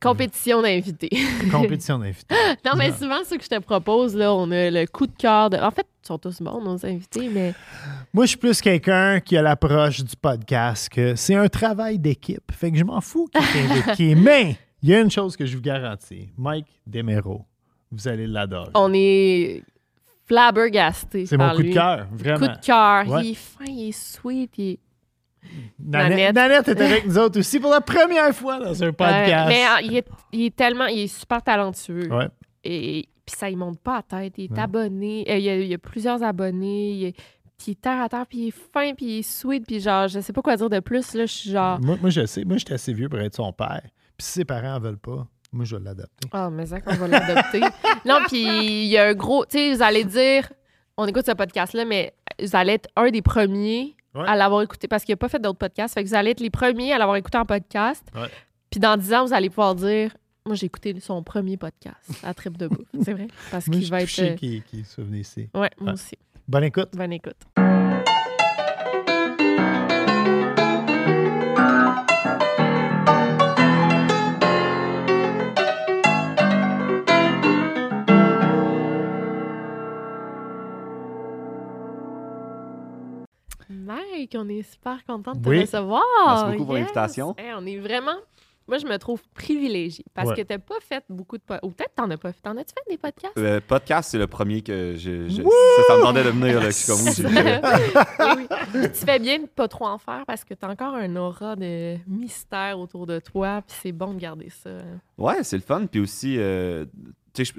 Compétition d'invités. Compétition d'invités. non, mais souvent, ce que je te propose, là, on a le coup de cœur de. En fait, ils sont tous bons, nos invités, mais. Moi, je suis plus quelqu'un qui a l'approche du podcast que c'est un travail d'équipe. Fait que je m'en fous qui est invité. Mais il y a une chose que je vous garantis. Mike Demero, vous allez l'adorer. On est flabbergasté. C'est mon coup de cœur, vraiment. Coup de cœur. Ouais. Il est fin, il est sweet. Il est... Nanette, Nanette. Est avec nous autres aussi pour la première fois dans un podcast. Ouais, mais euh, il, est, il est tellement. Il est super talentueux. Ouais. Et puis ça, il monte pas à tête. Il est Ouais. abonné. Euh, il, y a, il y a plusieurs abonnés. Il est, puis il est terre à terre, puis il est fin, puis il est sweet. Puis genre, je sais pas quoi dire de plus. Là, je suis genre. Moi, moi, je sais. Moi, j'étais assez vieux pour être son père. Puis si ses parents en veulent pas, moi, je vais l'adapter. Ah, mais ça qu'on va l'adopter. non, puis il y a un gros. Tu sais, vous allez dire. On écoute ce podcast-là, mais vous allez être un des premiers Ouais. à l'avoir écouté parce qu'il n'a pas fait d'autres podcasts. Fait que vous allez être les premiers à l'avoir écouté en podcast. Ouais. Puis dans 10 ans, vous allez pouvoir dire Moi, j'ai écouté son premier podcast à Trip de Bouffe. C'est vrai? Parce qu'il va être. qu'il qu'il soit venu ici. Ouais, moi Ouais. aussi. Bonne écoute. Bonne écoute. Mike, on est super content de te Oui. recevoir. Merci beaucoup pour l'invitation. Hey, on est vraiment. Moi, je me trouve privilégiée parce Ouais. que tu pas fait beaucoup de podcasts. Ou peut-être t'en as pas fait. T'en as-tu fait des podcasts? Le podcast, c'est le premier que je. je- ça, ça me demandait de venir. Là, comme, oui, oui. Tu fais bien de pas trop en faire parce que tu as encore un aura de mystère autour de toi. Puis c'est bon de garder ça. Ouais, c'est le fun. Puis aussi, euh,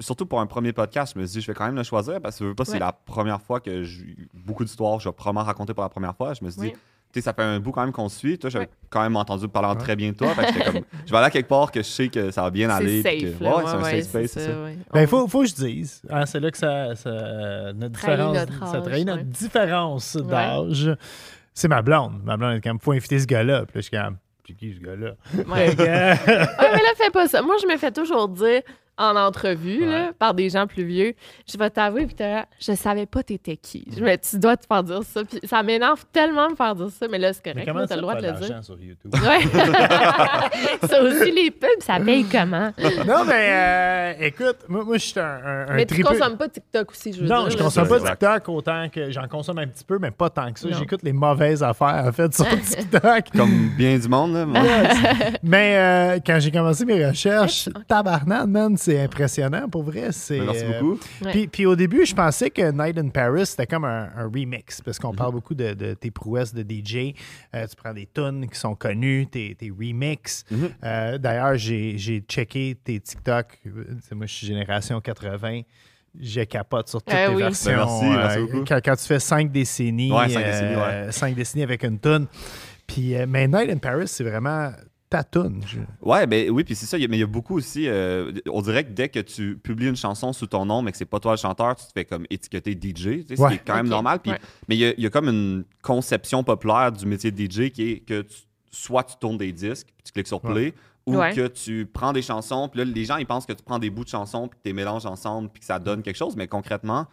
surtout pour un premier podcast, je me suis dit, je vais quand même le choisir parce que je veux pas, c'est la première fois que j'ai beaucoup d'histoires, je vais probablement raconter pour la première fois. Je me suis dit, tu sais, ça fait un bout quand même qu'on se suit. Toi, j'avais Ouais. quand même entendu parler Ouais. très bien de toi. Fait que j'étais comme, je vais aller à quelque part que je sais que ça va bien aller. C'est puis safe. que- là. ouais, c'est un Ouais, safe ouais, space, c'est ça. ouais. Ben, faut, faut que je dise. hein, c'est là que ça, ça- notre Trahit différence, notre ça trahit notre ouais. différence d'âge. C'est ma blonde. Ma blonde est comme, faut inviter ce gars-là. Puis là, je suis comme, c'est qui ce gars-là? Ouais, mais là, fais pas ça. Moi, je me fais toujours dire en entrevue là, par des gens plus vieux, je vais t'avouer, là, je savais pas t'étais qui. Je me, tu dois te faire dire ça. Puis ça m'énerve tellement de me faire dire ça, mais là, c'est mais correct. ça T'as le droit de le dire. sur YouTube? Ouais. ça aussi, les pubs, ça paye comment? non, mais euh, écoute, moi, moi je suis un, mais tu tripeux- consommes pas TikTok aussi, je veux Non, dire. je là, consomme pas. TikTok autant que j'en consomme un petit peu, mais pas tant que ça. Non. J'écoute les mauvaises affaires, en fait, sur TikTok. Comme bien du monde. Là, moi. mais euh, quand j'ai commencé mes recherches, tabarnak, man, c'est impressionnant, pour vrai. C'est, Ben, Merci euh, beaucoup. Puis, puis au début, je pensais que Night in Paris, c'était comme un, un remix, parce Mhm. qu'on parle beaucoup de, de tes prouesses de DJ. Euh, tu prends des tunes qui sont connues, tes, tes remixes. Mhm. Euh, D'ailleurs, j'ai j'ai checké tes TikTok. Moi, je suis génération 80. Je capote sur toutes Eh les oui. versions. Ben, merci, merci Euh, beaucoup. quand, quand tu fais cinq décennies, Ouais, cinq décennies, ouais. euh, cinq décennies avec une tune. Puis, euh, mais Night in Paris, c'est vraiment ta tune. Je- Ouais, ben oui, puis c'est ça. il y a- Mais il y a beaucoup aussi. euh, on dirait que dès que tu publies une chanson sous ton nom, mais que c'est pas toi le chanteur, tu te fais comme étiqueter DJ. tu sais, Ce qui est quand même normal. Ouais. Mais il y, a, il y a comme une conception populaire du métier de DJ qui est que tu- soit tu tournes des disques, puis tu cliques sur play, ou Ouais. que tu prends des chansons, puis là, les gens, ils pensent que tu prends des bouts de chansons, puis que tu les mélanges ensemble, puis que ça donne quelque chose. Mais concrètement,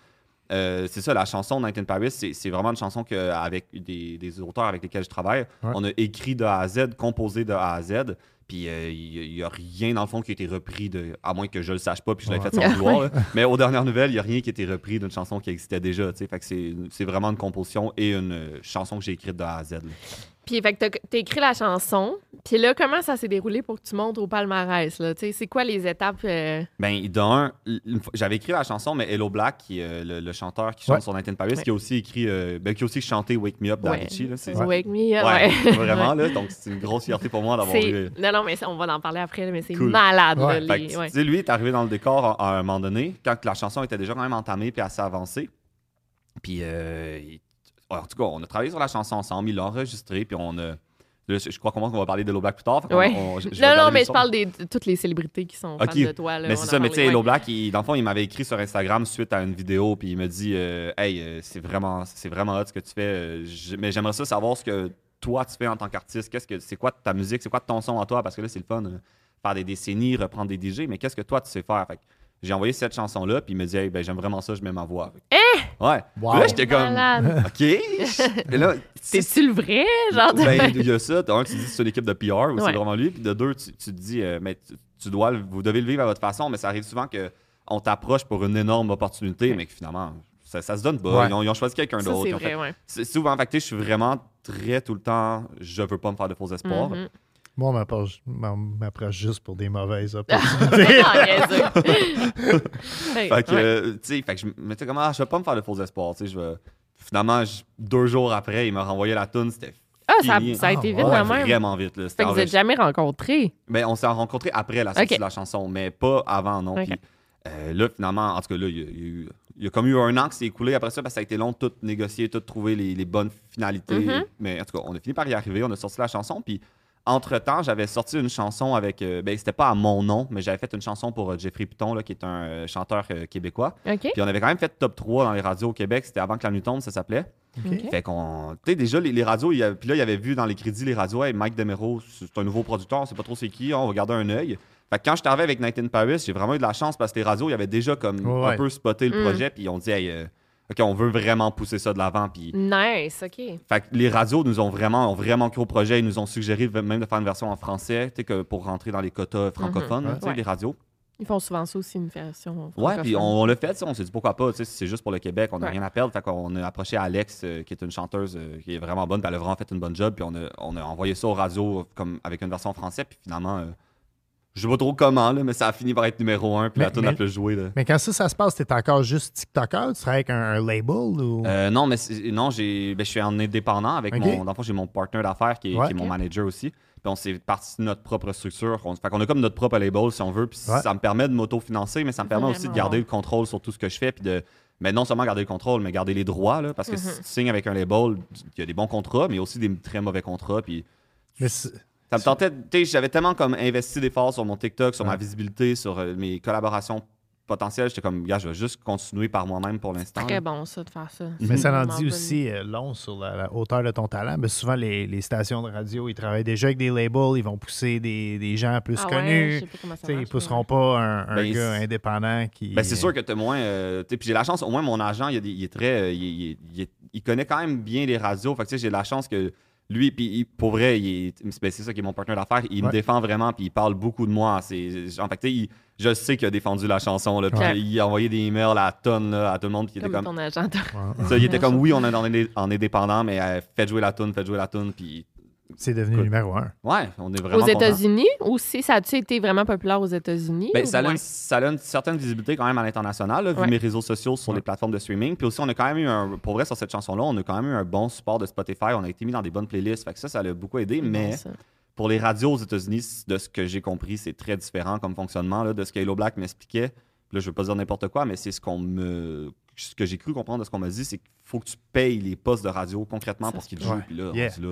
euh, c'est ça, la chanson Night in Paris, c'est c'est vraiment une chanson que, avec des, des auteurs avec lesquels je travaille, Ouais. on a écrit de A à Z, composé de A à Z. Puis euh, il n'y a, rien dans le fond qui a été repris, de, à moins que je le sache pas, puis je l'avais Ouais. fait sans vouloir. Mais aux dernières nouvelles, il n'y a rien qui a été repris d'une chanson qui existait déjà. Fait que c'est c'est vraiment une composition et une euh, chanson que j'ai écrite de A à Z. là. Puis, fait que t'as- écrit la chanson. Puis là, comment ça s'est déroulé pour que tu montes au palmarès, là? Tu sais, c'est quoi les étapes? euh, Ben, d'un, j'avais écrit la chanson, mais Hello Black, qui est euh, le, le chanteur qui chante Ouais. sur in Paris, Ouais. qui a aussi écrit, euh, ben, qui a aussi chanté Wake Me Up Ouais. d'Avicii. là, c'est- Wake me up, Ouais, ouais. vraiment, là. Donc, c'est une grosse fierté pour moi d'avoir eu. Non, non, mais ça, on va en parler après, mais c'est Cool. malade, Ouais. là, Fait les- que, ouais. tu sais, lui est arrivé dans le décor à, à un moment donné, quand la chanson était déjà quand même entamée puis assez avancée. Puis, euh, il- en tout cas, on a travaillé sur la chanson ensemble, il l'a enregistré, puis on a. là, je je crois qu'on va parler de Black plus tard. Ouais. on- je- je vais Non, non, mais je parle de toutes les célébrités qui sont Ok. fans de toi. Là, Mais c'est ça, mais tu sais, Black, il- dans le fond, il m'avait écrit sur Instagram suite à une vidéo, puis il me dit euh, Hey, euh, c'est vraiment, c'est vraiment hot ce que tu fais, euh, mais j'aimerais ça savoir ce que toi tu fais en tant qu'artiste. Qu'est-ce que c'est quoi ta musique, c'est quoi ton son à toi Parce que là, c'est le fun, euh, faire des décennies, reprendre des DJ, mais qu'est-ce que toi tu sais faire Fait j'ai envoyé cette chanson-là, puis il me dit Hey, ben j'aime vraiment ça, je mets ma voix. Fait que- Ouais. Wow. Là, j'étais comme Malade. OK. Et là, c'est- C'est-tu le vrai? Genre, de- ben, il y a ça. Un, tu dis que c'est l'équipe de PR ou c'est Ouais. vraiment lui. Puis de deux, tu, tu te dis, euh, mais tu, tu dois, le- vous devez le vivre à votre façon. Mais ça arrive souvent qu'on t'approche pour une énorme opportunité, mais que finalement, ça, ça se donne pas. Ouais. Ils, ont, ils ont choisi quelqu'un ça, d'autre. c'est vrai, fait- ouais. Souvent, fait que, tu sais, je suis vraiment très tout le temps, je veux pas me faire de faux espoirs. Mhm. Moi, on m'approche- juste pour des mauvaises opportunités. Fait que, euh, tu sais, fait que je me disais comment, ah, je vais pas me faire de faux espoirs. Tu sais, je vais... Finalement, je- deux jours après, il m'a renvoyé la toune. C'était Ah, ça, ça a été Ah, vite ouais, quand même. vraiment vite. Là. Fait que vous êtes enregistré. jamais rencontrés. Ben, on s'est rencontrés après la sortie de la chanson, mais pas avant, non. Puis, euh, là, finalement, en tout cas, là, il y, a- il y a eu- il y a comme eu un an qui s'est écoulé après ça, parce que ça a été long de tout négocier, tout trouver les, les bonnes finalités. Mhm. Mais en tout cas, on a fini par y arriver, on a sorti la chanson, puis entre-temps, j'avais sorti une chanson avec... euh, ben, c'était pas à mon nom, mais j'avais fait une chanson pour euh, Jeffrey Piton, là, qui est un euh, chanteur euh, québécois. OK. Puis on avait quand même fait top 3 dans les radios au Québec, c'était avant que la nuit tombe, ça s'appelait. OK. Fait qu'on. Tu sais, déjà, les, les radios, il y puis là, il avait vu dans les crédits les radios, hey, Mike Demero, c'est un nouveau producteur, on sait pas trop c'est qui, on va garder un œil. Fait que quand je suis arrivé avec Night in Paris, j'ai vraiment eu de la chance parce que les radios, il y avait déjà comme Ouais, un peu spoté le Mm. projet, puis on dit, hey, euh, OK, on veut vraiment pousser ça de l'avant. Puis, Nice, OK. fait que les radios nous ont vraiment, ont vraiment cru au projet. Ils nous ont suggéré même de faire une version en français, tu sais, que pour rentrer dans les quotas francophones, Mhm. là, tu sais, Ouais. les radios. Ils font souvent ça aussi, une version. Ouais, puis on, on l'a fait, on s'est dit pourquoi pas, tu sais, si c'est juste pour le Québec, on n'a Ouais. rien à perdre. Fait qu'on a approché Alex, euh, qui est une chanteuse euh, qui est vraiment bonne, puis elle a vraiment fait une bonne job, puis on a, on a envoyé ça aux radios comme avec une version française, puis finalement, euh, je sais pas trop comment, là, mais ça a fini par être numéro un, puis Mais- la tune la plus jouée. Là. Mais quand ça, ça se passe, t'es encore juste TikToker? Tu travailles avec un, un label ou? Euh, non, mais non, j'ai, ben, je suis en indépendant avec Ok. mon. Dans le fond, j'ai mon partner d'affaires qui Ouais. qui est mon manager aussi. Puis on s'est parti de notre propre structure. On, fait qu'on a comme notre propre label, si on veut. Puis Ouais. ça me permet de m'autofinancer, mais ça me permet aussi de garder le contrôle sur tout ce que je fais. Puis de. Mais non seulement garder le contrôle, mais garder les droits. Là, parce que Mhm. si tu signes avec un label, il y a des bons contrats, mais aussi des très mauvais contrats. Puis Mais c'est- ça me tentait. tu sais, J'avais tellement comme investi d'efforts sur mon TikTok, sur ma Ouais. visibilité, sur euh, mes collaborations potentielles. J'étais comme, gars, je vais juste continuer par moi-même pour l'instant. Très là. bon, ça, de faire ça. Mais C'est ça en dit aussi euh, long sur la, la hauteur de ton talent. Mais souvent, les, les stations de radio, ils travaillent déjà avec des labels, ils vont pousser des, des gens plus Ah ouais, connus. je sais pas comment ça Tu sais, ils marche, pousseront pas un, un Ben, gars c'est- indépendant qui. Ben, c'est sûr que tu moins. euh, tu sais, puis j'ai la chance, au moins mon agent, il, a des- il est très. euh, il, il- il est- il connaît quand même bien les radios. Fait que j'ai la chance que lui, puis pour vrai, il est- ben, c'est ça qui est mon partenaire d'affaires. Il me défend vraiment, puis il parle beaucoup de moi. C'est, en fait, tu sais, il- je sais qu'il a défendu la chanson. Là, puis Ouais. il a envoyé des emails à tonnes là, à tout le monde. Puis il était Comme comme. ton agent. Ouais. ça, il était comme oui, on est en indépendant, mais euh, faites jouer la tune, faites jouer la tune. Puis C'est devenu Écoute. numéro un. ouais, on est vraiment. Aux. États-Unis aussi, ça a-tu été vraiment populaire aux États-Unis? Ben, ou ça, a une, ça a une certaine visibilité quand même à l'international, là, vu Ouais. mes réseaux sociaux sur les plateformes de streaming. Puis aussi, on a quand même eu un. Pour vrai, sur cette chanson-là, on a quand même eu un bon support de Spotify. On a été mis dans des bonnes playlists. Fait que ça, ça l'a beaucoup aidé. Bon, Mais pour les radios aux États-Unis, de ce que j'ai compris, c'est très différent comme fonctionnement. Là, de ce qu'Hello Black m'expliquait. Là, je veux pas dire n'importe quoi, mais c'est ce qu'on me. Ce que j'ai cru comprendre de ce qu'on m'a dit, c'est qu'il faut que tu payes les postes de radio concrètement Ça pour qu'ils jouent. Ouais. Puis là, Yeah. là,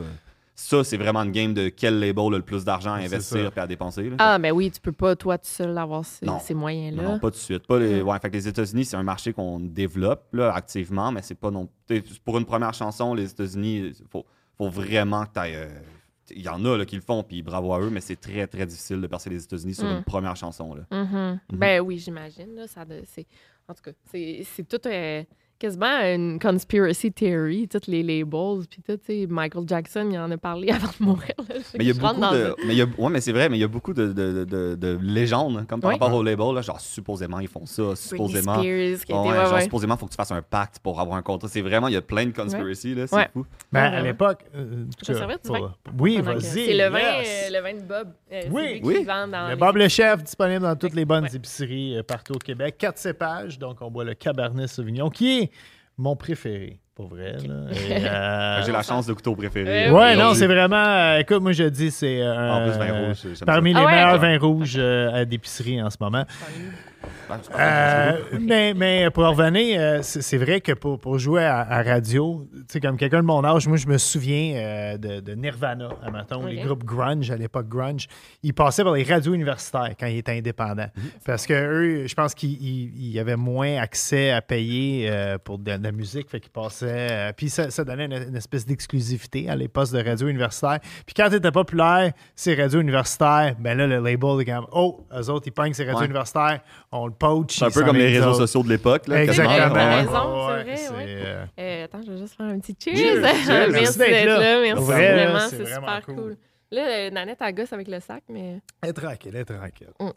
ça, c'est vraiment une game de quel label a le plus d'argent à investir et à dépenser. là. Ah, mais oui, tu peux pas, toi, tout seul, avoir ces, moyens-là. Non, pas tout de suite. Pas les... Mm. ouais, fait que les États-Unis, c'est un marché qu'on développe là, activement, mais c'est pas non. t'sais, Pour une première chanson, les États-Unis, il faut, faut vraiment que tu Il y en a là, qui le font, puis bravo à eux, mais c'est très, très difficile de percer les États-Unis sur Mm. une première chanson. Là. Mhm. Ben oui, j'imagine. là, ça de- c'est- En tout cas, c'est c'est tout euh, quasiment une conspiracy theory, toutes les labels, puis tout, tu sais, Michael Jackson, il en a parlé avant de mourir. là. Mais il y a beaucoup de. Mais il y a, ouais, mais c'est vrai, mais il y a beaucoup de, de, de, de légendes, hein, comme par Oui. rapport au label. Là, genre, supposément, ils font ça. Britney Supposément. Spears, qui a été- Ouais, ouais, genre, ouais. supposément, faut que tu fasses un pacte pour avoir un contrat. C'est vraiment, il y a plein de conspiracy, là. C'est Ouais. fou. Ben, Ouais, à l'époque. euh, Je vais du vin. Oui, vas-y. C'est le vin, yes. euh, le vin de Bob. Euh, Oui. Oui. vend dans Le les- Bob le Chef, disponible dans toutes les bonnes Ouais. épiceries euh, partout au Québec. Quatre cépages, donc on boit le Cabernet Sauvignon, qui est mon préféré, pour vrai. là. Et, euh, J'ai la chance de couteau préféré. Ouais, Ouais, oui. non, c'est vraiment. euh, écoute, moi je dis, c'est euh, En plus, vin rouge, j'aime parmi ça. les Ah ouais, meilleurs vins rouges euh, à d'épicerie en ce moment. Euh, grave, mais, mais pour revenir, euh, c'est vrai que pour, pour jouer à, à radio, tu sais, comme quelqu'un de mon âge, moi, je me souviens euh, de, de Nirvana, à matin, les groupes grunge, à l'époque grunge. Ils passaient par les radios universitaires quand ils étaient indépendants. Parce que eux, je pense qu'ils ils- ils avaient moins accès à payer euh, pour de, de la musique, fait qu'ils passaient... euh, puis ça, ça donnait une, une espèce d'exclusivité à les postes de radio universitaire. Puis quand tu étais populaire, ces radios universitaires, ben là, le label est comme, oh, eux autres, ils pognent ces radios Ouais. universitaires, on le poach. C'est un peu comme les réseaux sociaux de l'époque. Exactement. raison, c'est vrai, euh, Euh, attends, je vais juste faire un petit cheers. Cheers, cheers. merci d'être là. Merci vrai, vraiment, c'est c'est vraiment super cool. cool. Là, euh, Nanette, elle gosse avec le sac, mais... Elle est tranquille, elle est tranquille. Mm.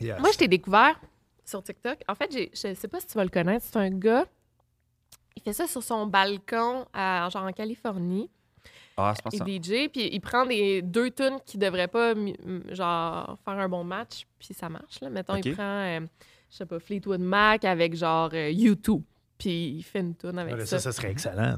Yes. Moi, je t'ai découvert sur TikTok. En fait, j'ai- je sais pas si tu vas le connaître. C'est un gars, il fait ça sur son balcon, à, genre en Californie. Ah, c'est pas Il ça. DJ, puis il prend des deux tunes qui devraient pas, genre, faire un bon match, puis ça marche, là. Mettons, il prend, euh, je sais pas, Fleetwood Mac avec, genre, euh, U2, puis il fait une tune avec ça. ça, ça serait excellent.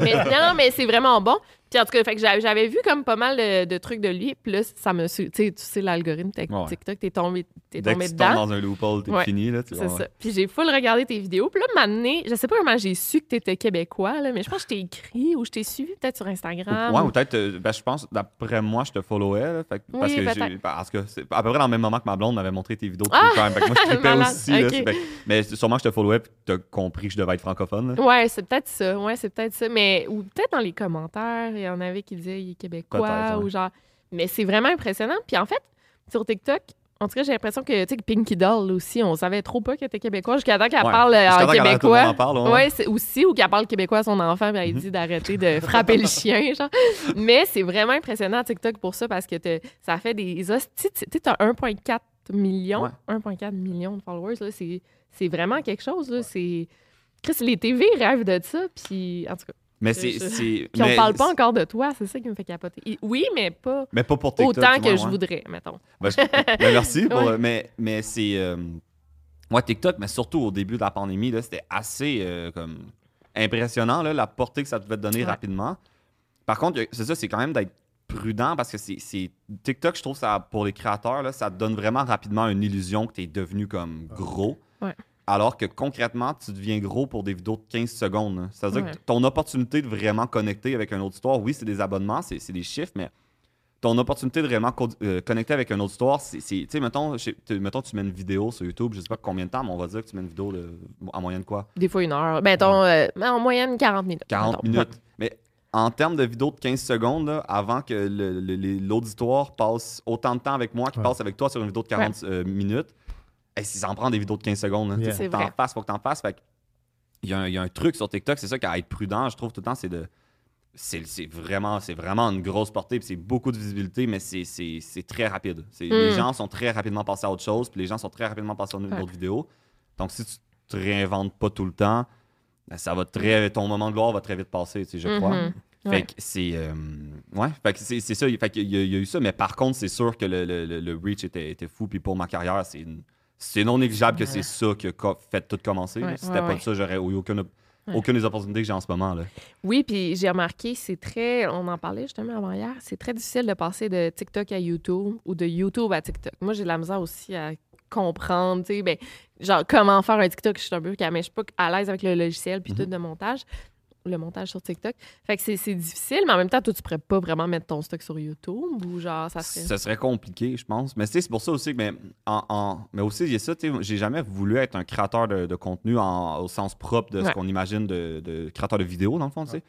mais, non, mais c'est vraiment bon. Puis en tout cas, fait que j'avais vu comme pas mal de, de trucs de lui, puis là, ça me... Tu sais, tu sais, l'algorithme Ouais. TikTok, t'es tombé, Dès que tombé tu tombes dedans. dans un loophole, t'es Ouais. fini. Là, C'est ça. Puis j'ai full regardé tes vidéos. Puis là, maintenant, je sais pas comment j'ai su que t'étais québécois, là, mais je pense que je t'ai écrit ou je t'ai suivi peut-être sur Instagram. Ouais, ou peut-être, euh, ben, je pense, d'après moi, je te followais. là, fait que- parce Oui, que j'ai- parce que c'est à peu près dans le même moment que ma blonde m'avait montré tes vidéos de Ah! Fait que moi, je trippais aussi. là, fait que- mais sûrement que je te followais et tu as compris que je devais être francophone. là. Ouais, c'est peut-être ça. Ouais, c'est peut-être ça. Mais ou peut-être dans les commentaires, il y en avait qui disaient il est québécois ouais. ou genre. Mais c'est vraiment impressionnant. Puis en fait, sur TikTok, en tout cas, j'ai l'impression que, tu sais, Pinky Doll aussi, on savait trop pas qu'elle était québécois jusqu'à temps qu'elle Ouais. parle euh, en québécois. en parle, ouais. Aussi, ou qu'elle parle québécois à son enfant, puis elle dit d'arrêter de frapper le chien, genre. Mais c'est vraiment impressionnant TikTok pour ça parce que ça fait des hosties. Tu sais, t'as 1,4 million, Ouais. 1,4 million de followers, là. C'est, c'est vraiment quelque chose, là. C'est. Chris, les TV rêvent de ça, puis en tout cas. Mais c'est. Puis on mais parle pas encore de toi, c'est ça qui me fait capoter. Oui, mais pas Mais pas pour TikTok. autant que je voudrais, mettons. Ben, je- ben, merci. Pour, Ouais. Mais, mais c'est. euh, ouais, TikTok, mais surtout au début de la pandémie, c'était assez euh, comme impressionnant, là, la portée que ça devait te donner Ouais. rapidement. Par contre, c'est ça, c'est quand même d'être prudent parce que c'est c'est- TikTok, je trouve, ça pour les créateurs, là, ça te donne vraiment rapidement une illusion que tu es devenu comme gros. Ouais. Alors que concrètement, tu deviens gros pour des vidéos de 15 secondes. là. C'est-à-dire Ouais. que ton opportunité de vraiment connecter avec un auditoire, oui, c'est des abonnements, c'est c'est des chiffres, mais ton opportunité de vraiment co- euh, connecter avec un auditoire, c'est. c'est- Tu sais, mettons, tu- mettons, tu mets une vidéo sur YouTube, je sais pas combien de temps, mais on va dire que tu mets une vidéo de, en moyenne quoi? Des fois une heure. Ben, mettons, euh, en moyenne 40 minutes. 40 mettons. minutes. Mais en termes de vidéo de 15 secondes, là, avant que le- le- les- l'auditoire passe autant de temps avec moi qu'il Ouais. passe avec toi sur une vidéo de 40 euh, minutes, hey, si ça en prend des vidéos de 15 secondes, Yeah. faut que t'en fasses, faut que t'en fasses. Fait que il y, a un- il y a un truc sur TikTok, c'est ça qu'à être prudent, je trouve tout le temps, c'est de. C'est vraiment, c'est vraiment une grosse portée, puis c'est beaucoup de visibilité, mais c'est- c'est c'est très rapide. Les Mm. gens sont très rapidement passés à autre chose, puis les gens sont très rapidement passés à une Ouais. autre vidéo. Donc, si tu te réinventes pas tout le temps, ben, ça va très, ton moment de gloire va très vite passer, je crois. Mhm. Fait Ouais. que c'est. euh, ouais, fait que c'est ça. Fait qu'il y, a- il y a eu ça, mais par contre, c'est sûr que le, le- le- le reach était, était fou. Puis pour ma carrière, c'est une- c'est non négligeable que c'est ça qui a fait tout commencer. Ouais, Si C'était ouais, pas ouais. ça, j'aurais eu aucune, aucune des opportunités que j'ai en ce moment. Là. Oui, puis j'ai remarqué, c'est très. On en parlait justement avant hier, c'est très difficile de passer de TikTok à YouTube ou de YouTube à TikTok. Moi, j'ai de la misère aussi à comprendre, tu sais, ben, genre, comment faire un TikTok. Je suis un peu, mais je suis pas à l'aise avec le logiciel puis Mhm. tout de montage. Le montage sur TikTok. Fait que c'est difficile, mais en même temps, toi, tu pourrais pas vraiment mettre ton stock sur YouTube ou genre, ça serait. Ce serait compliqué, je pense. Mais tu sais, c'est pour ça aussi que. Mais, en, en- mais aussi, il y a ça, tu sais, j'ai jamais voulu être un créateur de, de contenu en- au sens propre de ce qu'on imagine de, de créateur de vidéo, dans le fond, tu sais.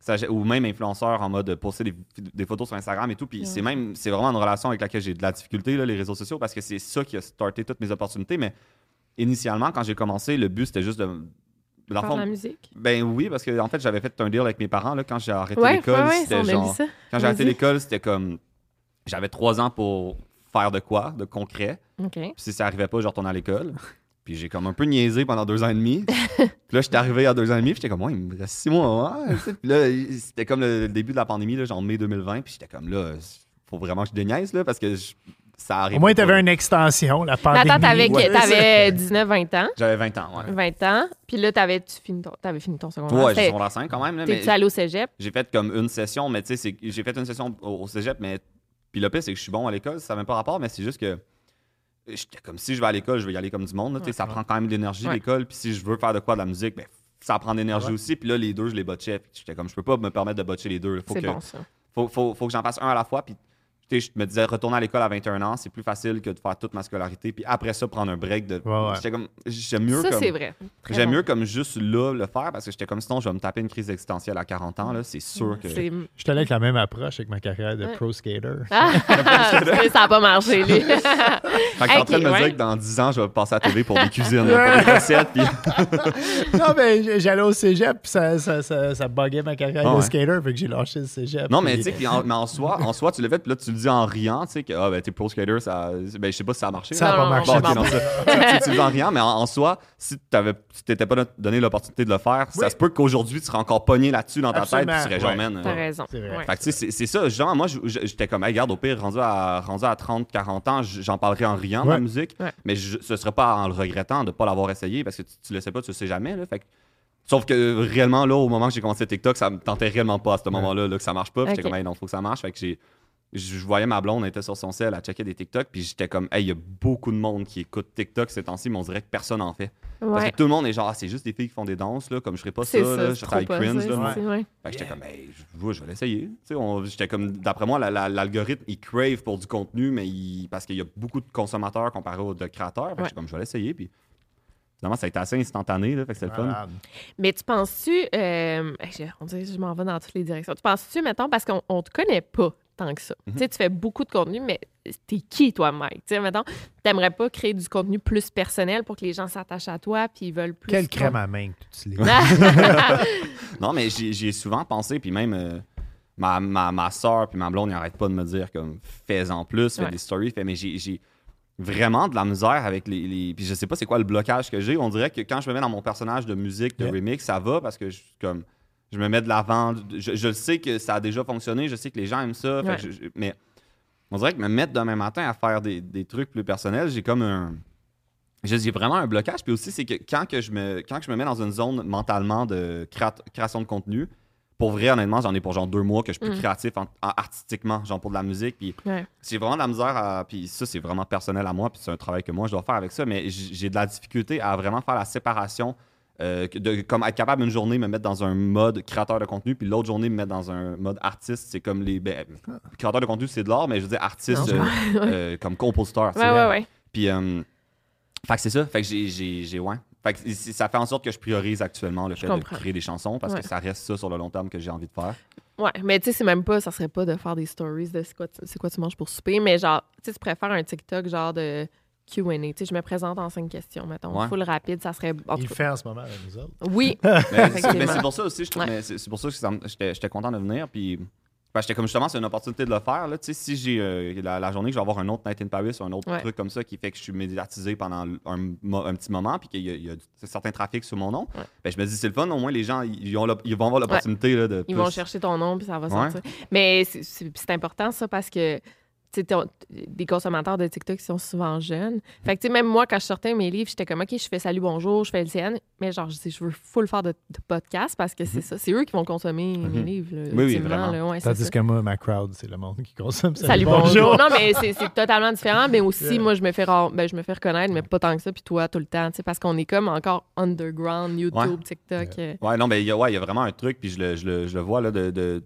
Ça, j'ai- ou même influenceur en mode poster des, des photos sur Instagram et tout. Puis Ouais. c'est même, c'est vraiment une relation avec laquelle j'ai de la difficulté, là, les réseaux sociaux, parce que c'est ça qui a starté toutes mes opportunités. Mais initialement, quand j'ai commencé, le but, c'était juste de, Faire fond, de la musique? ben oui, parce que en fait, j'avais fait un deal avec mes parents là, quand j'ai arrêté Ouais, l'école. ouais, c'était genre. ça. Quand j'ai arrêté l'école, c'était comme. J'avais trois ans pour faire de quoi, de concret. OK. Puis si ça arrivait pas, je retournais à l'école. Puis j'ai comme un peu niaisé pendant deux ans et demi. puis là, j'étais arrivé à deux ans et demi, puis j'étais comme, ouais, il me reste six mois. Puis là, c'était comme le, le début de la pandémie, là, genre mai 2020. Puis j'étais comme, là, faut vraiment que je déniaise, là, parce que je- ça arrive. Au moins, tu avais une extension, la pandémie. attends, t'avais, Ouais. t'avais 19-20 ans? J'avais 20 ans, ouais. 20 ans. Puis là, t'avais, tu fini ton, t'avais fini ton secondaire. Ouais, j'ai secondaire 5 quand même. Là, mais T'es-tu allé au cégep? j'ai fait comme une session, mais tu sais, j'ai fait une session au, au cégep, mais. Puis le pire, c'est que je suis bon à l'école, ça n'a même pas rapport, mais c'est juste que. J'étais comme si je vais à l'école, je vais y aller comme du monde. là, tu sais, ça prend quand même de l'énergie, Ouais. l'école. Puis si je veux faire de quoi de la musique, ben, ça prend de l'énergie aussi. Puis là, les deux, je les botchais. Puis j'étais comme, je peux pas me permettre de botcher les deux. Faut C'est que, bon, ça. faut, faut, faut que j'en fasse un à la fois. Puis tu je me disais, retourner à l'école à 21 ans, c'est plus facile que de faire toute ma scolarité. Puis après ça, prendre un break. De... Ouais, ouais. J'étais comme, j'aime mieux Ça, comme. c'est vrai. J'aime bon. mieux comme juste là le faire parce que j'étais comme sinon je vais me taper une crise existentielle à 40 ans là, c'est sûr que C'est- Je suis allé avec la même approche avec ma carrière de Ouais. pro skater. Ah, ça n'a pas marché, lui. Fait que en train de me dire que dans 10 ans, je vais passer à la télé pour des cuisines, là, pour des recettes. Puis... non, mais j'allais au cégep, puis ça, ça, ça, ça buguait ma carrière Ah de ouais. skater, fait que j'ai lâché le cégep. Non, mais tu sais, puis en, mais en soi, en soi, tu l'as fait, puis là, tu le dis en riant, tu sais, que ah, ben, t'es pro skater, ça. Ben, je sais pas si ça a marché. Ça a pas marché. Bon, non, ça, tu, dis en riant, mais en, en soi, si t'avais- tu t'étais pas donné l'opportunité de le faire, ça se peut qu'aujourd'hui, tu serais encore pogné là-dessus dans ta Absolument. tête, tu serais genre, Ouais. man, T'as raison. C'est vrai. Fait que tu sais, c'est- ça. Genre, moi, j'étais comme, hey, regarde, au pire, rendu à, rendu à 30, 40 ans, j'en parlerai en riant de la musique. Ouais. Mais je, ce serait pas en le regrettant de pas l'avoir essayé parce que tu, tu le sais pas, tu le sais jamais. Là, fait que- sauf que réellement, là, au moment que j'ai commencé TikTok, ça me tentait réellement pas à ce moment-là là, que ça marche pas. J'étais comme, hey, non, faut que ça marche. Fait que j'ai. Je je voyais ma blonde, elle était sur son sel, elle checkait des TikTok, puis j'étais comme, hey, il y a beaucoup de monde qui écoute TikTok ces temps-ci, mais on dirait que personne en fait. Parce que tout le monde est genre, ah, c'est juste des filles qui font des danses, là, comme je ferais pas ça, là, je serais cringe, ça, là, moi. c'est- ouais. Fait que j'étais comme, hey, je, je vais l'essayer. Tu sais, on- J'étais comme, d'après moi, la- la- l'algorithme, il crave pour du contenu, mais il- parce qu'il y a beaucoup de consommateurs comparé aux de créateurs. Fait que Ouais. j'étais comme, je vais l'essayer. Puis finalement, ça a été assez instantané. Là, fait que c'est le fun. Mais tu penses-tu, euh, je- on dirait que je m'en vais dans toutes les directions. Tu penses-tu, mettons, parce qu'on on te connaît pas tant que ça. Mhm. Tu sais, tu fais beaucoup de contenu, mais t'es qui, toi, Mike? Tu sais, mettons, t'aimerais pas créer du contenu plus personnel pour que les gens s'attachent à toi puis ils veulent plus. Quelle crème à main que tu utilises? Non, mais j'y ai souvent pensé. Puis même euh, ma, ma, ma soeur puis ma blonde, ils n'arrêtent pas de me dire, comme, fais-en plus, fais Ouais. des stories. Fais, mais j'ai j'ai vraiment de la misère avec les, les- Puis je sais pas c'est quoi le blocage que j'ai. On dirait que quand je me mets dans mon personnage de musique, de Yeah. remix, ça va parce que je, comme, je me mets de l'avant. Je, je sais que ça a déjà fonctionné. Je sais que les gens aiment ça. fait Ouais. que je- mais on dirait que me mettre demain matin à faire des, des trucs plus personnels, j'ai comme un. J'ai vraiment un blocage. Puis aussi, c'est que quand, que je me, quand que je me mets dans une zone mentalement de créa- création de contenu, pour vrai, honnêtement, j'en ai pour genre deux mois que je suis plus Mm. créatif en- en- artistiquement, genre pour de la musique. Puis Ouais. j'ai vraiment de la misère à. Puis ça, c'est vraiment personnel à moi. Puis c'est un travail que moi, je dois faire avec ça. Mais j'ai de la difficulté à vraiment faire la séparation. Euh, de comme être capable une journée me mettre dans un mode créateur de contenu puis l'autre journée me mettre dans un mode artiste c'est comme les ben, créateur de contenu c'est de l'art mais je veux dire artiste Non, euh, euh, comme compositeur Ouais, ouais, ouais. puis fait que c'est ça. Fait que j'ai j'ai j'ai- ouais. Fait que ça fait en sorte que je priorise actuellement le fait de créer des chansons parce Ouais. que ça reste ça sur le long terme que j'ai envie de faire. Ouais, mais tu sais, c'est même pas, ça serait pas de faire des stories de c'est quoi, quoi tu manges pour souper, mais genre, tu sais, tu préfères un TikTok genre de QA. Tu sais, je me présente en cinq questions, mettons. Ouais. Full rapide, ça serait. en Il fait en ce moment avec nous autres. Oui. Mais c'est- pour ça aussi, je trouve, Ouais. c'est pour ça que j'étais content de venir. Puis, ben, j'étais comme justement, c'est une opportunité de le faire. Là. Tu sais, Si j'ai euh, la, la journée que je vais avoir un autre Night in Paris ou un autre Ouais. truc comme ça qui fait que je suis médiatisé pendant un, petit moment, puis qu'il y a, il y a du- certain trafic sur mon nom, Ouais. ben, je me dis, c'est le fun, au moins les gens, ils, ont vont avoir l'opportunité de. Ils plus- vont chercher ton nom, puis ça va Ouais. sortir. Mais c'est- important, ça, parce que des consommateurs de TikTok sont souvent jeunes. Fait que, tu sais, même moi, quand je sortais mes livres, j'étais comme, OK, je fais Salut, bonjour, je fais le CN. Mais genre, je dis, je veux full faire de, de podcast parce que c'est ça. C'est eux qui vont consommer mes livres. là, Mhm. Oui, oui, ultimement, vraiment. là. Ouais, c'est Tandis ça. que moi, ma crowd, c'est le monde qui consomme. Salut, bonjour. Non, mais c'est totalement différent. Mais aussi, Yeah. moi, je me fais rare- ben, je me fais reconnaître, mais pas tant que ça. Puis toi, tout le temps, tu sais, parce qu'on est comme encore underground, YouTube, Ouais. TikTok. euh, Ouais, non, mais il y, a- ouais, il y a vraiment un truc, puis je le, je le, je le vois, là, de, de-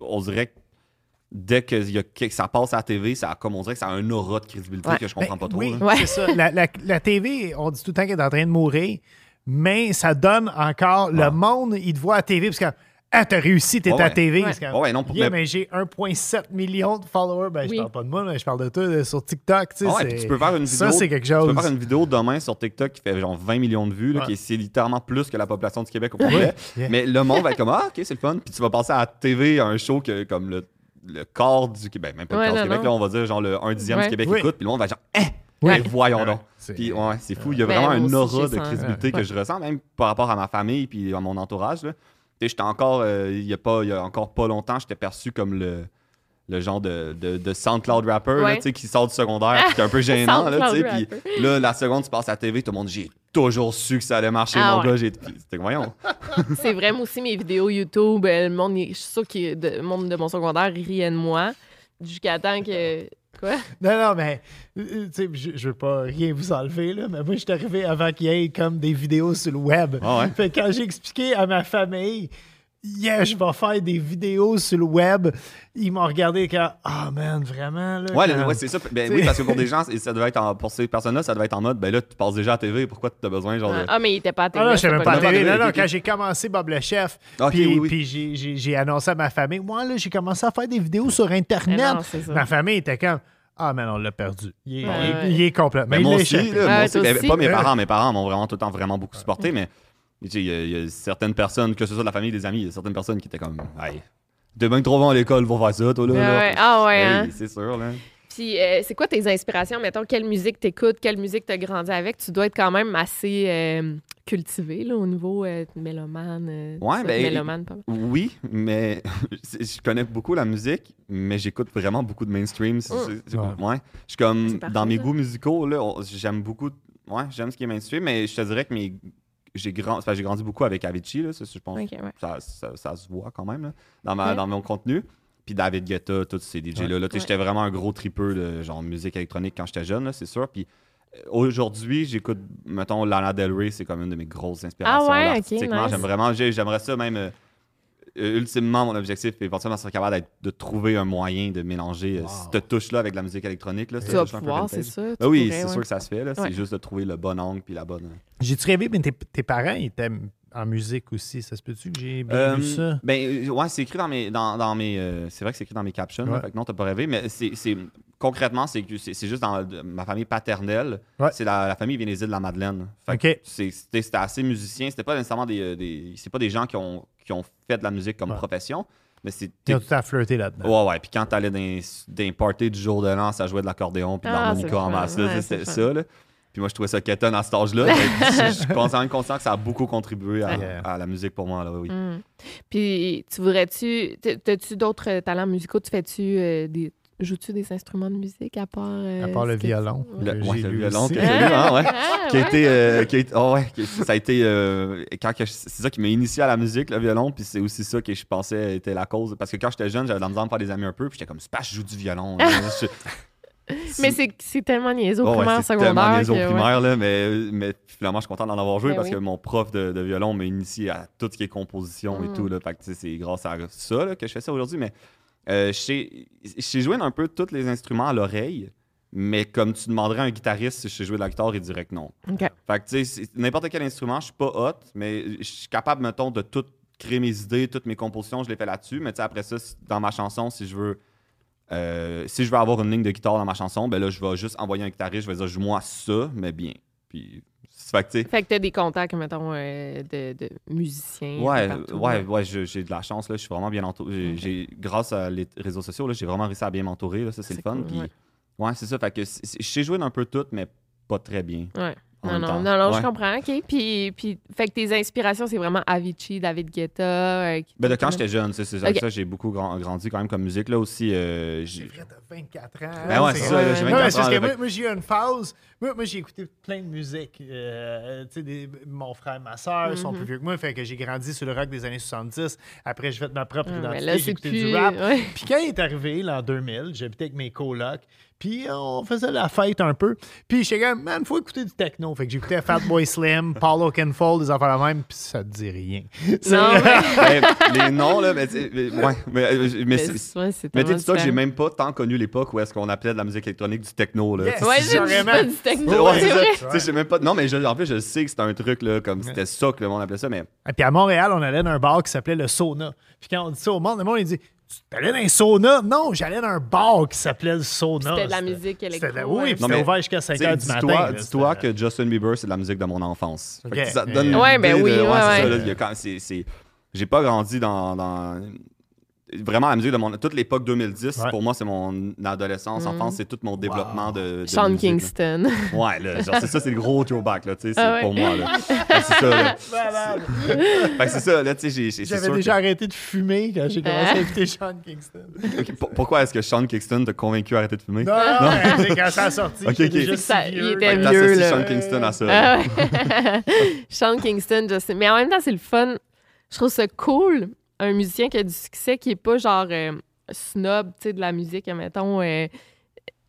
on dirait que dès que, il y a, que ça passe à la TV, ça, a comme on dirait que ça a un aura de crédibilité Ouais. que je comprends pas trop. Ben, Oui, c'est ça. La, la- la TV, on dit tout le temps qu'elle est en train de mourir, mais ça donne encore. Le Ouais. monde, il te voit à la TV parce que. Ah, t'as réussi, t'es Ouais, à. TV. Ouais. Ouais, non, pour- Yeah, mais- mais j'ai 1,7 million de followers. Ben, je Oui. parle pas de moi, mais je parle de toi sur TikTok. Tu sais, Ah ouais, c'est- puis tu peux faire une vidéo. Ça, c'est quelque Tu chose. peux faire une vidéo demain sur TikTok qui fait genre 20 millions de vues, là, Ouais. qui est, c'est littéralement plus que la population du Québec au complet. Yeah. Mais le monde va être comme Ah, ok, c'est le fun. Puis tu vas passer à la TV à un show que comme le, le quart du Québec, même pas Ouais, le non, du Québec, non. là, on va dire genre le 1 dixième Ouais. du Québec Oui. écoute, puis le monde va genre Hein, Oui. mais voyons donc. c'est- Puis ouais, c'est fou. Il y a Ben, vraiment aussi, aura de ça. crédibilité que Ouais. je ressens, même par rapport à ma famille puis à mon entourage. Là. Tu sais, j'étais encore, euh, il y a pas, il y a encore pas longtemps, j'étais perçu comme le, le genre de, de, de SoundCloud rapper là, Ouais. tu sais, qui sort du secondaire, puis qui est un peu gênant. là, tu sais, SoundCloud puis là, la seconde, tu passes à la TV, tout le monde, j'ai toujours su que ça allait marcher, Ah mon ouais. gars. J'ai... C'était voyons. C'est vrai, moi aussi, mes vidéos YouTube, euh, le monde, je suis sûre que de- le monde de mon secondaire riait de moi. Jusqu'à temps que. Quoi? Non, non, mais euh, tu sais, je, je veux pas rien vous enlever, là, mais moi, je suis arrivé avant qu'il y ait comme des vidéos sur le web. Ah ouais? Fait que quand j'ai expliqué à ma famille, yeah, je vais faire des vidéos sur le web, ils m'ont regardé comme, ah, man, vraiment, là. Ouais, c'est ça. Ben, oui, parce que pour des gens, ça devait être en- pour ces personnes-là, ça devait être en mode, ben là, tu passes déjà à la TV, pourquoi tu as besoin, genre. de- Ah, mais il était pas à télé. Ah non, je c'était savais même pas à. Non, quand j'ai commencé Bob le Chef, puis, oui, oui. puis j'ai- j'ai j'ai annoncé à ma famille, moi, là, j'ai commencé à faire des vidéos sur Internet. Mais non, c'est ça. ma famille était comme, ah, man, on l'a perdu. Il est, Ouais, il est- ouais. il est complètement. Il moi aussi, là, moi Ben, pas mes parents, mes parents m'ont vraiment tout le temps vraiment beaucoup supporté, mais il y, a- il y a certaines personnes, que ce soit de la famille, des amis, il y a certaines personnes qui étaient comme, hey, t'es bien trop bon à l'école pour faire ça, toi, là. Ah là. ouais, ah ouais, Oui, hein? c'est sûr, là. Puis, euh, c'est quoi tes inspirations? Mettons, quelle musique t'écoutes, quelle musique t'as grandi avec? Tu dois être quand même assez euh, cultivé là, au niveau euh, mélomane. euh, Ouais, ben, Mélomane, pas Oui, mais je connais beaucoup la musique, mais j'écoute vraiment beaucoup de mainstream. C'est- c'est- Ouais. ouais. Je suis comme, parfait, dans mes ça. goûts musicaux, là, j'aime beaucoup, ouais, j'aime ce qui est mainstream, mais je te dirais que mes, j'ai grand, enfin, j'ai grandi beaucoup avec Avicii, là, ça, je pense. Ok, ouais. ça, ça- ça se voit quand même là, dans, ma, Ouais. dans mon contenu. Puis David Guetta, tous ces DJ-là. là. J'étais vraiment un gros tripeux de genre musique électronique quand j'étais jeune, là, c'est sûr. Puis euh, aujourd'hui, j'écoute, mettons, Lana Del Rey, c'est comme une de mes grosses inspirations. Ah ouais, là, ok, artistiquement. nice. J'aime vraiment, j'aimerais ça même. Euh, ultimement, mon objectif, éventuellement, serait capable d'être- de trouver un moyen de mélanger euh, Wow. cette touche-là avec la musique électronique. Là, Tu vas pouvoir, c'est ça? Ben oui, c'est ouais. sûr que ça se fait. là. C'est juste de trouver le bon angle puis la bonne. euh, J'ai-tu rêvé, mais tes, tes parents ils étaient en musique aussi. Ça se peut-tu que j'ai bien Euh, vu ça? Ben, euh, ouais, c'est écrit dans mes. Dans, dans mes euh, c'est vrai que c'est écrit dans mes captions. là, Ouais. fait que non, t'as pas rêvé. Mais c'est, c'est- concrètement, c'est, que c'est, c'est juste dans ma famille paternelle. Ouais. C'est la, la famille vient des îles de la Madeleine. Fait OK. que c'est, c'était, c'était assez musicien. C'était pas nécessairement des. euh, des c'est pas des gens qui ont, qui ont fait de la musique comme Ouais. profession. Mais c'est. Ils ont tout à flirter là-dedans. Ouais, ouais. Puis quand t'allais dans, dans les parties du jour de l'an, ça jouait de l'accordéon puis de Ah, l'harmonica en masse. là, c'est ça. Là. Puis moi, je trouvais ça quétaine à cet âge-là. Je suis conscient, conscient que ça a beaucoup contribué à, Yeah. à la musique pour moi. Là, oui. Mm. Puis, tu voudrais-tu. T'as-tu d'autres euh, talents musicaux? Tu fais-tu euh, des. Joues-tu des instruments de musique à part. euh, À part le violon. Le, ouais, le violon aussi. que j'ai lu, hein, ouais. Ah, qui a été, euh, qui a été- oh ouais, qui- ça a été euh, quand c'est ça qui m'a initié à la musique le violon puis c'est aussi ça que je pensais était la cause parce que quand j'étais jeune j'avais de la misère me faire des amis un peu puis j'étais comme c'est pas je joue du violon là. Je- Mais c'est tellement niaiseux au Ouais, ouais, primaire, c'est secondaire. tellement niaiseux au que, ouais. primaire, là, mais, mais finalement, je suis content d'en avoir joué Ben parce oui. que mon prof de, de violon m'a initié à tout ce qui est composition Mm. et tout. Là, fait que, tu sais, c'est grâce à ça là, que je fais ça aujourd'hui. Mais euh, je sais- jouer un peu tous les instruments à l'oreille, mais comme tu demanderais à un guitariste si je sais jouer de la guitare, il dirait que non. OK. Fait que, tu sais, n'importe quel instrument, je suis pas hot, mais je suis capable, mettons, de tout créer mes idées, toutes mes compositions, je les fais là-dessus. Mais tu sais, après ça, dans ma chanson, si je veux. Euh, si je veux avoir une ligne de guitare dans ma chanson, ben là, je vais juste envoyer un guitariste, je vais dire, joue-moi ça, mais bien. Puis, fait que, Fait que t'as des contacts, mettons, euh, de, de musiciens. un Ouais, partout, ouais, ouais, j'ai de la chance, là, je suis vraiment bien entouré. J'ai- Ok. j'ai- grâce à les réseaux sociaux, là, j'ai vraiment réussi à bien m'entourer, là, ça c'est le fun. cool, Puis, ouais. ouais, c'est ça, fait que je sais jouer d'un peu tout, mais pas très bien. Ouais. Non, non, non, non, Ouais. je comprends. OK. Puis, puis, fait que tes inspirations, c'est vraiment Avicii, David Guetta. euh, Ben, de quand j'étais jeune, c'est ça, Ok. ça, j'ai beaucoup grand- grandi quand même comme musique. Là aussi, euh, j'ai- vrai, t'as 24 ans. Ben ouais, c'est ça, là, j'ai Non, mais 24 c'est parce ans, que moi, j'ai eu une phase. Moi, moi, j'ai écouté plein de musique. Euh, tu sais, des- mon frère, ma soeur sont Mhm. plus vieux que moi. Fait que j'ai grandi sur le rock des années 70. Après, j'ai fait ma propre Ah, mais identité. j'ai écouté plus. du rap. ouais. Puis quand il est arrivé, l'an 2000, j'habitais avec mes colocs. Puis on faisait la fête un peu. Puis j'étais comme, man, faut écouter du techno. Fait que j'écoutais Fatboy Slim, Paul Oakenfold, des affaires la même, puis ça te dit rien. Non, mais, Ben, les noms, là, mais, tu sais, mais- ouais, mais, euh, mais, mais c'est- ouais, mais tellement dis-toi que j'ai même pas tant connu l'époque où est-ce qu'on appelait de la musique électronique du techno, là. Yes. Tu sais, Ouais, C'est j'ai vraiment- du techno, Ouais. Tu sais, j'ai même pas. Non, mais je, en plus, je sais que c'était un truc, là, comme c'était ça que le monde appelait ça, mais. Et puis à Montréal, on allait dans un bar qui s'appelait le Sauna. Puis quand on dit ça au monde, le monde, il dit Tu allais dans un sauna? Non, j'allais dans un bar qui s'appelait le Sauna. C'était de la musique électro, C'était- ouais. Oui, puis Non, c'était mais, ouvert jusqu'à 5 Tu sais, h du matin. Dis-toi que Justin Bieber, c'est de la musique de mon enfance. Fait que Ok. ça te donne une Ouais, ben oui, de- ouais, ouais. c'est- J'ai pas grandi dans, dans- Vraiment, la musique de mon. Toute l'époque 2010, Ouais. pour moi, c'est mon adolescence, enfance, c'est tout mon développement de. de. Sean musique, là. Kingston. Ouais, là, genre, c'est ça, c'est le gros throwback, là, tu sais, c'est Ah ouais. pour moi, là. C'est ça, là. Malade. Fait que c'est ça, là, tu sais, J'avais déjà que- arrêté de fumer quand j'ai commencé à écouter Sean Kingston. Pourquoi est-ce que Sean Kingston t'a convaincu à arrêter de fumer? Non, c'est quand ça a sorti. Ok, j'étais ok. déjà Ça- il était vieux, là. Sean Kingston à ça. Ah ouais. Sean Kingston, je sais. Mais en même temps, c'est le fun. Je trouve ça cool, un musicien qui a du succès, qui est pas genre euh, snob, tu sais, de la musique, mettons. euh,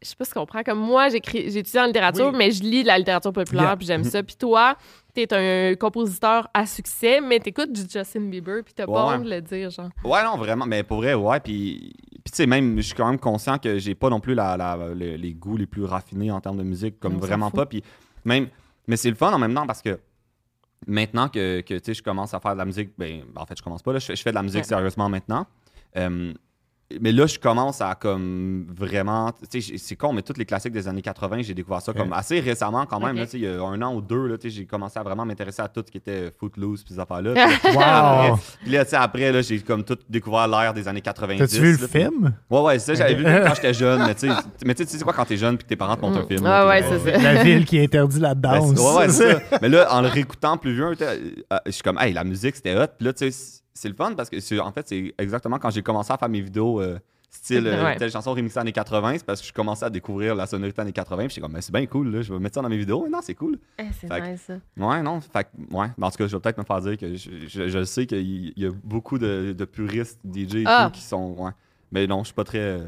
je sais pas ce qu'on prend. Comme moi, j'écris, j'ai étudié en littérature, Oui. mais je lis de la littérature populaire, Yeah. puis j'aime ça. Puis toi, t'es un compositeur à succès, mais t'écoutes du Justin Bieber, puis t'as pas Ouais. honte de le dire, genre. Ouais, non, vraiment. Mais pour vrai, ouais. Puis, puis tu sais, même, je suis quand même conscient que j'ai pas non plus la, la- le- les goûts les plus raffinés en termes de musique, comme vraiment pas. Puis même, mais c'est le fun en même temps parce que maintenant que, je commence à faire de la musique, ben, en fait, je commence pas, là, je, fais- je fais de la musique sérieusement maintenant. Euh, mais là, je commence à comme vraiment. Tu sais, j'ai- c'est con, mais tous les classiques des années 80, j'ai découvert ça comme assez récemment quand même. Ok. là, tu sais, il y a un an ou deux, j'ai commencé à vraiment m'intéresser à tout ce qui était Footloose puis ces affaires-là. Puis Wow! puis là, tu sais, après, là, j'ai comme tout découvert l'ère des années 90. T'as-tu vu le là, film? Ouais, ouais, c'est ça, j'avais vu quand j'étais jeune. Mais tu sais, mais tu sais, quoi quand t'es jeune puis que tes parents te montrent un film. là, Ouais, c'est ça. La ville qui interdit la ben, danse. ouais, ouais, c'est ça. Mais là, en le réécoutant plus vieux, sais, euh, je suis comme, hey, la musique, c'était hot. Puis là, tu sais, c'est le fun parce que, c'est- en fait, c'est exactement quand j'ai commencé à faire mes vidéos euh, style euh, Ouais. telle chanson remixée années 80, c'est parce que je commençais à découvrir la sonorité années 80. Puis j'étais comme, mais c'est bien cool, là, je vais mettre ça dans mes vidéos. Non, c'est cool. Eh, c'est nice, ça. Ouais, non. Fait que, ouais. Ben, en tout cas, je vais peut-être me faire dire que je, je- je sais qu'il y- il y a beaucoup de, de puristes DJ et Ah. tout qui sont. Ouais. Mais non, je suis pas très.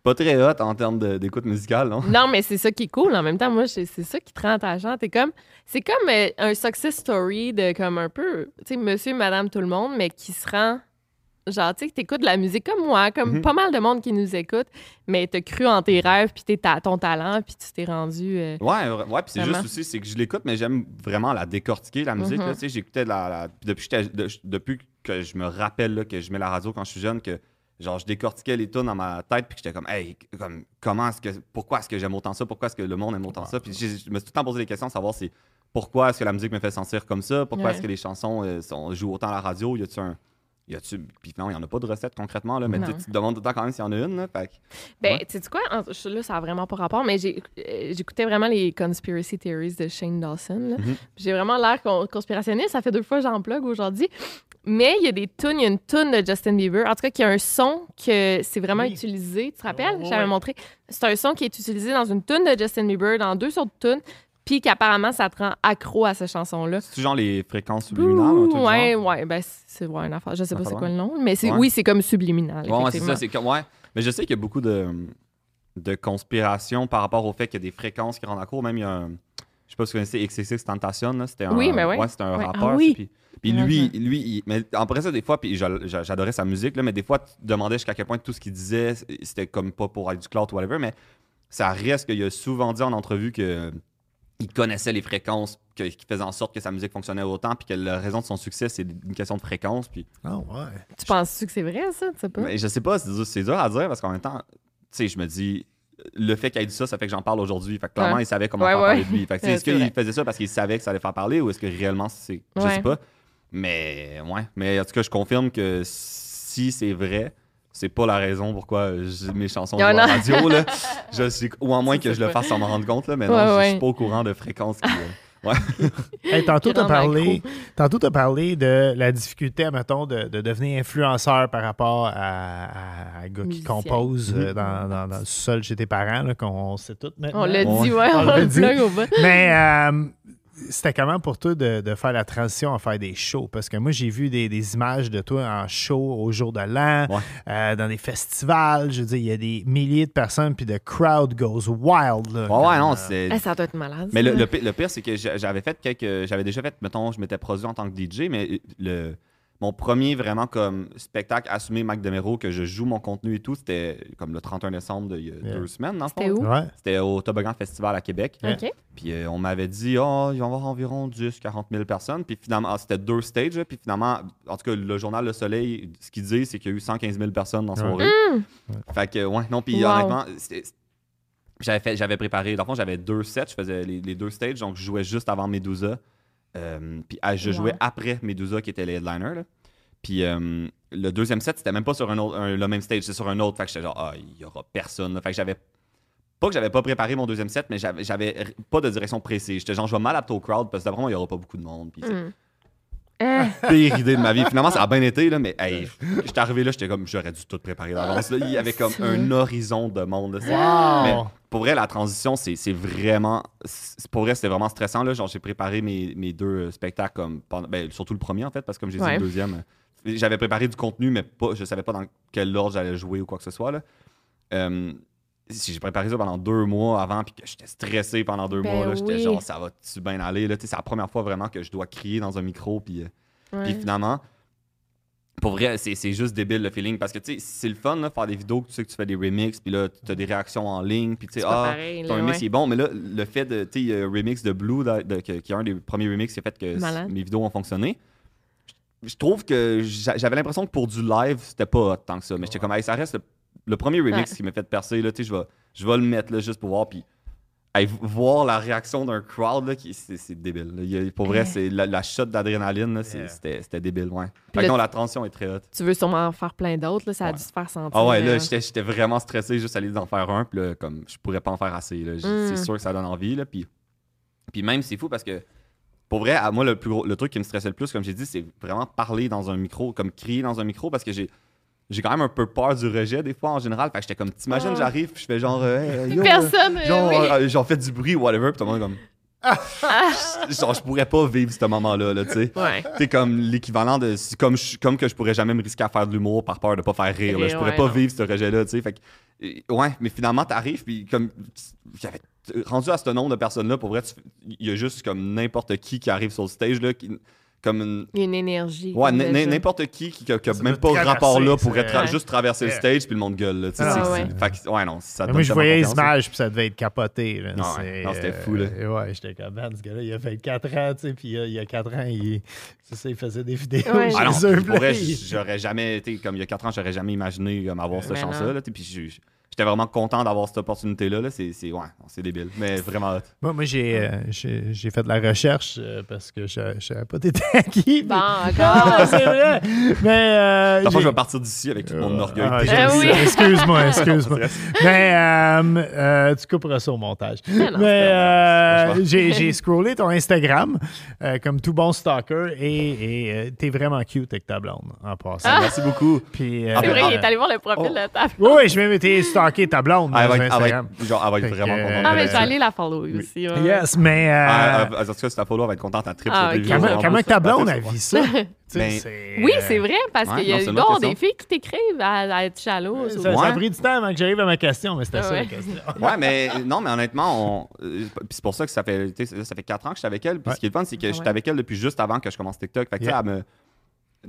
Suis pas très hot en termes d'écoute musicale, non? Non, mais c'est ça qui est cool. En même temps, moi, c'est ça qui te rend attachant. T'es comme, c'est comme euh, un success story de comme un peu, tu sais, monsieur, madame, tout le monde, mais qui se rend. Genre, tu sais, que t'écoutes de la musique comme moi, comme Mhm. pas mal de monde qui nous écoute, mais t'as cru en tes rêves, puis t'es ton talent, puis tu t'es rendu. euh, Ouais, ouais, puis c'est juste aussi, c'est que je l'écoute, mais j'aime vraiment la décortiquer, la musique. Mhm. là, tu sais, j'écoutais de la, la- puis depuis, que de- depuis que je me rappelle là, que je mets la radio quand je suis jeune, que genre je décortiquais les tunes dans ma tête, puis j'étais comme, hey, comme, comment est-ce que, pourquoi est-ce que j'aime autant ça, pourquoi est-ce que le monde aime autant ça, puis je me suis tout le temps posé des questions, savoir c'est pourquoi est-ce que la musique me fait sentir comme ça, pourquoi Ouais. est-ce que les chansons euh, sont, jouent autant à la radio, y a-tu un y a-tu puis non il y en a pas de recette concrètement là mais tu tu te demandes tout le temps quand même s'il y en a une là, fait Ben, Ouais. tu sais quoi? Là, ça a vraiment pas rapport, mais euh, j'écoutais vraiment les conspiracy theories de Shane Dawson. Mhm. J'ai vraiment l'air con- conspirationniste. Ça fait deux fois que j'en plug aujourd'hui. Mais il y a des tunes. Il y a une tune de Justin Bieber. En tout cas, qui a un son que c'est vraiment Oui. utilisé. Tu te rappelles? Ouais, J'avais ouais. montré. C'est un son qui est utilisé dans une tune de Justin Bieber, dans deux autres tunes. Puis qu'apparemment, ça te rend accro à cette chanson-là. c'est genre les fréquences subliminales truc du ouais, genre? ouais, ben c'est ouais, une affaire. Je sais pas c'est quoi le nom, mais Ouais. oui, c'est comme subliminal. Ouais, c'est ça. C'est comme, ouais. Mais je sais qu'il y a beaucoup de, de conspirations par rapport au fait qu'il y a des fréquences qui rendent accro. Même, il y a un. Je sais pas si vous connaissez XXX Tentation. là, C'était un, Oui, mais ouais. c'était un Ouais. rappeur. Ah oui. Puis, puis lui, lui il- mais après ça, des fois, puis j'adorais sa musique, là, mais des fois, tu demandais jusqu'à quel point tout ce qu'il disait, c'était comme pas pour être du clout ou whatever, mais ça reste qu'il a souvent dit en entrevue que il connaissait les fréquences que- qui faisaient en sorte que sa musique fonctionnait autant, puis que la raison de son succès, c'est une question de fréquence. Puis Ah ouais. Tu penses-tu que c'est vrai, ça? Tu sais pas? mais je sais pas, c'est dur, c'est dur à dire parce qu'en même temps, tu sais, je me dis, le fait qu'il ait dit ça, ça fait que j'en parle aujourd'hui. Fait que clairement, Ouais. il savait comment Ouais, faire ouais. parler de lui. Fait que, est-ce qu'il faisait ça parce qu'il savait que ça allait faire parler ou est-ce que réellement c'est. Je sais pas. Mais, ouais. Mais en tout cas, je confirme que si c'est vrai, c'est pas la raison pourquoi je- mes chansons la non. radio. Là. Je ou à moins que je le fasse sans m'en rendre compte. Là, mais non, je- je suis pas au courant de fréquences qui. Ouais. Hey, tantôt, tu as parlé, tantôt parlé de la difficulté, mettons, de, de devenir influenceur par rapport à, à un gars qui Musicien. compose euh, dans, dans, dans le sol chez tes parents, qu'on sait tout maintenant. On l'a dit, ouais, On on, l'a le dit. au bas. Mais euh, c'était comment pour toi de, de faire la transition à faire des shows? Parce que moi, j'ai vu des, des images de toi en show au jour de l'an, Ouais. euh, dans des festivals. Je veux dire, il y a des milliers de personnes, puis the crowd goes wild. là. Ouais, ouais, non, Euh, c'est. Eh, ça doit être malade. Mais le, le pire, le pire, c'est que j'a- j'avais fait quelques. J'avais déjà fait, mettons, je m'étais produit en tant que DJ, mais le, mon premier vraiment comme spectacle assumé Mac Demero, que je joue mon contenu et tout, c'était comme le 31 décembre de il y a Yeah. deux semaines, dans. C'était où? Ouais. C'était au Toboggan Festival à Québec. OK. Puis euh, on m'avait dit, oh, il va y avoir environ 10, 40 000 personnes. Puis finalement, ah, c'était deux stages. là. Puis finalement, en tout cas, le journal Le Soleil, ce qu'il dit, c'est qu'il y a eu 115 000 personnes dans son Ouais. rue. Fait que, ouais, non, puis Wow. honnêtement, c'était- j'avais fait, j'avais préparé. Dans le fond, j'avais deux sets, je faisais les, les deux stages, donc je jouais juste avant Medusa. Euh, puis ah, je jouais après Medusa, qui était les headliners. là. Puis euh, le deuxième set, c'était même pas sur un autre, un- le même stage, c'était sur un autre. Fait que j'étais genre, ah, il y aura personne. là. Fait que j'avais. Pas que j'avais pas préparé mon deuxième set, mais j'avais, pas de direction précise. J'étais genre, je vais m'adapter au crowd parce que d'après moi, il y aura pas beaucoup de monde. Puis c'est Mm. La pire idée de ma vie. Finalement, ça a bien été, là, mais hey, j'étais arrivé là, j'étais comme, j'aurais dû tout préparer d'avance. Il y avait comme un horizon de monde. là. Mais pour vrai, la transition, c'est vraiment. Pour vrai, c'était vraiment stressant. Là. Genre, j'ai préparé mes, mes deux euh, spectacles, comme pendant- ben, surtout le premier, en fait, parce que comme j'ai dit, Ouais. le deuxième. euh, J'avais préparé du contenu, mais pas, je savais pas dans quel ordre j'allais jouer ou quoi que ce soit. Là. Euh, si j'ai préparé ça pendant deux mois avant, puis que j'étais stressé pendant deux Ben mois, là, j'étais oui. genre, ça va-tu bien aller? là? C'est la première fois vraiment que je dois crier dans un micro, puis. euh, ouais. puis finalement, pour vrai, c'est c'est juste débile le feeling parce que tu sais, c'est le fun là, faire des vidéos, tu sais que tu fais des remixes, puis là, tu as des réactions en ligne, puis tu sais, ah, pareil, ton là, remix ouais. est bon, mais là, le fait de, tu sais, remix de Blue, de- de- qui est un des premiers remixes qui a fait que mes vidéos ont fonctionné. Je- trouve que j'a- j'avais l'impression que pour du live, c'était pas tant que ça, mais j'étais comme, hey, ça reste le, le premier remix Ouais. qui m'a fait percer, là, tu sais, je vais, le mettre là, juste pour voir, puis hey, voir la réaction d'un crowd, là, qui- c'est c'est débile. là. Il pour vrai, c'est la, la shot d'adrénaline, là, c'est- Yeah. c'était c'était débile, ouais. Fait là, non, la transition est très haute. Tu veux sûrement en faire plein d'autres, là, ça a dû se faire sentir. Ah ouais, là, euh, j'étais j'étais vraiment stressé juste à l'idée d'en faire un, puis là, comme, je pourrais pas en faire assez, là. J- Mm. C'est sûr que ça donne envie, là, puis... Puis même, c'est fou parce que, pour vrai, à moi, le, plus gros, le truc qui me stressait le plus, comme j'ai dit, c'est vraiment parler dans un micro, comme crier dans un micro, parce que j'ai... J'ai quand même un peu peur du rejet des fois en général. Fait que j'étais comme, t'imagines, Ah. j'arrive, puis je fais genre, euh, Hey, yo, Personne. euh, Genre, oui. euh, genre, fait du bruit, whatever, puis tout le monde comme. genre, je pourrais pas vivre ce moment-là, là, tu sais. Ouais. C'est comme l'équivalent de. c'est Comme, je- comme que je pourrais jamais me risquer à faire de l'humour par peur de pas faire rire. là. Je Rire, pourrais ouais, pas non. vivre ce rejet-là, tu sais. Fait que, euh, ouais, mais finalement, t'arrives, puis comme. J'avais rendu à ce nombre de personnes-là, pour vrai, tu- il y a juste comme n'importe qui qui arrive sur le stage, là, qui, comme une. Une énergie. Ouais, n'importe qui qui, qui a, qui a Ça même pas rapport là pourrait tra- juste traverser le stage puis le monde gueule. Là, tu sais, Ah, c'est- ouais. c'est- fait ouais, non, ça moi, je voyais les là. images, puis ça devait être capoté. là. Ah Non, c'était fou, là. euh, ouais, j'étais comme, man, ce gars-là, il a fait 4 ans, tu sais, puis euh, il y a 4 ans, il, c'est ça, il faisait des vidéos Ah là, j'aurais jamais été, comme il y a 4 ans, j'aurais jamais imaginé comme, avoir cette Ben chance-là. non. là, tu sais, Puis je- je- j'étais vraiment content d'avoir cette opportunité-là. Là. C'est, c'est- ouais, c'est débile, mais vraiment hot. Moi, moi j'ai, euh, j'ai, j'ai fait de la recherche euh, parce que je ne savais pas t'étais qui. Bon, Ah, encore? c'est vrai. Mais. Euh, Parfois, je vais partir d'ici avec tout mon Euh, orgueil. ah, Ah oui. Excuse-moi, excuse-moi. Mais euh, euh, tu couperas ça au montage. non, c'est Mais euh, j'ai, j'ai scrollé ton Instagram euh, comme tout bon stalker et euh, t'es vraiment cute avec ta blonde en passant. Ah, Merci beaucoup. Puis, euh, Ah, C'est vrai, Ah, il est allé voir le profil oh. de ta Oui, oui, je vais m'étais stalké ta blonde Ah, elle, va Instagram. genre, elle va être vraiment euh, contente. Ah, mais la- je vais aller la follow aussi. ouais. Yes, mais euh, euh, en tout cas, si ta follow, elle va être contente à trip Ah, comment, que ta blonde a vu ça? Ben, Oui, euh, c'est vrai, parce ouais, qu'il y non, a autre des filles qui t'écrivent à, à être shallow. Ça, a pris du temps avant que j'arrive à ma question, mais c'était ça la ouais. question. Ouais, mais non, mais honnêtement, on... euh, c'est pour ça que ça fait, ça fait 4 ans que j'étais avec elle. Puis Ouais. ce qui est le fun, c'est que j'étais ouais. avec elle depuis juste avant que je commence TikTok. Fait que, tu sais, Yeah. elle me.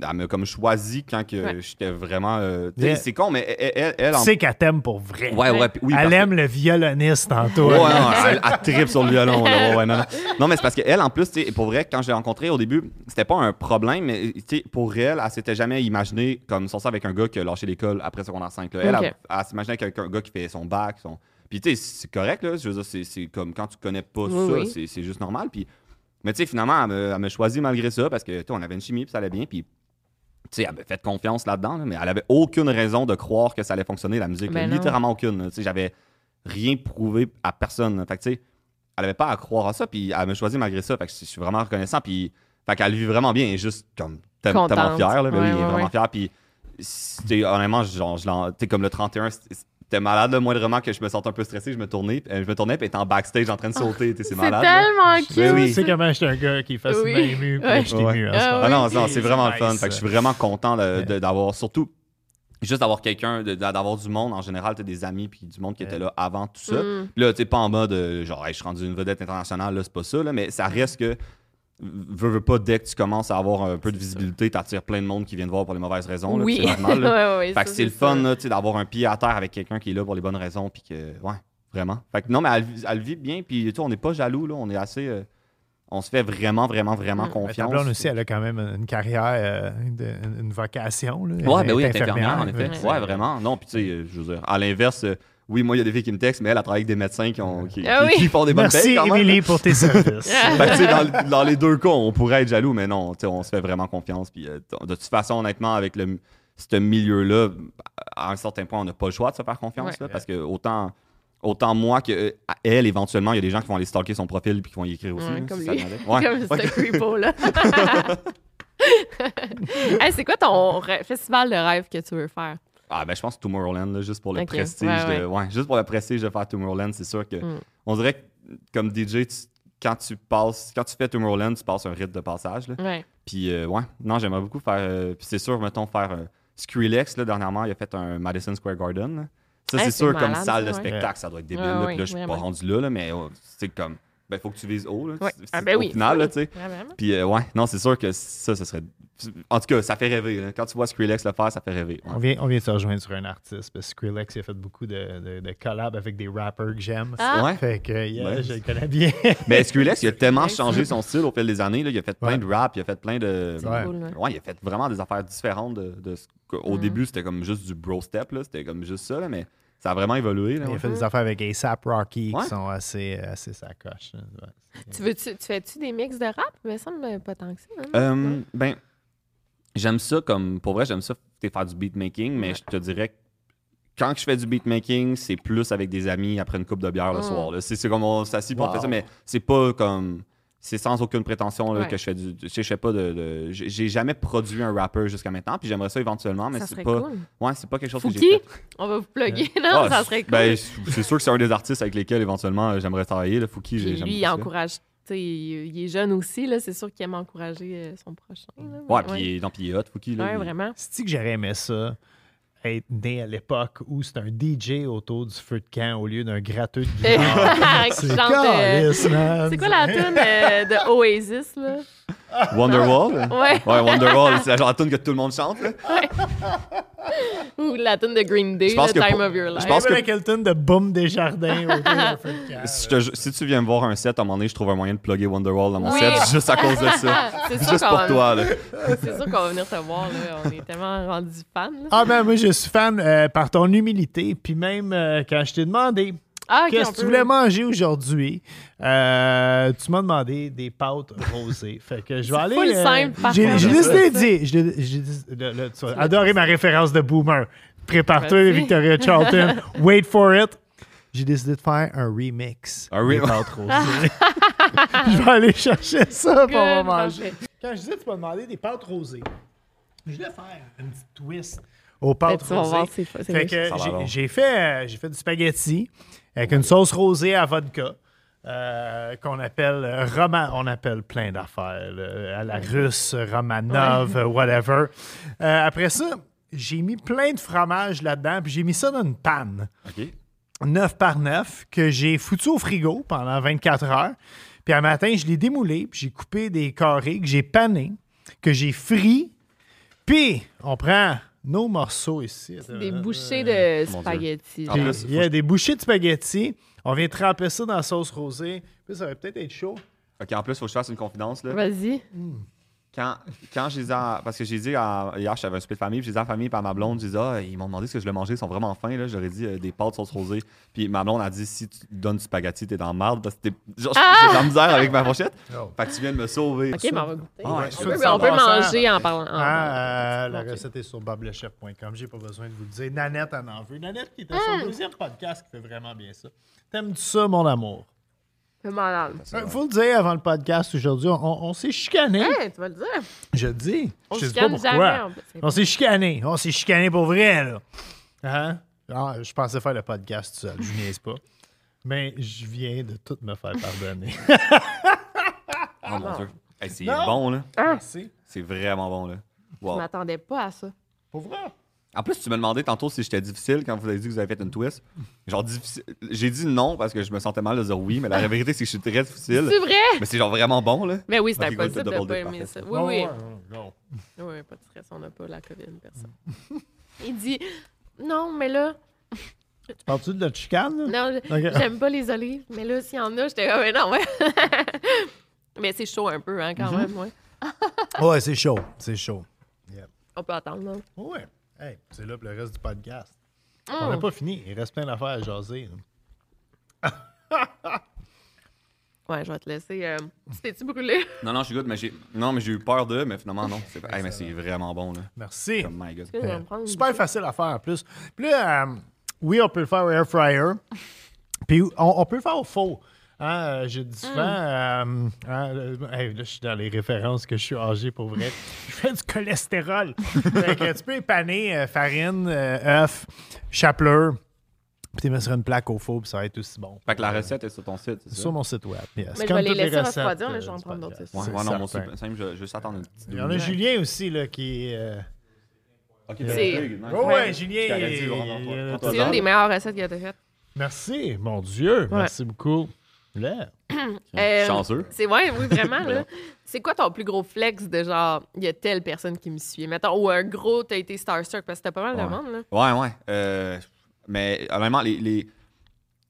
Elle m'a comme choisi quand que Ouais. j'étais vraiment. euh, tu Yeah. C'est con, mais elle, elle, elle, Tu en- sais qu'elle t'aime pour vrai. Ouais, ouais, oui, Elle que- aime le violoniste en toi. Ouais, non, elle, elle tripe sur le violon. Là. Ouais, non, non. Non, mais c'est parce qu'elle, en plus, tu pour vrai, quand je l'ai rencontrée au début, c'était pas un problème, mais tu pour elle, elle s'était jamais imaginé comme sortir avec un gars qui a lâché l'école après secondaire 5. là. Elle, Ok. elle, elle s'imaginait avec un gars qui fait son bac. Son... Puis tu sais, c'est correct, là. Je veux dire, c'est- comme quand tu connais pas Oui, ça, oui. c'est- c'est juste normal. Puis... Mais tu sais, finalement, elle me choisi malgré ça parce que, tu sais, on avait une chimie, puis ça allait bien. Puis tu sais, elle avait fait confiance là-dedans, là, mais elle avait aucune raison de croire que ça allait fonctionner, la musique. Ben littéralement aucune. Tu sais, j'avais rien prouvé à personne. Fait que, tu sais, elle avait pas à croire à ça, puis elle m'a choisi malgré ça. Fait que je suis vraiment reconnaissant, puis fait qu'elle vit vraiment bien, et juste comme tellement fière, là, ben Ouais, oui, ouais, vraiment ouais. fière, puis honnêtement, genre, je comme le 31, C'était malade, le moindrement que je me sentais un peu stressé, je me tournais, euh, je me tournais, puis elle était en backstage en train de sauter. tu sais, c'est C'est malade. là. tellement Oui, cute. oui. Tu sais comment j'étais un gars qui fasse Oui. mieux, puis Ouais. j'étais Ouais. mieux. hein, Ah c'est Ah non, non, c'est vraiment le nice, fun. Fait que je suis vraiment content d'avoir, surtout, juste d'avoir quelqu'un, d'avoir du monde en général, t'as des amis, puis du monde qui était là avant tout ça. Mm. Puis Là, tu sais, pas en mode, euh, genre, Hey, je suis rendu une vedette internationale, là, c'est pas ça, là, mais ça reste que, veux, veux pas, dès que tu commences à avoir un peu de visibilité, t'attires plein de monde qui vient te voir pour les mauvaises raisons. là, Oui. C'est normal. là. Ouais, ouais, ouais, Fait que c'est le fun, là, tu sais, d'avoir un pied à terre avec quelqu'un qui est là pour les bonnes raisons, puis que, ouais, vraiment. Fait que non, mais elle, vit- elle vit bien, puis tu on n'est pas jaloux, là, on est assez. euh, on se fait vraiment, vraiment, vraiment Mm. Ta confiance. blonde aussi, elle a quand même une carrière, euh, de- une vocation. Là. Ouais, ben oui, elle est infirmière, en effet. Ouais. Ouais, vraiment. Non, puis tu sais, euh, je veux dire, à l'inverse, euh, oui, moi, il y a des filles qui me textent, mais elle, elle travaille avec des médecins qui, ont, qui, Ah qui- oui. qui font des bonnes Merci, quand même. Émilie, pour tes services. Fait dans, dans les deux cas, on pourrait être jaloux, mais non, on se fait vraiment confiance. Puis, euh, de toute façon, honnêtement, avec le, ce milieu-là, à un certain point, on n'a pas le choix de se faire confiance. Ouais. là, parce que autant, autant moi que euh, elle, éventuellement, il y a des gens qui vont aller stalker son profil puis qui vont y écrire aussi. Ouais, là, comme si ça lui. Ouais. Comme Ouais. ce creepo-là. Hey, c'est quoi ton rê- festival de rêve que tu veux faire? Ah ben je pense Tomorrowland là, juste pour le prestige ouais, de ouais, juste pour le prestige de faire Tomorrowland, c'est sûr que Mm. on dirait que comme DJ tu- quand tu passes quand tu fais Tomorrowland, tu passes un rite de passage là. Ouais. Puis euh, ouais, non, j'aimerais beaucoup faire euh, puis c'est sûr mettons faire euh, Skrillex là dernièrement, il a fait un Madison Square Garden. là. Ça Hey, c'est sûr comme salle de spectacle, ça doit être débile puis là je suis pas rendu là, là mais oh, c'est comme ben faut que tu vises haut là. Ouais. C'est- Ah, ben au oui, final oui. tu sais. Puis euh, ouais, non, c'est sûr que ça ce serait en tout cas, ça fait rêver. là. Quand tu vois Skrillex le faire, ça fait rêver. Ouais. On vient, on vient de se rejoindre sur un artiste. Parce que Skrillex il a fait beaucoup de, de, de collabs avec des rappers que j'aime. Ah. Ouais. Fait que yeah, Ouais. je le connais bien. Mais Skrillex, il a tellement changé son style au fil des années. là. Il a fait plein Ouais. de rap, il a fait plein de. C'est Ouais. cool, ouais. Ouais, il a fait vraiment des affaires différentes de, de ce qu'au Mhm. début, c'était comme juste du bro step, là. C'était comme juste ça, là, mais ça a vraiment évolué. Là, Il a fait des affaires avec ASAP Rocky Ouais. qui sont assez, assez sacoches. là. Ouais. Tu, veux -tu, tu fais-tu des mix de rap? Mais ça me semble pas tant que ça. hein? Euh, ben, j'aime ça comme. Pour vrai, j'aime ça faire du beatmaking, mais Ouais. je te dirais que quand je fais du beatmaking, c'est plus avec des amis après une coupe de bière le Mm. soir. C'est comme on s'assit pour fait ça, mais c'est pas comme. C'est sans aucune prétention là, Ouais. que je fais du. Je sais- pas de. de- j'ai jamais produit un rapper jusqu'à maintenant, puis j'aimerais ça éventuellement, mais c'est serait pas. cool. Ouais, c'est pas quelque chose que Fouki, j'ai fait. on va vous plugger. Non, Ah, ça serait cool. ben, c'est sûr que c'est un des artistes avec lesquels éventuellement euh, j'aimerais travailler. Le Fouki, j'ai Puis lui, il encourage. Il, il est jeune aussi, là, c'est sûr qu'il aime encourager euh, son prochain. là, Ouais, puis il est- hot, Fouki. Là, Ouais, il- vraiment. C'est-tu que j'aurais aimé ça, être né à l'époque où c'est un DJ autour du feu de camp au lieu d'un gratteux de guitare? C'est euh. C'est quoi la tune euh, de Oasis, là? Wonderwall? Ouais. Ouais, Wonderwall, c'est la tune que tout le monde chante. Là. Ou la tune de Green Day, Je pense The que Time of Your je Life. pense que- avec Elton de Boom des Jardins autour d'un feu de camp. Si, je te ju- si tu viens me voir un set, à un moment donné, je trouve un moyen de plugger Wonderwall dans mon Oui. set juste à cause de ça. C'est juste pour va- toi. Là. C'est sûr qu'on va venir te voir, là. On est tellement rendus fans, là. Ah ben moi je suis fan euh, par ton humilité, puis même euh, quand je t'ai demandé Ah, qu'est-ce que tu voulais manger aujourd'hui, euh, tu m'as demandé des pâtes rosées. fait que je vais aller. full simple, par J'ai contre. j'ai décidé C'est de ça. dire, j'ai- j'ai dit- le- le- tu vas adorer ma référence de boomer. Prépare-toi. Victoria Charlton. Wait for it. J'ai décidé de faire un remix. Un re- des pâtes rosées. je vais aller chercher ça pour manger. Quand je disais tu m'as demandé des pâtes rosées, je voulais faire une petite twist aux pâtes Ben, rosées. Fait que j'ai- fait, euh, j'ai fait du spaghetti avec une sauce rosée à vodka. euh, qu'on appelle euh, Roman, on appelle plein d'affaires, à la russe, Romanov, whatever. Euh, après ça, j'ai mis plein de fromage là-dedans, puis j'ai mis ça dans une panne. OK. 9 par 9 que j'ai foutu au frigo pendant 24 heures. Puis un matin, je l'ai démoulé, puis j'ai coupé des carrés que j'ai panés, que j'ai frit. Puis on prend nos morceaux ici. Des bouchées de Mon Dieu. spaghetti. En puis plus, il y a des bouchées de spaghetti. On vient tremper ça dans la sauce rosée. Puis ça va peut-être être chaud. OK, en plus, il faut que je fasse une confidence. Là. Vas-y. Quand, quand j'ai dit à- Parce que j'ai dit à, hier, j'avais un souper de famille, j'ai dit à la famille, par ma blonde, j'ai dit, ah, ils m'ont demandé ce que je voulais manger, ils sont vraiment fins. Là. J'aurais dit euh, des pâtes sauce rosée. Puis ma blonde a dit, si tu donnes du spaghetti, t'es dans le marde, parce que t'es. Genre, j'ai de la misère avec ma fourchette. Oh. Fait que tu viens de me sauver. OK, mais on va goûter. Ah ouais, on peut, on manger en parlant. en Ah, euh, la recette est sur boblechef.com. J'ai pas besoin de vous le dire. Nanette en en veut. Nanette qui était Hmm. son deuxième podcast qui fait vraiment bien ça. T'aimes ça, mon amour? Il faut le dire avant le podcast aujourd'hui. On, on s'est chicané. Hey, tu vas le dire. Je le dis. On je sais pas pourquoi. jamais. en plus. On s'est chicané. On s'est chicané pour vrai, là. Hein? Ah, je pensais faire le podcast tout seul, je niaise pas. Mais je viens de tout me faire pardonner. Oh mon dieu. Hey, c'est bon, là. Merci. C'est vraiment bon, là. Je Wow. m'attendais pas à ça. Pour vrai? En plus, tu me demandais tantôt si j'étais difficile quand vous avez dit que vous avez fait une twist. Genre, difficile. J'ai dit non parce que je me sentais mal de dire oui, mais la vérité, c'est que je suis très difficile. C'est vrai? Mais c'est genre vraiment bon, là. Mais oui, c'est Ok, cool, impossible de pas aimer ça. Oui, oui. ouais, non. Oui, pas de stress, on n'a pas la COVID, personne. Il dit Non, mais là, Parles-tu de la chicane? là? non, j'aime pas les olives, mais là, s'il y en a, j'étais comme Mais non, ouais. mais c'est chaud un peu, hein, quand même, ouais. Ouais, c'est chaud. C'est chaud. On peut attendre, non? Ouais. Hey, c'est là pour le reste du podcast. Mm. On n'a pas fini. Il reste plein d'affaires à jaser. Ouais, je vais te laisser. euh, Tu t'es-tu brûlé? Non, non, je suis good, mais j'ai. Non, mais j'ai eu peur de, mais finalement, non. C'est hey, mais c'est vraiment bon, là. Merci. Oh my god. Super facile à faire en plus. Puis là, euh, oui, on peut le faire au air fryer. Puis on, on peut le faire au four. Hein, euh, J'ai dit souvent, euh, hein, euh, hey, là, je suis dans les références que je suis âgé pour vrai. Je fais du cholestérol. Fait que tu peux épaner euh, farine, euh, œuf, chapelure, puis tu mets sur une plaque au four, puis ça va être aussi bon. Fait que la recette est sur ton site, c'est C'est ça? sur mon site web. yes. Mais je Comme vais les laisser refroidir, mais je vais en prendre d'autres. Ouais, ouais, non, simple, je, je vais juste attendre une petite Il y en a Julien aussi là, qui est. euh, Ok, C'est- Oh, ouais, Julien. Je C'est une des meilleures recettes qu'il a faites. Merci, mon Dieu. Merci beaucoup. Là. Euh, Chanceux. C'est ouais, oui, vraiment. là. C'est quoi ton plus gros flex de genre, il y a telle personne qui me suit? Mettons, ou un gros, t'as été starstruck parce que t'as pas mal de Ouais. monde, là. Ouais, ouais. Euh, mais honnêtement, les, les,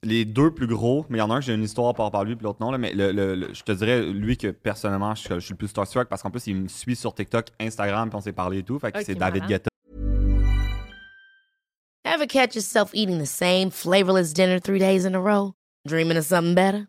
les deux plus gros, mais il y en a un que j'ai une histoire par, par lui, puis l'autre non. Là, mais le, le- le- je te dirais, lui que personnellement, je, je suis le plus starstruck parce qu'en plus, il me suit sur TikTok, Instagram, puis on s'est parlé et tout. Fait que Ok, c'est David malade. Guetta. Ever catch yourself eating the same flavorless dinner three days in a row? Dreaming of something better?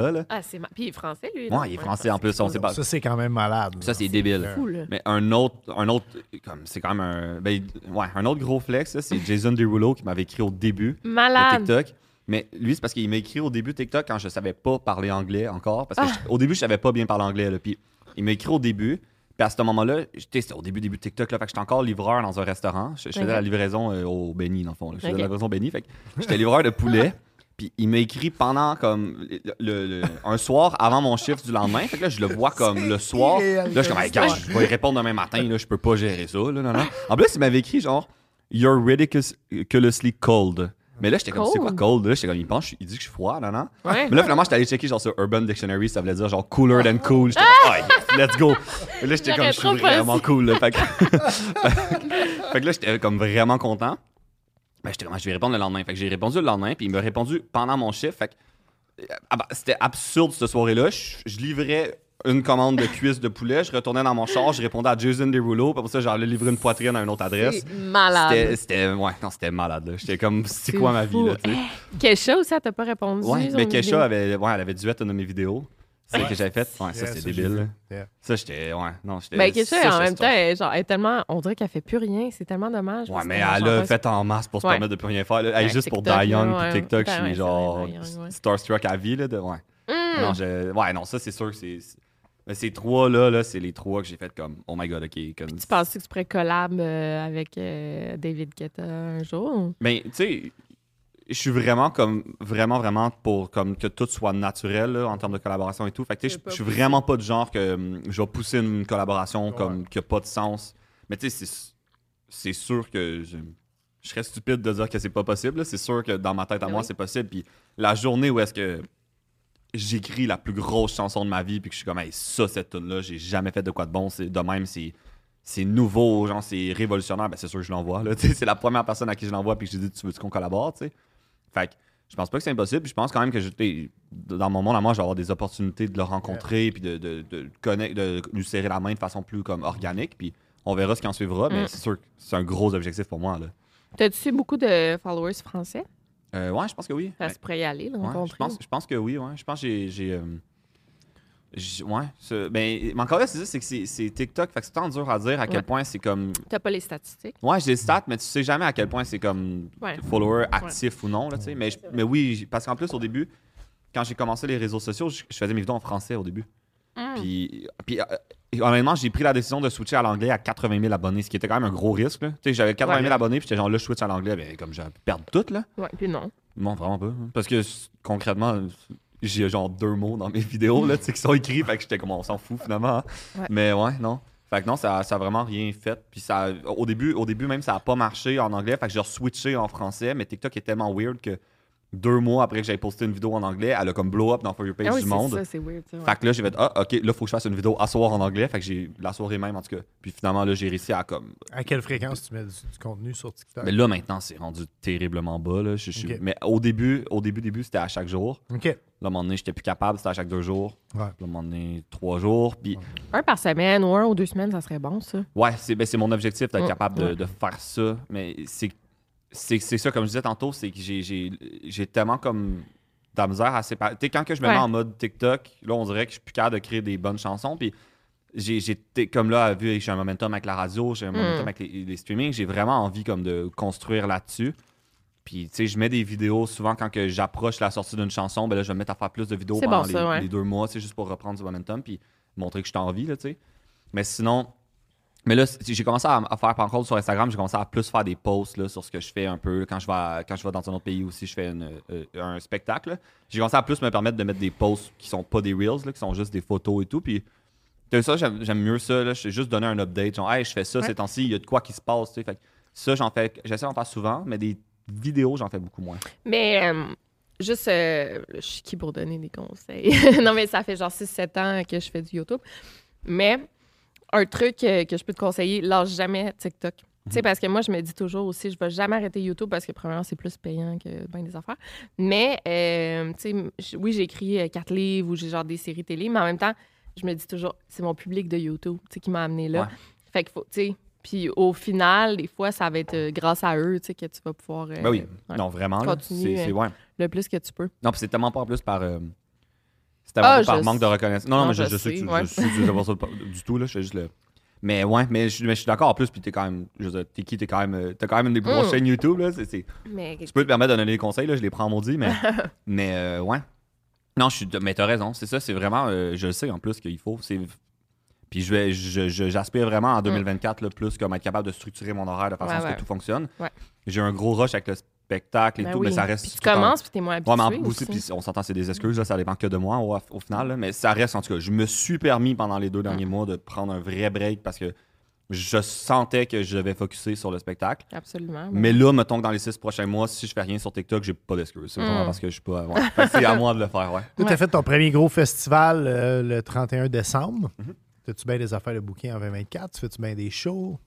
Ça, là. Ah, c'est ma... Puis il est français, lui. Ouais, il est français en plus, on sait pas. Ça, c'est quand même malade. Ça, c'est débile. fou, là. Mais un autre, un autre, comme c'est quand même un, ben, ouais, un autre gros flex, là, c'est Jason Derulo qui m'avait écrit au début de Malade. TikTok. Mais lui, c'est parce qu'il m'a écrit au début de TikTok quand je savais pas parler anglais encore. Parce que Ah. je- au début, je savais pas bien parler anglais. Là, puis il m'a écrit au début. Puis à ce moment-là, j'étais- c'était au début, début de TikTok. Là, fait que j'étais encore livreur dans un restaurant. Je, je faisais la livraison euh, au Benny, dans le fond. là. Je faisais la livraison au Benny. Fait que j'étais livreur de poulet. Puis il m'a écrit pendant comme le, le- un soir avant mon chiffre du lendemain. Fait que là, je le vois comme le soir. Là, je suis comme, hey, gars, je vais y répondre demain matin. Là, je peux pas gérer ça. Là, non, non. En plus, il m'avait écrit genre, You're ridiculously cold. Mais là, j'étais comme, c'est quoi Cold? Là, j'étais comme, il pense, il dit que je suis froid, non, non. Ouais. Mais là, finalement, j'étais allé checker genre sur Urban Dictionary, ça voulait dire genre cooler than cool. J'étais comme, yes, let's go. Et là, j'étais comme, je suis vraiment cool. là. Fait que, fait que là, j'étais comme vraiment content. Ben, j'étais comme, je vais répondre le lendemain. Fait que j'ai répondu le lendemain, puis il m'a répondu pendant mon chiffre. Fait que, euh, ah c'était absurde cette soirée-là. Je, je livrais une commande de cuisses de poulet, je retournais dans mon char, je répondais à Jason Derulo, puis après ça, j'allais livrer une poitrine à une autre adresse. Malade. c'était, ouais, non, c'était malade. J'étais comme, c'est quoi ma vie, là, tu sais? Kesha aussi, elle t'a pas répondu. Ouais, mais vidéo? Kesha avait, ouais, elle avait duet une de mes vidéos. C'est ça que j'avais fait? Ouais, ça, Yeah, j'ai débile. Yeah. Ça, j'étais, ouais, non, j'étais. Ben, ça, en même temps, elle, genre, elle est tellement. On dirait qu'elle fait plus rien. C'est tellement dommage. Ouais, mais elle a chanteuse. fait en masse pour se Ouais. permettre de plus rien faire. là. Avec juste pour Die Young puis ouais. TikTok, Ben je ouais, suis c'est genre ouais. starstruck à vie. Là, de, ouais. Mm. Non, je, ouais, non, ça, c'est sûr que c'est. c'est- Mais ces trois-là, là, c'est les trois que j'ai fait comme, oh my god, ok. Comme... Tu penses que tu pourrais collab euh, avec euh, David Guetta un jour? Mais, tu sais, je suis vraiment comme, vraiment, vraiment pour comme que tout soit naturel là, en termes de collaboration et tout. Fait que, je suis vraiment pas du genre que hum, je vais pousser une collaboration comme qui a pas de sens. Mais, tu sais, c'est- sûr que je, je serais stupide de dire que c'est pas possible. C'est sûr que dans ma tête à Ben moi, oui. c'est possible. Puis la journée où est-ce que j'écris la plus grosse chanson de ma vie, puis que je suis comme, hey, ça, cette tune là j'ai jamais fait de quoi de bon. C'est de même, c'est c'est nouveau, genre c'est révolutionnaire, ben c'est sûr que je l'envoie. là. C'est la première personne à qui je l'envoie puis que je dis tu veux qu'on collabore, tu sais? Fait que je pense pas que c'est impossible. Je pense quand même que je, dans mon monde à moi, je vais avoir des opportunités de le rencontrer puis de, de, de, de lui serrer la main de façon plus comme organique. Puis on verra ce qui en suivra, mais Mm. c'est sûr que c'est un gros objectif pour moi. Là. T'as-tu beaucoup de followers français? Euh, ouais, je pense que oui. Ça se pourrait y aller, le Ouais, je, rencontrer. pense, je pense que oui, ouais. Je pense que j'ai. J'ai, j'ai- ouais. ce- ben, mais encore là, c'est ça, c'est que c'est- TikTok. Fait que c'est tant dur à dire à quel Ouais. point c'est comme. T'as pas les statistiques. Ouais, j'ai des stats, mais tu sais jamais à quel point c'est comme Ouais. follower actif ou non, là, tu sais. Mais, je- mais oui, parce qu'en plus, au début, quand j'ai commencé les réseaux sociaux, je, je faisais mes vidéos en français au début. Mm. Puis, puis euh, honnêtement, j'ai pris la décision de switcher à l'anglais à 80 000 abonnés, ce qui était quand même un gros risque. Tu sais, j'avais 80 000 Ouais. abonnés, puis j'étais genre là, je switch à l'anglais, ben, comme pu perdre tout, là. Ouais, puis non. Non, vraiment pas. Parce que concrètement, j'ai genre deux mots dans mes vidéos là, tu sais, qui sont écrits, fait que j'étais comme on s'en fout finalement. hein. Ouais. Mais ouais, non. Fait que non, ça, ça a vraiment rien fait. Puis ça, au début, au début même, ça a pas marché en anglais. Fait que j'ai switché en français. Mais TikTok est tellement weird que deux mois après que j'avais posté une vidéo en anglais, elle a comme blow up dans For Your Page Ah oui, du monde. ça, c'est weird. Ça, ouais. Fait que là, j'ai fait, ah, ok, là, faut que je fasse une vidéo à soir en anglais. Fait que j'ai la soirée même, en tout cas. Puis finalement, là, j'ai réussi à comme. À quelle fréquence tu mets du, du contenu sur TikTok? Mais là, maintenant, c'est rendu terriblement bas. Là. Je- je- Ok. Mais au début, au début, début, c'était à chaque jour. OK. Là, à un moment donné, j'étais plus capable, c'était à chaque deux jours. Ouais. Là, à un moment donné, trois jours. Puis, Un par semaine ou un ou deux semaines, ça serait bon, ça. ouais, c'est ben, c'est mon objectif d'être Mm, capable de, de faire ça. Mais c'est c'est c'est ça, comme je disais tantôt, c'est que j'ai- tellement comme de la misère à séparer. Tu sais, quand que je me Ouais. mets en mode TikTok, là, on dirait que je suis plus capable de créer des bonnes chansons. Puis, j'ai comme là, vu que j'ai un momentum avec la radio, j'ai un momentum avec les, les streamings, j'ai vraiment envie comme de construire là-dessus. Puis, tu sais, je mets des vidéos souvent quand que j'approche la sortie d'une chanson, ben là, je vais me mettre à faire plus de vidéos C'est pendant bon, les, ça, ouais. les deux mois, sais, juste pour reprendre du momentum, puis montrer que je suis en vie, là, tu sais. Mais sinon, mais là, j'ai commencé à, à faire, par contre, sur Instagram, j'ai commencé à plus faire des posts là, sur ce que je fais un peu. Quand je vais, à- quand je vais dans un autre pays aussi, je fais une- euh, un spectacle. J'ai commencé à plus me permettre de mettre des posts qui sont pas des reels, là, qui sont juste des photos et tout. Puis, ça, j'aime mieux ça. Là. Je fais juste donner un update. Genre, hey, je fais ça ces temps-ci, il y a de quoi qui se passe. sais. Fait ça, j'en fais, j'essaie d'en faire souvent, mais des vidéos, j'en fais beaucoup moins. Mais euh, juste, euh, je suis qui pour donner des conseils? non, mais ça fait genre 6-7 ans que je fais du YouTube. Mais un truc euh, que je peux te conseiller, lâche jamais TikTok. Tu Mhm. sais, parce que moi, je me dis toujours aussi, je vais jamais arrêter YouTube parce que, premièrement, c'est plus payant que bien des affaires. Mais, euh, tu sais, oui, j'ai écrit euh, quatre livres ou j'ai genre des séries télé, mais en même temps, je me dis toujours, c'est mon public de YouTube, tu sais, qui m'a amené là. Ouais. Fait qu'il faut, tu sais, puis au final, des fois, ça va être grâce à eux, tu sais, que tu vas pouvoir. euh, Ben oui, non, vraiment. C'est ouais. Le plus que tu peux. Non, puis c'est tellement pas en plus par. Tellement Ah, par manque de sais. reconnaissance. Non, non, mais je, je je sais que sais, tu ouais. je sais pas ça du tout, là. Je fais juste le. Mais ouais, mais je, mais je suis d'accord en plus, puis t'es quand même. Je veux dire, t'es qui, t'es quand même. euh, T'as quand même une des plus grosses Mm. chaînes YouTube, là. Mais Tu peux te permettre de donner des conseils, là, je les prends en maudit, mais. mais euh, ouais. Non, je suis. Mais t'as raison, c'est ça, c'est vraiment. euh, je sais en plus qu'il faut. c'est Puis je vais, j'aspire vraiment en 2024, là, plus comme être capable de structurer mon horaire de façon à ce Mm. Que ouais. tout fonctionne. Ouais. J'ai un gros rush avec le spectacle et Ben tout, oui. mais ça reste. Puis tu en- commences, puis t'es moins habitué. Ouais, mais en- aussi, aussi. puis on s'entend, c'est des excuses, là, ça dépend que de moi au, au final. là, mais ça reste, en tout cas, je me suis permis pendant les deux derniers mois de prendre un vrai break parce que je sentais que je devais focusser sur le spectacle. Absolument. Mais là, mettons que dans les six prochains mois, si je fais rien sur TikTok, j'ai pas d'excuses. C'est vraiment Mm. parce que je suis pas. ouais. C'est à moi de le faire, ouais. Tu Ouais. as fait ton premier gros festival euh, le 31 décembre. Mhm. T'as-tu bien des affaires de bouquin en 2024? Tu fais-tu bien des shows?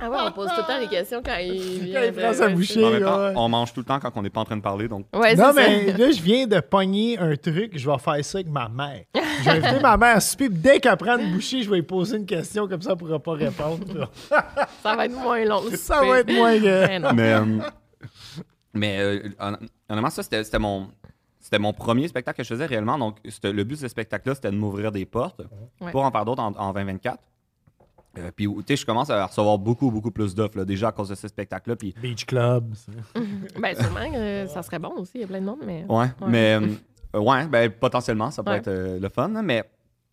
Ah ouais, on pose tout le temps des questions quand il vient. Quand il prend sa bouchée. Ouais. on mange tout le temps quand on n'est pas en train de parler, donc. Ouais, non, c'est mais ça. là, je viens de pogner un truc. Je vais faire ça avec ma mère. J'ai invité ma mère à souper. puis Dès qu'elle prend une bouchée, je vais lui poser une question. Comme ça, elle ne pourra pas répondre. Ça va être moins long. le ça souper. va être moins. Mais non. Mais, euh, mais euh, hon- honnêtement, ça, c'était c'était mon. C'était mon premier spectacle que je faisais réellement. Donc, c'était- le but de ce spectacle-là, c'était de m'ouvrir des portes Ouais. pour en faire d'autres en, en 2024. Euh, puis, tu sais, je commence à recevoir beaucoup, beaucoup plus d'offres, là, déjà à cause de ce spectacle-là. Puis, Beach Club. ça. Ben, sûrement, euh, ça serait bon aussi. Il y a plein de monde, mais ouais, mais, euh, ouais, ben, potentiellement, ça pourrait Ouais. être euh, le fun, mais.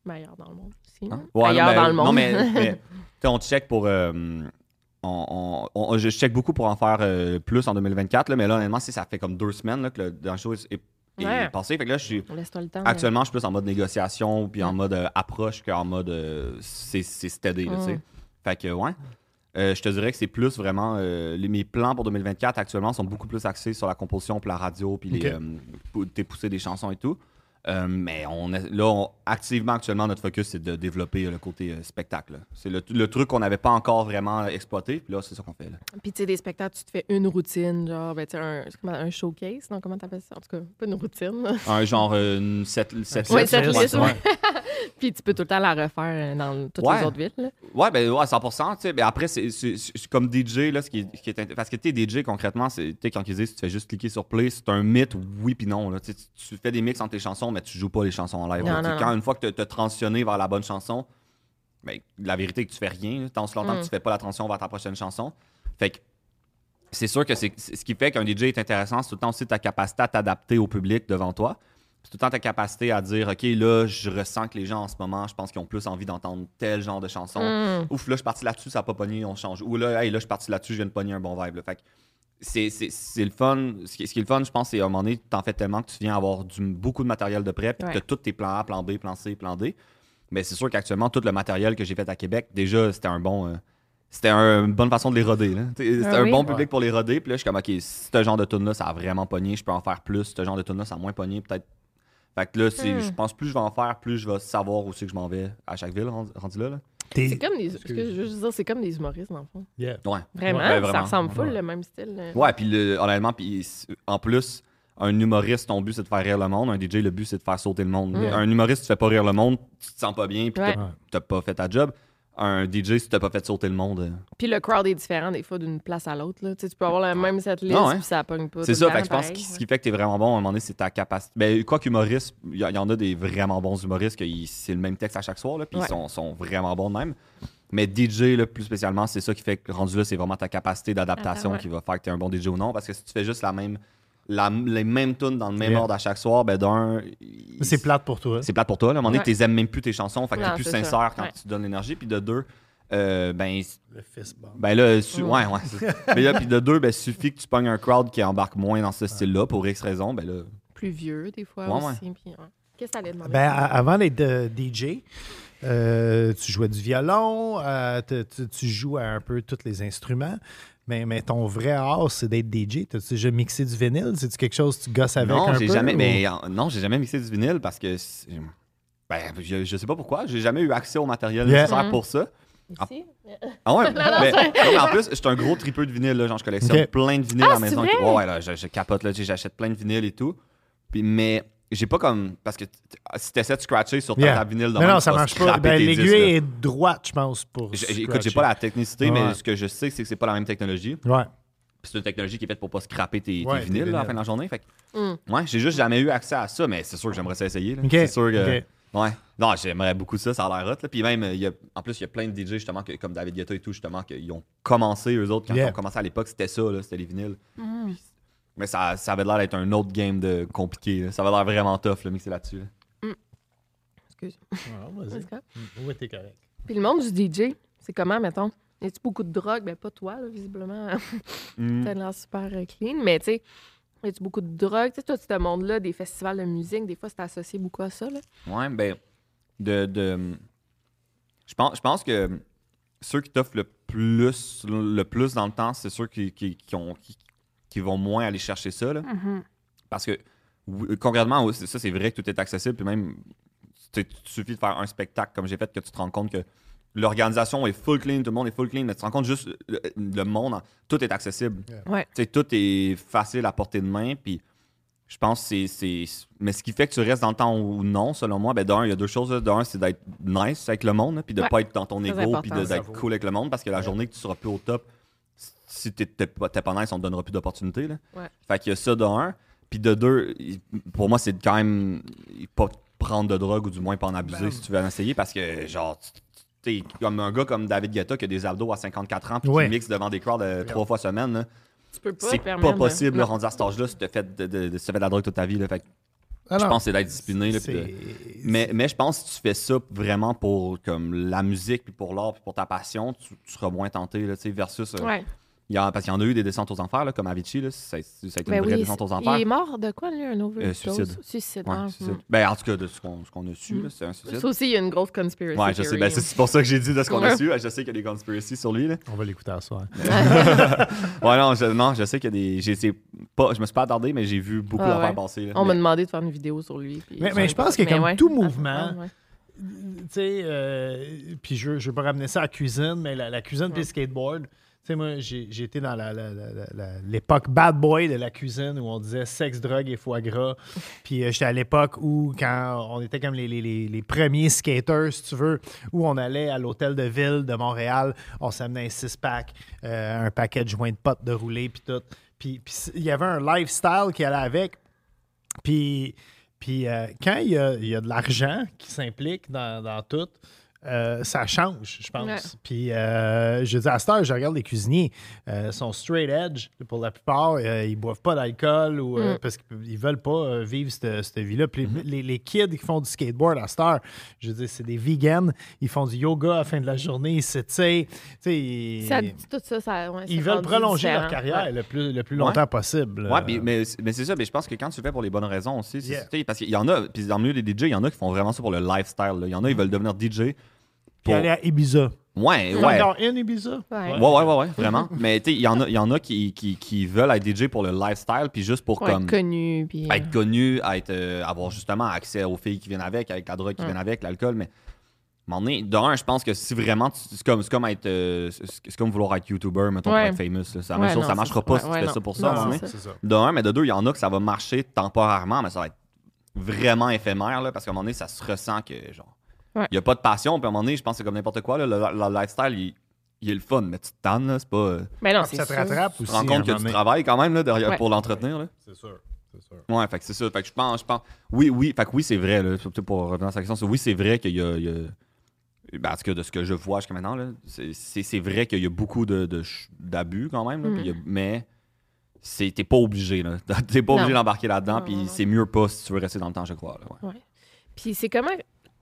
meilleur dans le monde aussi. Hein? non? Ouais, Ailleurs non, dans le monde. Non, mais, mais, tu sais, on check pour. euh, on, on- on- je check beaucoup pour en faire euh, plus en 2024, là, mais là, honnêtement, si ça fait comme deux semaines là, que le dernier show est, est Ouais. passé. Fait que là, je suis. Le temps. Actuellement, je suis plus en mode négociation puis en mode euh, approche qu'en mode euh, c'est c'est steady, là, tu sais. Mm. Fait que, ouais. Euh, je te dirais que c'est plus vraiment. euh, les- mes plans pour 2024 actuellement sont beaucoup plus axés sur la composition, puis la radio, puis les, Ok. euh, pou- dépousser des chansons et tout. Euh, mais on est- là, on- activement, actuellement, notre focus, c'est de développer euh, le côté euh, spectacle. C'est le, le truc qu'on n'avait pas encore vraiment exploité, puis là, c'est ça qu'on fait. Là. Puis, tu sais, des spectacles, tu te fais une routine, genre, ben, tu sais, un, un showcase, non? Comment t'appelles ça? En tout cas, pas une routine. là. Un genre, une set, Ouais, ouais. ouais. Puis, tu peux tout le temps la refaire euh, dans toutes Ouais. les autres villes. là. Ouais, ben ouais, 100%. tu sais. Ben après, c'est comme DJ, là, ce qui est, ce qui est int- parce que tu DJ, concrètement, c'est quand ils disent tu fais juste cliquer sur play, c'est un mythe, oui puis non. Là. Tu fais des mix entre tes chansons, mais tu joues pas les chansons en live. Non, non, quand non. une fois que tu as transitionné vers la bonne chanson, ben, la vérité est que tu fais rien. Tant longtemps Mm. que tu fais pas la transition vers ta prochaine chanson. Fait que c'est sûr que c'est- ce qui fait qu'un DJ est intéressant, c'est tout le temps aussi ta capacité à t'adapter au public devant toi. C'est tout le temps ta capacité à dire, OK, là, je ressens que les gens en ce moment, je pense qu'ils ont plus envie d'entendre tel genre de chanson. Mm. Ouf, là, je suis parti là-dessus, ça n'a pas pogné, on change. Ou là, hey, là, je suis parti là-dessus, je viens de pogner un bon vibe. là. Fait que c'est, c'est, c'est le fun. Ce qui, ce qui est le fun, je pense, c'est à un moment donné, tu en fais tellement que tu viens avoir du, beaucoup de matériel de prêt, puis Ouais. tu as tous tes plans A, plan B, plan C, plan D. Mais c'est sûr qu'actuellement, tout le matériel que j'ai fait à Québec, déjà, c'était un bon. euh, c'était un- une bonne façon de les roder. C'était Ah un oui? bon public pour les roder. Puis là, je suis comme, OK, ce genre de tune là ça a vraiment pogné. Je peux en faire plus. Ce genre de tune là ça a moins pogné. Peut-être. Fait que là, Hmm. je pense plus je vais en faire, plus je vais savoir où c'est que je m'en vais à chaque ville rendu, là. C'est comme des. Ce que je veux juste dire, c'est comme des humoristes, dans le fond. Yeah. Ouais. Vraiment, Ouais, ça vraiment. ressemble full, Ouais. le même style. là. Ouais, puis le- honnêtement, puis en plus, un humoriste, ton but c'est de faire rire le monde. Un DJ, le but c'est de faire sauter le monde. Mm. Un humoriste, tu fais pas rire le monde, tu te sens pas bien, puis t'as pas fait ta job. Un DJ, si t'as pas fait sauter le monde. Puis le crowd est différent des fois d'une place à l'autre. Tu sais, tu peux avoir la même setlist, Ah ouais. puis ça pogne pas. C'est ça, fait que je pense que ce qui fait que t'es vraiment bon à un moment donné, c'est ta capacité. Ben, quoi qu'humoriste, il y, y en a des vraiment bons humoristes que c'est le même texte à chaque soir, là, puis Ouais. ils sont, sont vraiment bons de même. Mais DJ, là, plus spécialement, c'est ça qui fait que rendu là, c'est vraiment ta capacité d'adaptation Ah, ouais. qui va faire que t'es un bon DJ ou non. Parce que si tu fais juste la même, la- les mêmes tunes dans le même Yeah. ordre à chaque soir, ben d'un. C'est plate pour toi. C'est plate pour toi. Là. À un moment donné, Ouais. tu aimes même plus tes chansons, fait que t'es plus ça. sincère quand Ouais. tu donnes l'énergie. Puis de deux, euh, ben, Le fist bump. ben là, su- ouais, ouais. c'est- Mais là, puis de deux, ben, suffit que tu pognes un crowd qui embarque moins dans ce style-là pour X raison, ben là. Plus vieux, des fois Ouais, aussi. puis, ouais. Qu'est-ce que t'allais demander? Ben, avant d'être euh, DJ, euh, tu jouais du violon, euh, te- tu, tu joues à un peu tous les instruments, mais, mais ton vrai art, c'est d'être DJ. T'as-tu déjà mixé du vinyle? C'est-tu quelque chose que tu gosses avec non, un peu? jamais, ou- mais non, j'ai jamais mixé du vinyle parce que, c'est- ben, je, je sais pas pourquoi, j'ai jamais eu accès au matériel Yeah. nécessaire Mhm. pour ça. Ici? Ah ouais, non, mais, non, mais en plus, j'étais un gros tripeux de vinyle, là, genre je collectionne plein de vinyles à Ah, la c'est maison. vrai? Ouais, ouais, là, je, je capote, j'achète plein de vinyles et tout. Puis, mais j'ai pas comme, parce que t- si t'essaies de scratcher sur ta Yeah. vinyle, même, non, tu ça marche pas. Ben, L'aiguille est droite, je pense, pour. Écoute, j'ai pas la technicité, Ouais. mais ce que je sais, c'est que c'est pas la même technologie. Ouais. Puis c'est une technologie qui est faite pour pas scraper tes, tes Ouais, tes vinyles là, à la fin de la journée. Fait que, Mm. ouais, j'ai juste jamais eu accès à ça, mais c'est sûr que j'aimerais ça essayer. C'est sûr que. OK. Ouais. Non, j'aimerais beaucoup ça, ça a l'air hot. là. Puis même, il y a, en plus, il y a plein de DJ, justement, que- comme David Guetta et tout, justement, qu'ils ont commencé, eux autres, quand Yeah. ils ont commencé à l'époque, c'était ça, là, c'était les vinyles. Mm. Mais ça, ça avait l'air d'être un autre game de compliqué. là. Ça avait l'air vraiment tough, le mixer là-dessus. là. Excuse. Ouais, vas-y. Correct. Mm, Ouais, t'es correct. Puis le monde du DJ, c'est comment, mettons? Y a-tu beaucoup de drogue? Ben, pas toi, là, visiblement. Mm. T'as l'air super euh, clean, mais tu sais, y a-tu beaucoup de drogue? Tu sais, toi, ce monde-là, des festivals de musique, des fois, c'est associé beaucoup à ça, là. Ouais, ben, de. de je, pense, je pense que ceux qui t'offrent le plus, le plus dans le temps, c'est ceux qui, qui, qui ont, qui, qui vont moins aller chercher ça. Là. Parce que, concrètement, ça, c'est vrai que tout est accessible. Puis même, il suffit de faire un spectacle comme j'ai fait que tu te rends compte que l'organisation est full clean, tout le monde est full clean, mais tu te rends compte juste le, le monde, tout est accessible. Ouais. Tout est facile à portée de main. Puis je pense que c'est- c'est. Mais ce qui fait que tu restes dans le temps ou non, selon moi, ben d'un, il y a deux choses. D'un, c'est d'être nice avec le monde, puis de Ouais. pas être dans ton ego, puis d'être cool avec le monde, parce que la journée que tu seras plus au top, si t'es pas, t'es pas nice, on te donnera plus d'opportunités. là. Ouais. Fait qu'il y a ça de un. Puis de deux, pour moi, c'est quand même pas prendre de drogue ou du moins pas en abuser Ben. si tu veux en essayer, parce que genre. T'es comme un gars comme David Guetta qui a des abdos à 54 ans puis Ouais. qui mixe devant des crowds euh, trois fois semaine. là. Tu peux pas C'est pas de- possible, Non. rendu à cet âge-là, si tu fait de, de, de- de la drogue toute ta vie. Là, fait que Ah je pense que c'est d'être discipliné. là, de- mais, mais je pense que si tu fais ça vraiment pour comme la musique, puis pour l'art, puis pour ta passion, tu, tu seras moins tenté. Là, versus. euh, Ouais. Il y a, parce qu'il y en a eu des descentes aux enfers, là, comme Avicii, là, ça, ça a été Ben une vraie oui, descente aux enfers. Il est mort de quoi, lui, un overdose? suicide. Suicide. Ouais, ah, hmm. Ben, en tout cas, de ce qu'on a su, là, c'est un suicide. Ça aussi, il y a une grosse conspiracy. Ouais, je sais. theory. Ben, c'est c'est pour ça que j'ai dit de ce qu'on a Ouais. su. Je sais qu'il y a des conspiracies sur lui. Là. On va l'écouter à soir. Ouais, non, je, non, je sais qu'il y a des. pas, je me suis pas attardé, mais j'ai vu beaucoup Ah, d'affaires ouais. passer. là. On m'a Mais- demandé de faire une vidéo sur lui. puis Mais- je pense que comme ouais. tout Ah, mouvement, ouais. tu sais, euh, puis je, veux pas ramener ça à la cuisine, mais la, la cuisine puis le skateboard. Tu sais, moi, j'ai été dans l'époque bad boy de la cuisine où on disait sexe, drogue et foie gras. Puis euh, j'étais à l'époque où, quand on était comme les, les- premiers skaters, si tu veux, où on allait à l'hôtel de ville de Montréal, on s'amenait un six-pack, euh, un paquet de joints de potes de rouler, puis tout. Puis il y avait un lifestyle qui allait avec. Puis, euh, quand il y a, y a de l'argent qui s'implique dans, dans tout, euh, ça change, je pense. Ouais. Puis, euh, je dis à cette heure, je regarde les cuisiniers, euh, sont straight edge pour la plupart. euh, ils boivent pas d'alcool ou, euh, Mm. parce qu'ils veulent pas vivre cette, cette vie-là. Puis les, les kids qui font du skateboard à cette heure, je veux dire, c'est des vegans. Ils font du yoga à la fin de la journée. Ils s'étirent. Tu sais, ils- Ça, tout ça, ça, ouais, ils veulent prolonger leur carrière Ouais. le plus, le plus Ouais. longtemps possible. Ouais, Euh, puis- mais, mais c'est ça, mais je pense que quand tu le fais pour les bonnes raisons aussi, Yeah. parce qu'il y en a, puis dans le milieu des DJ, il y en a qui font vraiment ça pour le lifestyle. là. Il y en a, ils veulent devenir DJ. Pour... aller à Ibiza. Ouais, ouais. Encore une Ibiza? Ouais. Ouais, ouais, ouais, ouais, vraiment. Mais tu sais, il y en a, il y en a qui, qui, qui veulent être DJ pour le lifestyle, puis juste pour Pour comme. être connu. Puis, euh, être connu, être, euh, avoir justement accès aux filles qui viennent avec, avec la drogue qui Ouais. viennent avec, l'alcool. Mais à un moment donné, d'un, je pense que si vraiment, tu- c'est comme, comme être, euh, c'est comme vouloir être YouTuber, mettons, Ouais. pour être famous. là. La Ouais, chose, non, ça marchera ça. pas Ouais, si tu fais non. ça pour ça. à un Non, moment donné. c'est ça. D'un, mais de deux, il y en a que ça va marcher temporairement, mais ça va être vraiment éphémère, là, parce qu'à un moment donné, ça se ressent que, genre, il Ouais. n'y a pas de passion, puis à un moment donné, je pense que c'est comme n'importe quoi, là, le, le lifestyle, il, il est le fun, mais tu te tannes, là, c'est pas. euh, Mais non, Puis c'est ça te rattrape tu te rends compte que moment tu donné. travailles quand même là, derrière, Ouais. pour l'entretenir. Là. C'est sûr. C'est sûr. Ouais, fait que c'est ça. Fait que je pense, je pense. Oui, oui, fait que oui, c'est vrai, là, surtout pour revenir à sa question. c'est- Oui, c'est vrai qu'il y a. il y a- ben, en tout cas, de ce que je vois jusqu'à maintenant, là, c'est- c'est c'est vrai qu'il y a beaucoup de- de d'abus quand même, là, Mm. y a- mais c'est- t'es pas obligé. là. T'es pas obligé d'embarquer là-dedans, puis c'est mieux pas si tu veux rester dans le temps, je crois. là, ouais. Puis c'est comment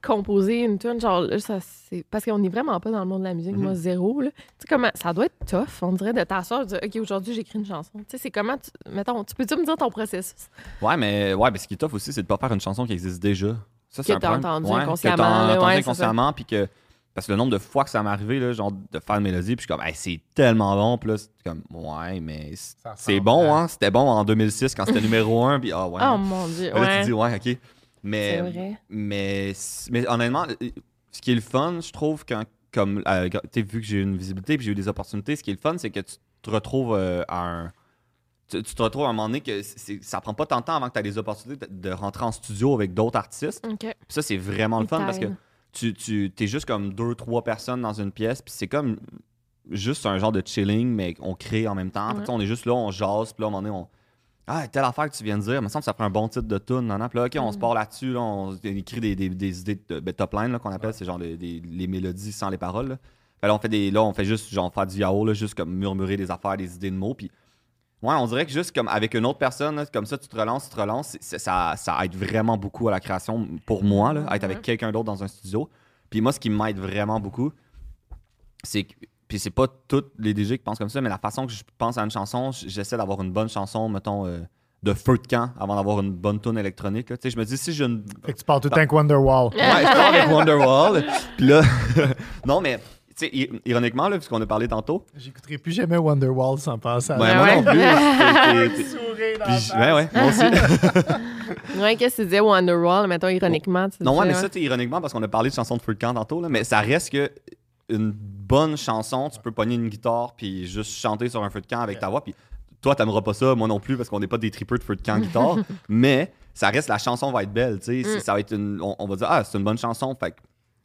composer une tune genre là, ça c'est parce qu'on est vraiment pas dans le monde de la musique Mhm. moi zéro là. Tu sais comment ça doit être tough on dirait de t'asseoir et de dire OK aujourd'hui j'écris une chanson. Tu sais c'est comment tu mettons tu peux-tu me dire ton processus? Ouais, mais ouais, mais ce qui est tough aussi, c'est de pas faire une chanson qui existe déjà. Ça, c'est Que un t'as problème. entendu Ouais, inconsciemment, Que t'as entendu ouais, inconsciemment, puis que. Parce que le nombre de fois que ça m'est arrivé, là, genre, de faire une mélodie, puis je suis comme, Hey, c'est tellement bon, puis là, c'est comme, ouais, mais c'est bon, hein. C'était bon en 2006 quand c'était numéro 1, puis ah ouais. Oh mon dieu. Là, Ouais. tu dis, ouais, ok. Mais, vrai. mais, mais honnêtement, euh, ce qui est le fun, je trouve, quand, comme, euh, vu que j'ai eu une visibilité puis j'ai eu des opportunités, ce qui est le fun, c'est que tu te retrouves euh, à un. Tu, tu te retrouves à un moment donné que ça prend pas tant de temps avant que tu aies des opportunités de, de rentrer en studio avec d'autres artistes. Puis ça, c'est vraiment le fun parce que tu, tu es juste comme deux, trois personnes dans une pièce, puis c'est comme juste un genre de chilling, mais on crée en même temps. Ouais. on est juste là, on jase, puis là, à un moment donné, on. Ah, telle affaire que tu viens de dire, il me semble que ça ferait un bon titre de tune. nan, nan. Puis là, OK, on se Mm. part là-dessus, là, on écrit des, des- des idées de ben, top line qu'on appelle, c'est genre les, des- les mélodies sans les paroles. Là. Fait là, on fait des, là, on fait juste genre faire du yao, là, juste comme murmurer des affaires, des idées de mots. Puis ouais, on dirait que juste comme avec une autre personne, là, comme ça, tu te relances, tu te relances, ça, ça aide vraiment beaucoup à la création pour moi, là, être avec Ouais. quelqu'un d'autre dans un studio. Puis moi, ce qui m'aide vraiment beaucoup, c'est que. Puis c'est pas tous les DJ qui pensent comme ça, mais la façon que je pense à une chanson, j'essaie d'avoir une bonne chanson, mettons, euh, de feu de camp avant d'avoir une bonne tune électronique. là. Tu sais, je me dis, si j'ai une. Fait que tu parles tout le temps avec Wonderwall. Ouais, je pars avec Wonderwall. Puis là. non, mais, tu sais, ironiquement, là, puisqu'on a parlé tantôt. J'écouterai plus jamais Wonderwall sans passer à Ben, la- moi ouais. non plus. Puis ouais, ouais, moi aussi. Ouais, qu'est-ce que tu disais Wonderwall mettons ironiquement tu Non, ouais, mais ça, ironiquement, parce qu'on a parlé de chansons de feu de camp tantôt, là, mais ça reste que une bonne chanson, tu peux pogner une guitare puis juste chanter sur un feu de camp avec ta voix. Puis toi, t'aimeras pas ça, moi non plus, parce qu'on n'est pas des tripeux de feu de camp guitare. mais ça reste, la chanson va être belle, tu sais. Mm. Ça va être une, on, on va dire, ah, c'est une bonne chanson. Fait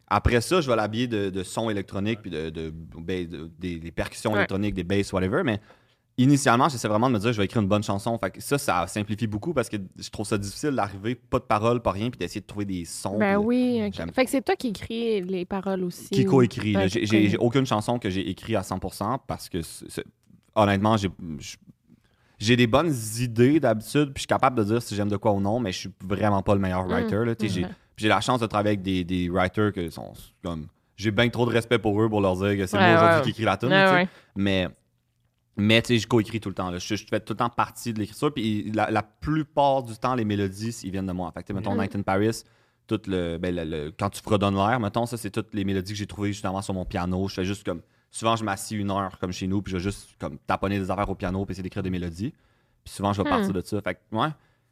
après ça, je vais l'habiller de, de sons électroniques puis de, de- ben, de- des, des percussions Ouais. électroniques, des basses, whatever. Mais initialement, j'essaie vraiment de me dire, je vais écrire une bonne chanson. Fait que ça, ça simplifie beaucoup parce que je trouve ça difficile d'arriver, pas de paroles, pas rien, puis d'essayer de trouver des sons. Ben oui, ok. J'aime- Fait que c'est toi qui écris les paroles aussi. qui coécrit. J'ai- aucune chanson que j'ai écrit à 100% parce que, honnêtement, j'ai des bonnes idées d'habitude, puis je suis capable de dire si j'aime de quoi ou non, mais je suis vraiment pas le meilleur writer. là. Tu sais, J'ai la chance de travailler avec des, des writers que sont comme. J'ai bien trop de respect pour eux pour leur dire que c'est Ouais, moi aujourd'hui ouais. qui écris la tune. Ouais. Mais Mais tu sais, je coécris tout le temps. là. Je, je fais tout le temps partie de l'écriture. Puis la, la plupart du temps, les mélodies, ils viennent de moi. Fait que, tu sais, mettons, Night in Paris, tout le, ben, le- le- quand tu fredonnes l'air, mettons, ça, c'est toutes les mélodies que j'ai trouvées justement sur mon piano. Je fais juste comme. Souvent, je m'assis une heure comme chez nous, puis je vais juste comme taponner des affaires au piano, puis essayer d'écrire des mélodies. Puis souvent, je vais partir de ça. Fait que, ouais.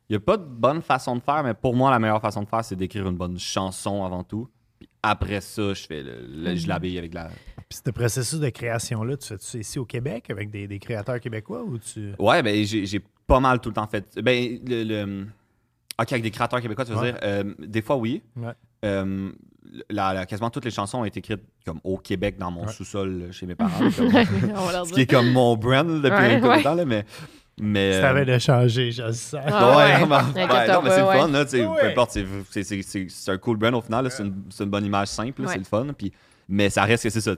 Il n'y a pas de bonne façon de faire, mais pour moi, la meilleure façon de faire, c'est d'écrire une bonne chanson avant tout. Puis après ça, je fais le, le- je l'habille avec la, Puis ce processus de création-là, tu fais-tu ici au Québec avec des, des créateurs québécois ou tu. Ouais, ben j'ai j'ai pas mal tout le temps fait. Ben, le. le- Ok, avec des créateurs québécois, tu veux Ouais. dire. euh, des fois, oui. Ouais. Euh, la- la- quasiment toutes les chansons ont été écrites comme au Québec, dans mon Ouais. sous-sol, chez mes parents. comme- ce qui est comme mon brand depuis Ouais, un peu ouais. de temps, là, mais. mais Ça euh, avait de changer, je le sens. Ah ouais. ben, ouais, non, mais c'est le ouais. fun, là, sais, peu importe, c'est- c'est- c'est c'est- c'est un cool brand au final, c'est une, c'est une bonne image simple, c'est le fun, puis, mais ça reste que c'est ça,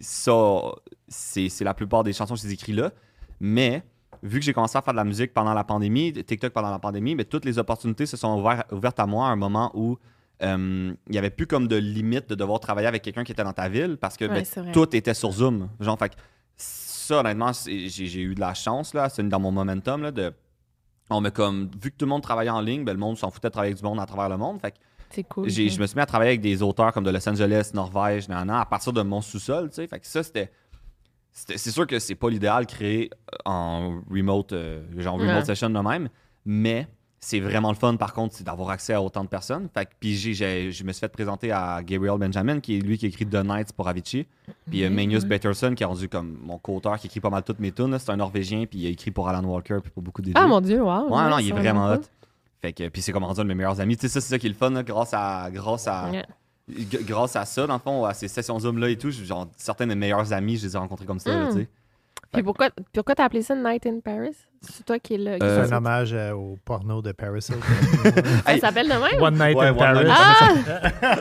ça, c'est c'est la plupart des chansons que j'ai écrites là, mais vu que j'ai commencé à faire de la musique pendant la pandémie, TikTok pendant la pandémie, mais toutes les opportunités se sont ouvertes, ouvertes à moi à un moment où euh, il n'y avait plus comme de limite de devoir travailler avec quelqu'un qui était dans ta ville parce que Ouais, ben, tout était sur Zoom. Genre, fait ça, honnêtement, j'ai eu de la chance, là, c'est dans mon momentum, là, de on m'a comme vu que tout le monde travaillait en ligne, ben, le monde s'en foutait de travailler avec du monde à travers le monde. Fait C'est cool. j'ai- je me suis mis à travailler avec des auteurs comme de Los Angeles, Norvège, nanana, à partir de mon sous-sol, tu sais. Fait que ça, c'était. c'était- C'est sûr que c'est pas l'idéal créer en remote, euh, genre remote Ouais. session de même, mais c'est vraiment le fun, par contre, c'est d'avoir accès à autant de personnes. Fait que, puis j'ai- j'ai- je me suis fait présenter à Gabriel Benjamin, qui est lui qui écrit The Nights pour Avicii. Puis euh, Magnus Peterson, qui est rendu comme mon co-auteur, qui écrit pas mal toutes mes tunes. là. C'est un Norvégien, puis il a écrit pour Alan Walker, puis pour beaucoup de Ah mon Dieu, wow. Ouais, non, il est ça, vraiment hot. Fait que, puis c'est comme rendu un de mes meilleurs amis. Tu sais, ça, c'est ça qui est le fun, là, grâce à, grâce à, grâce à ça, dans le fond, à ces sessions Zoom-là et tout, genre, certains de mes meilleurs amis, je les ai rencontrés comme ça, là, Mm. tu sais. Puis pourquoi, pourquoi t'as appelé ça Night in Paris? C'est toi qui est là. qui Euh, C'est un hommage euh, au porno de Paris Hilton. Ça Hey. s'appelle de même? One Night Ouais, in One Paris. Night in Ah!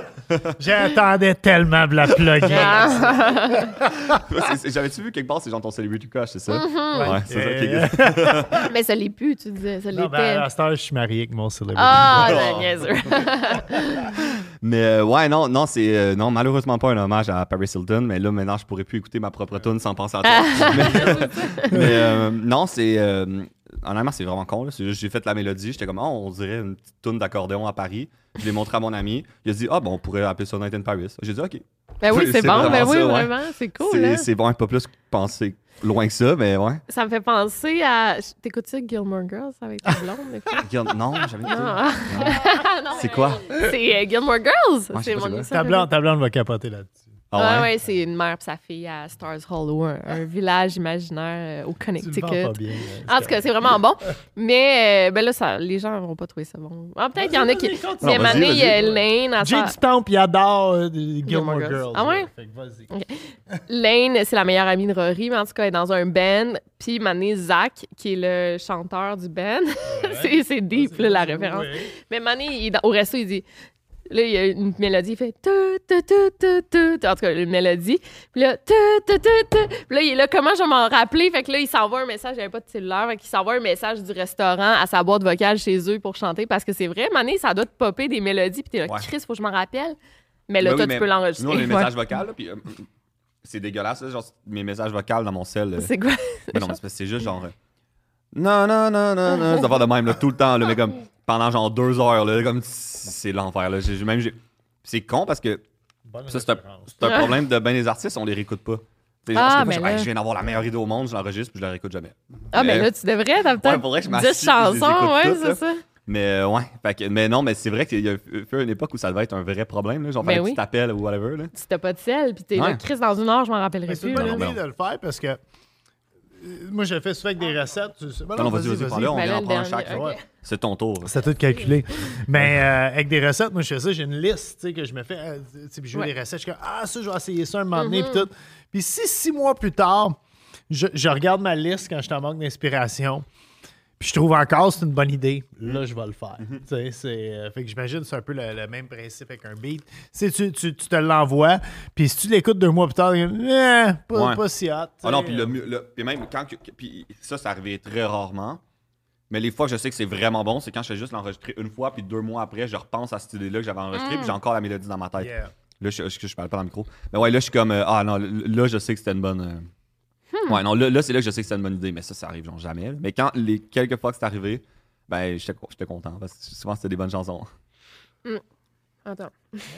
J'attendais tellement de la plugger. Ah! J'avais-tu vu quelque part, c'est genre ton celebrity crush, c'est ça? Mm-hmm. Ouais, c'est ça qui Euh, est Mais ça l'est plus, tu disais. Ça non, l'était. ben, à cette heure, je suis marié avec mon célébrité. Ah, Oh. la niaiseux. Mais euh, ouais, non, non, c'est euh, non, malheureusement pas un hommage à Paris Hilton, mais là maintenant je pourrais plus écouter ma propre tune sans penser à toi. mais mais, euh, non, c'est euh, honnêtement c'est vraiment con. J'ai fait la mélodie, j'étais comme oh, on dirait une petite tune d'accordéon à Paris. Je l'ai montré à mon ami. Il a dit ah bon on pourrait appeler ça Night in Paris. J'ai dit ok. Ben oui, c'est bon. Ben oui, ça, ouais. vraiment. C'est cool. c'est hein. c'est bon, pas plus penser loin que ça, mais ouais. Ça me fait penser à. T'écoutes-tu Gilmore Girls avec ta blonde? non, j'avais dit. Non. Non, C'est quoi? C'est euh, Gilmore Girls. je sais c'est mon ta blonde va capoter là-dessus. Ah ouais, ouais, c'est une mère et sa fille à Stars Hollow, un, un village imaginaire euh, au Connecticut. pas bien. là. En tout cas, c'est vraiment bon. Mais euh, ben là, ça, les gens vont pas trouver ça bon. Ah, Peut-être qu'il y en a qui. Mais Mané, il y a. Lane. à Jay du Temple, il adore euh, Gilmore Girls. Girls. Ah ouais? Fait que. Lane, c'est la meilleure amie de Rory, mais en tout cas, elle est dans un band. Puis Mané, Zach, qui est le chanteur du band. c'est c'est deep, là, la référence. Ouais. Mais Mané, il au resto, il dit. Là, il y a une mélodie, il fait. En tout cas, une mélodie. Puis là. Puis là, il est là, comment je vais m'en rappeler? Fait que là, il s'envoie un message, il avait pas de cellulaire. Fait qu'il s'envoie un message du restaurant à sa boîte vocale chez eux pour chanter. Parce que c'est vrai, Mané, ça doit te popper des mélodies. Puis t'es là, Ouais. Chris, faut que je m'en rappelle. Mais là, Ben toi, tu peux l'enregistrer. Nous, on a les Ouais. messages vocaux, là, puis euh, c'est dégueulasse, là, genre mes messages vocaux dans mon sel. euh, C'est quoi? Mais non, mais c'est parce que c'est juste genre. euh, Non, non, non, non, non. Ça va de même, là, tout le temps, là, mais comme pendant genre deux heures, là, comme c'est l'enfer, là. J'ai- même, j'ai- c'est con parce que ça, c'est un, un Ouais. problème de bien des artistes, on les réécoute pas. Genre, Ah, mais je, Hey, viens d'avoir la meilleure idée au monde, je l'enregistre, puis je la réécoute jamais. Ah, mais Mais- là, tu devrais. T'as peut-être je 10 m'assise, je les chansons, ouais, toutes, c'est là. ça. Mais euh, ouais, fait que- mais non, mais c'est vrai qu'il y a eu une époque où ça devait être un vrai problème, là, genre Ben oui. tu t'appelles ou whatever. Là. Si t'as pas de sel, puis t'es là, Ouais. Chris, dans une heure, je m'en rappellerai Mais C'est plus. une bonne idée de le faire parce que moi, je le fais souvent avec des recettes. Ben Non, non, vas-y, vas-y, on Ben en chaque. ok. Ouais. C'est ton tour. C'est tout calculé. Mais euh, avec des recettes, moi, je fais ça. J'ai une liste tu sais, que je me fais. euh, tu sais, puis je veux Ouais. des recettes. Je suis comme, ah, ça, je vais essayer ça un moment donné. Mhm. Puis tout. Puis si six mois plus tard, je, je regarde ma liste quand je t'en manque d'inspiration, puis je trouve encore que c'est une bonne idée, là, je vais le faire. Mhm. Tu sais, c'est, euh, fait que j'imagine que c'est un peu le, le même principe avec un beat. Si tu, tu, tu te l'envoies, puis si tu l'écoutes deux mois plus tard, eh, pas, Ouais. pas si tu Ah non, puis le puis même quand, puis ça, ça arrivait très rarement. Mais les fois que je sais que c'est vraiment bon, c'est quand je fais juste l'enregistrer une fois, puis deux mois après, je repense à cette idée-là que j'avais enregistrée, puis j'ai encore la mélodie dans ma tête. Yeah. Là, je, je, je parle pas dans le micro. Mais ouais, là, je suis comme, euh, ah non, là, je sais que c'était une bonne. euh, Ouais, non, là, là, c'est là que je sais que c'est une bonne idée, mais ça, ça arrive genre jamais. là. Mais quand les quelques fois que c'est arrivé, ben, j'étais co- j'étais content parce que souvent, c'était des bonnes chansons. Attends.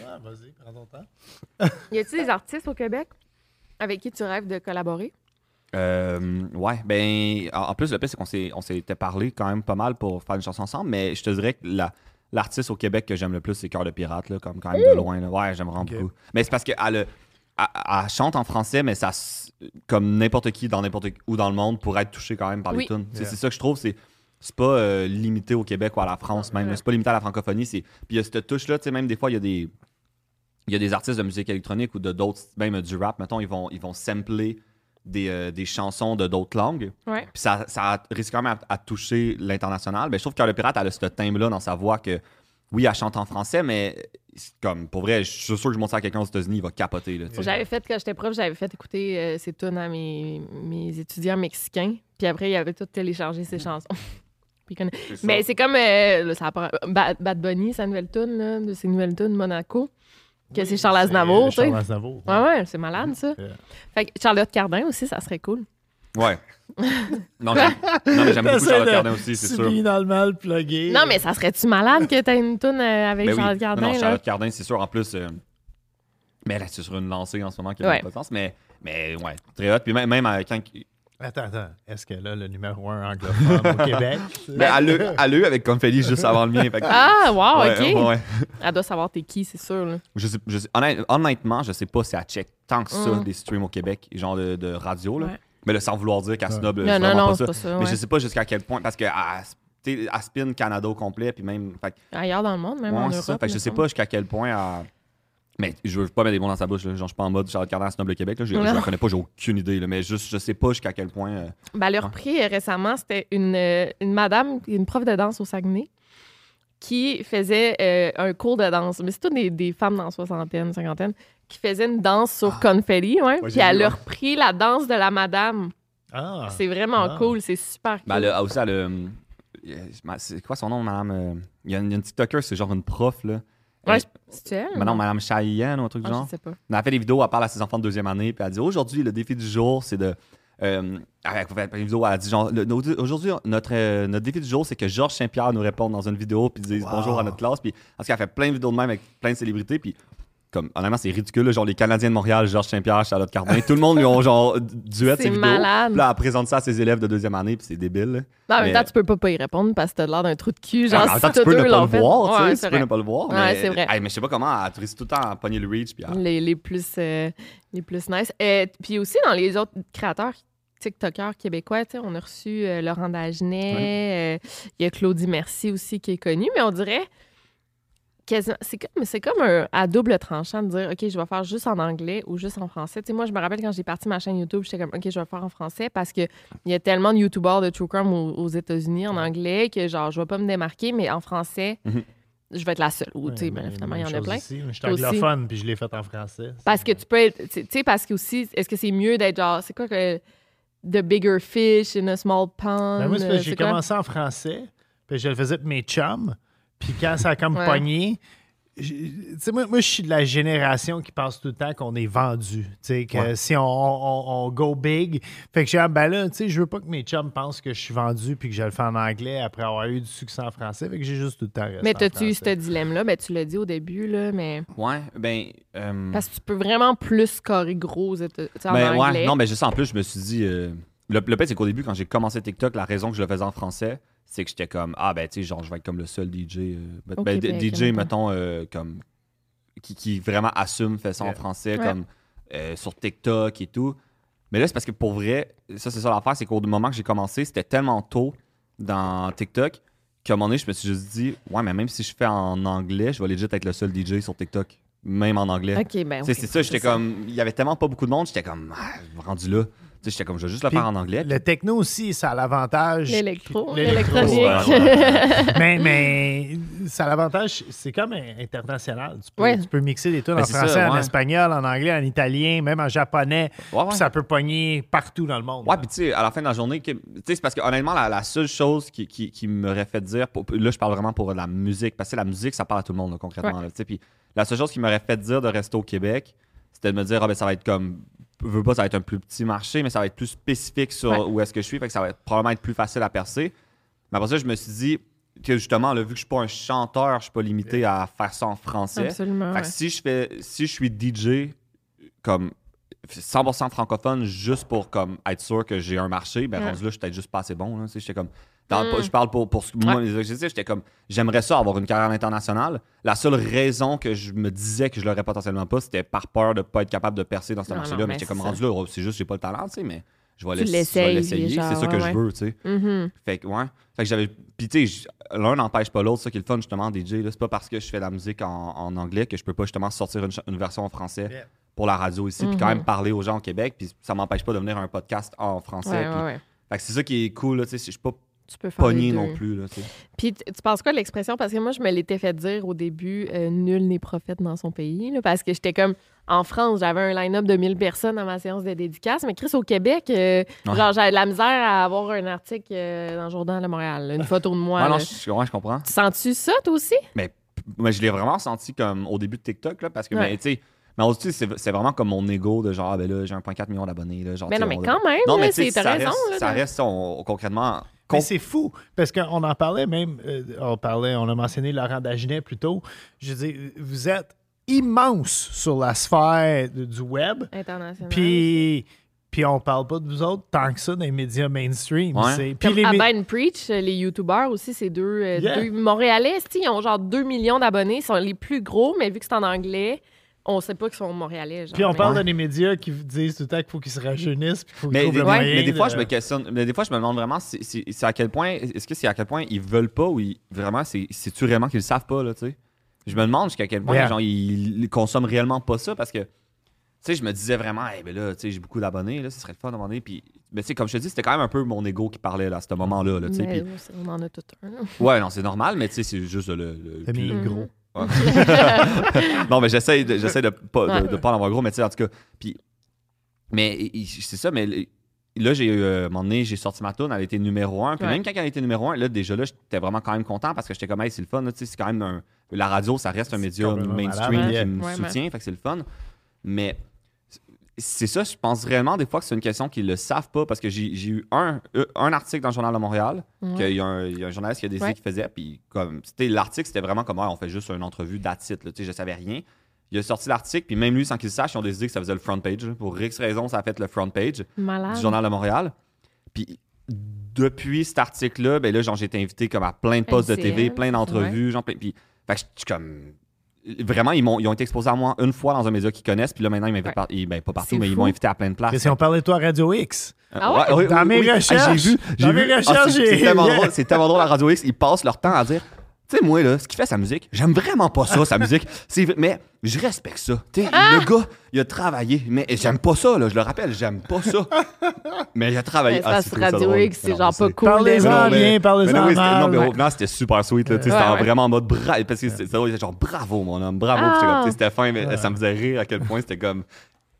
Ah, vas-y, prends ton temps. Y a-t-il des artistes au Québec avec qui tu rêves de collaborer? Euh, ouais, ben, en en plus, le pire, c'est qu'on s'est- on s'était parlé quand même pas mal pour faire une chanson ensemble, mais je te dirais que la- l'artiste au Québec que j'aime le plus, c'est Cœur de Pirate, là, comme quand même de loin. là. Ouais, j'aime vraiment Ok. beaucoup. Mais c'est parce qu'elle elle, elle chante en français, mais ça, s- comme n'importe qui dans n'importe où dans le monde pourrait être touché quand même par Oui. les tunes. C'est- Yeah. C'est ça que je trouve, c'est c'est pas euh, limité au Québec ou à la France même. C'est pas limité à la francophonie. c'est- Puis il y a cette touche-là, tu sais, même des fois, il y a des. Il y a des artistes de musique électronique ou de d'autres, même du rap, mettons, ils vont, ils vont sampler des, euh, des chansons de d'autres langues. Ouais. Puis ça, ça risque quand même à, à toucher l'international. Ben, je trouve que le pirate, elle a ce timbre-là dans sa voix que, oui, elle chante en français, mais comme, pour vrai, je suis sûr que je montre ça à quelqu'un aux États-Unis, il va capoter. Là. J'avais fait, quand j'étais prof, j'avais fait écouter euh, ces tunes à mes, mes étudiants mexicains. Puis après, ils avaient tout téléchargé ces chansons. Puis C'est ça. Mais c'est comme euh, là, ça apprend- Bad, Bad Bunny, sa nouvelle tune, là, de ses nouvelles tunes Monaco. Que c'est Charles Aznavour, tu sais. Charles Aznavour. Ouais, ouais, c'est malade, ça. Yeah. Fait que Charlotte Cardin aussi, ça serait cool. Ouais. non, mais j'aime beaucoup Charlotte Cardin aussi, c'est sûr. Le. Non, mais ça serait-tu malade que t'aies une tune euh, avec Ben. Charlotte Cardin? non, là? Charlotte Cardin, c'est sûr. En plus, euh, mais là, c'est sur une lancée en ce moment qui n'a Ouais. pas de sens. Mais, mais ouais, très hot. Puis même, même euh, quand. Attends, attends. Est-ce qu'elle a le numéro un anglophone au Québec? Ben, elle l'a eu avec Confetti juste avant le mien. fait que- Ah, wow, Ouais, OK. ouais. Elle doit savoir t'es qui, c'est sûr. Là. Je sais, je sais- honnête- honnêtement, je sais pas si elle check tant que ça Mm. des streams au Québec, genre de, de radio. Là. Mais là, sans vouloir dire qu'elle Ouais. snob, Non, c'est non, vraiment non, pas c'est ça. pas ça. Mais ouais. je sais pas jusqu'à quel point, parce que elle spin Canada au complet, puis même. Fait, Ailleurs dans le monde, même en ouais, c'est Europe. ça. Fait que je sais pas jusqu'à quel point elle. Mais je veux pas mettre des mots dans sa bouche. Là. Genre, je suis pas en mode Charlotte Cardin snob le Québec. Là. Je, je Non. la connais pas, j'ai aucune idée. Là. Mais juste, je sais pas jusqu'à quel point. euh, Ben, le repris euh, récemment, c'était une, euh, une madame, une prof de danse au Saguenay, qui faisait euh, un cours de danse. Mais c'est toutes des, des femmes dans la soixantaine, cinquantaine, qui faisaient une danse sur confetti. Ouais, puis elle vu, a repris la danse de la madame. Ah. C'est vraiment Ah. cool, c'est super cool. Ben, elle a aussi, elle a, euh, C'est quoi son nom, madame euh, Il y a une, une TikToker, c'est genre une prof, là. Ouais, c'est elle? Madame, madame Cheyenne ou un truc Ah, du genre. je sais pas. Elle a fait des vidéos, elle parle à ses enfants de deuxième année, puis elle dit aujourd'hui, le défi du jour, c'est de. Euh, elle vidéo, dit genre, aujourd'hui, notre, euh, notre défi du jour, c'est que Georges Saint-Pierre nous réponde dans une vidéo, puis dise Wow. bonjour à notre classe, puis parce qu'elle fait plein de vidéos de même avec plein de célébrités, puis comme, honnêtement, c'est ridicule, là, genre les Canadiens de Montréal, Georges Saint-Pierre, Charlotte Cardin, tout le monde lui ont genre duet C'est ces vidéos. malade. Puis là, elle présente ça à ses élèves de deuxième année, puis c'est débile. Non, en même Mais- temps, tu peux pas, pas y répondre parce que t'as l'air d'un trou de cul. Genre, en même temps, si tu tous peux deux ne pas le fait. voir, tu Ouais, sais, tu peux ne pas le voir. Ouais, mais, c'est vrai. Hey, mais je sais pas comment, elle réussit tout le temps à pogner le reach, puis à- Les, les plus, euh, les plus nice. Euh, puis aussi, dans les autres créateurs TikTokers québécois, tu on a reçu euh, Laurent Dagenet, euh, il y a Claudie Merci aussi qui est connu, mais on dirait c'est comme, c'est comme un, à double tranchant de dire, OK, je vais faire juste en anglais ou juste en français. Tu sais, moi, je me rappelle quand j'ai parti ma chaîne YouTube, j'étais comme, OK, je vais faire en français parce qu'il y a tellement de YouTubers de True Crime aux, aux États-Unis en anglais que, genre, je vais pas me démarquer, mais en français, Mhm. je vais être la seule. Ou, tu sais, Ouais, ben, mais finalement, il y en a plein. ici. Je suis anglophone, puis je l'ai fait en français. Parce que tu peux être. Tu sais, parce que aussi, est-ce que c'est mieux d'être genre. C'est quoi que. The bigger fish in a small pond? Ben, moi, euh, j'ai commencé en français, puis je le faisais pour mes chums. Puis quand ça a comme Ouais. pogné, j'ai- tu sais, moi, moi, je suis de la génération qui pense tout le temps qu'on est vendu. Tu sais, que Ouais. si on, on- on go big. Fait que j'ai dit, ben là, tu sais, je veux pas que mes chums pensent que je suis vendu puis que je le fais en anglais après avoir eu du succès en français. Fait que j'ai juste tout le temps resté Mais t'as-tu eu ce dilemme-là? Ben, tu l'as dit au début, là, mais. Ouais, ben. euh, Parce que tu peux vraiment plus scorer gros aux Éta- tu sais, en ben, anglais. ouais, non, mais juste en plus, je me suis dit. euh, le, le pire, c'est qu'au début, quand j'ai commencé TikTok, la raison que je le faisais en français, c'est que j'étais comme, ah, ben, tu sais, genre, je vais être comme le seul DJ. euh, ben, ben, Québec, DJ, mettons. euh, comme. Qui, qui vraiment assume, fait ça en français, Ouais. comme euh, sur TikTok et tout. Mais là, c'est parce que pour vrai, ça, c'est ça l'affaire, c'est qu'au moment que j'ai commencé, c'était tellement tôt dans TikTok qu'à un moment donné, je me suis juste dit, ouais, mais même si je fais en anglais, je vais legit être le seul DJ sur TikTok, même en anglais. OK, ben. Oui, c'est ça, j'étais comme. Il y avait tellement pas beaucoup de monde, j'étais comme. Ah, rendu là. J'étais comme, je vais juste le Puis faire en anglais. Le techno aussi, ça a l'avantage. L'électro, L'électro, l'électronique. mais, mais ça a l'avantage, c'est comme international. Tu peux, Ouais. tu peux mixer des tunes Ben, en ça, français, en espagnol, en anglais, en italien, même en japonais. Ouais, ouais. Puis ça peut pogner partout dans le monde. Ouais, puis tu sais, à la fin de la journée, tu sais, c'est parce que honnêtement, la, la seule chose qui, qui, qui m'aurait fait dire, pour- là, je parle vraiment pour la musique, parce que la musique, ça parle à tout le monde, là, concrètement. là, tu sais, Puis la seule chose qui m'aurait fait dire de rester au Québec, c'était de me dire, ah ben, ça va être comme veux pas, ça va être un plus petit marché, mais ça va être plus spécifique sur Ouais. où est-ce que je suis. Fait que ça va être, probablement être plus facile à percer. Mais après ça, je me suis dit que justement, là, vu que je suis pas un chanteur, je suis pas limité à faire ça en français. Absolument. Fait ouais. que si je fais, si je suis DJ comme 100% francophone juste pour comme être sûr que j'ai un marché, ben Ouais. rendu là, je suis peut-être juste pas assez bon. Là, j'étais comme, dans- Mm. je parle pour, pour moi, mes objectifs, j'étais comme, j'aimerais ça avoir une carrière internationale. La seule raison que je me disais que je l'aurais potentiellement pas, c'était par peur de pas être capable de percer dans ce marché-là. mais mais j'étais comme rendu là, oh, c'est juste que j'ai pas le talent, tu sais, mais je vais l'essayer. C'est ça que ouais. je veux, tu sais. Mhm. Fait que, ouais. Fait que j'avais. Puis, tu sais, l'un n'empêche pas l'autre. C'est ça qui est le fun, justement, DJ. là. C'est pas parce que je fais de la musique en, en anglais que je peux pas, justement, sortir une, version en français Yeah. pour la radio ici. Puis, quand Mhm. même, parler aux gens au Québec. Puis, ça m'empêche pas de venir un podcast en français. Ouais, ouais, ouais. Fait que c'est ça qui est cool, là. Tu sais, je suis pas Tu peux faire deux. non plus, là. Puis tu penses quoi de l'expression? Parce que moi, je me l'étais fait dire au début, euh, nul n'est prophète dans son pays. là, parce que j'étais comme, en France, j'avais un line-up de 1000 personnes à ma séance de dédicace. Mais Chris, au Québec, euh, Ouais. genre, j'avais de la misère à avoir un article euh, dans le Journal de Montréal. Une photo de moi. Ouais, non, je, ouais, je comprends. Tu sens-tu ça, toi aussi? Mais, mais je l'ai vraiment senti comme au début de TikTok, là. Parce que, Ouais. tu sais. Mais aussi, c'est c'est vraiment comme mon ego de genre, ah, ben là, j'ai 1,4 million d'abonnés. là, genre, Mais non, mais on- quand même, Non, mais c'est- raison. reste, là, ça reste on- concrètement. Mais c'est fou, parce qu'on en parlait même, euh, on parlait, on a mentionné Laurent Dagenet plus tôt. Je veux dire, vous êtes immense sur la sphère de- du web, International. puis, puis on parle pas de vous autres tant que ça dans les médias mainstream. Ouais. Puis Comme les and Preach, les YouTubers aussi, c'est deux, euh, Yeah. deux Montréalais. Ils ont genre 2 millions d'abonnés. Ils sont les plus gros, mais vu que c'est en anglais, on sait pas qu'ils sont Montréalais. genre. Puis on Mais- parle de des médias qui vous disent tout le temps qu'il faut qu'ils se rajeunissent, puis qu'il faut qu'ils Mais, trouvent des, le ouais, moyen mais des fois, de- je me questionne. Mais des fois, je me demande vraiment si, à quel point. Est-ce que c'est à quel point ils veulent pas ou ils- vraiment c'est c'est-tu réellement qu'ils le savent pas, là, tu sais? Je me demande jusqu'à quel point Yeah. genre, ils, ils consomment réellement pas ça parce que. Tu sais, je me disais vraiment, eh ben là, tu sais, j'ai beaucoup d'abonnés, là, ce serait le fun à un moment donné. Puis, mais tu sais, comme je te dis, c'était quand même un peu mon ego qui parlait là, à ce moment-là, là, tu sais. Mais Puis, on en a tout un. ouais, non, c'est normal, mais tu sais, c'est juste le. le- T'as mis le- gros. Ouais. non, mais j'essaie de, j'essaie de pas, de, pas en avoir gros, mais tu sais, en tout cas. Puis, mais c'est ça, mais là, j'ai eu, euh, à un moment donné, j'ai sorti ma tune, elle était numéro un. Puis Ouais. même quand elle était numéro un, là, déjà là, j'étais vraiment quand même content parce que j'étais comme, hey, c'est le fun, tu sais, c'est quand même un. La radio, ça reste un média mainstream malade, qui me Ouais, soutient, fait que c'est le fun. Mais c'est ça, je pense réellement des fois que c'est une question qu'ils le savent pas parce que j'ai eu un, euh, un article dans le Journal de Montréal, qu'il y, a un- il y a un journaliste qui a décidé Ouais. qu'il faisait, puis comme, c'était l'article, c'était vraiment comme, on fait juste une entrevue d'attitude, tu sais, je savais rien. Il a sorti l'article, puis même lui, sans qu'il le sache, ils ont décidé que ça faisait le front page. Pour X raison, ça a fait le front page Malade. du Journal de Montréal. Puis depuis cet article-là, ben là, genre, j'ai été invité comme à plein de postes de TV, plein d'entrevues, genre, plein- puis fait que je suis comme vraiment ils m'ont ils ont été exposés à moi une fois dans un média qu'ils connaissent, puis là maintenant ils m'invitent Ouais. par- ils- ben, pas partout, mais ils m'ont invité à plein de places. Et si on parlait de toi à Radio X, Ah ouais? Dans mes recherches. Ah, j'ai vu, j'ai Dans mes vu. Recherches, j'ai- c'est tellement drôle à Radio X, ils passent leur temps à dire tu sais, moi, là, ce qui fait sa musique, j'aime vraiment pas ça, sa musique. C'est vrai- mais je respecte ça. Tu sais, Ah! le gars, il a travaillé. Mais j'aime pas ça, là, je le rappelle, j'aime pas ça. mais il a travaillé. Mais c'est Ah, c'est Radio. X, c'est Non, genre pas cool. Parlez-en non, mais- bien, parlez-en mais non, non, mais final, c'était super sweet. Là, tu sais, Ouais, c'était ouais. vraiment en mode bravo. Parce que c'était genre bravo, mon homme, bravo. Ah. C'était fin, mais ça me faisait rire à quel point c'était comme.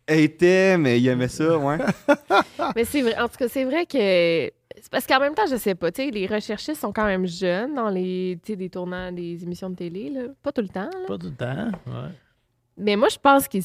Était, mais il aimait ça, ouais. Mais c'est vrai, en tout cas, c'est vrai que. C'est Parce qu'en même temps, je sais pas, tu sais, les recherchistes sont quand même jeunes dans les, des tournants des émissions de télé, là. Pas tout le temps, là. pas tout le temps. Ouais. Mais moi, je pense qu'ils-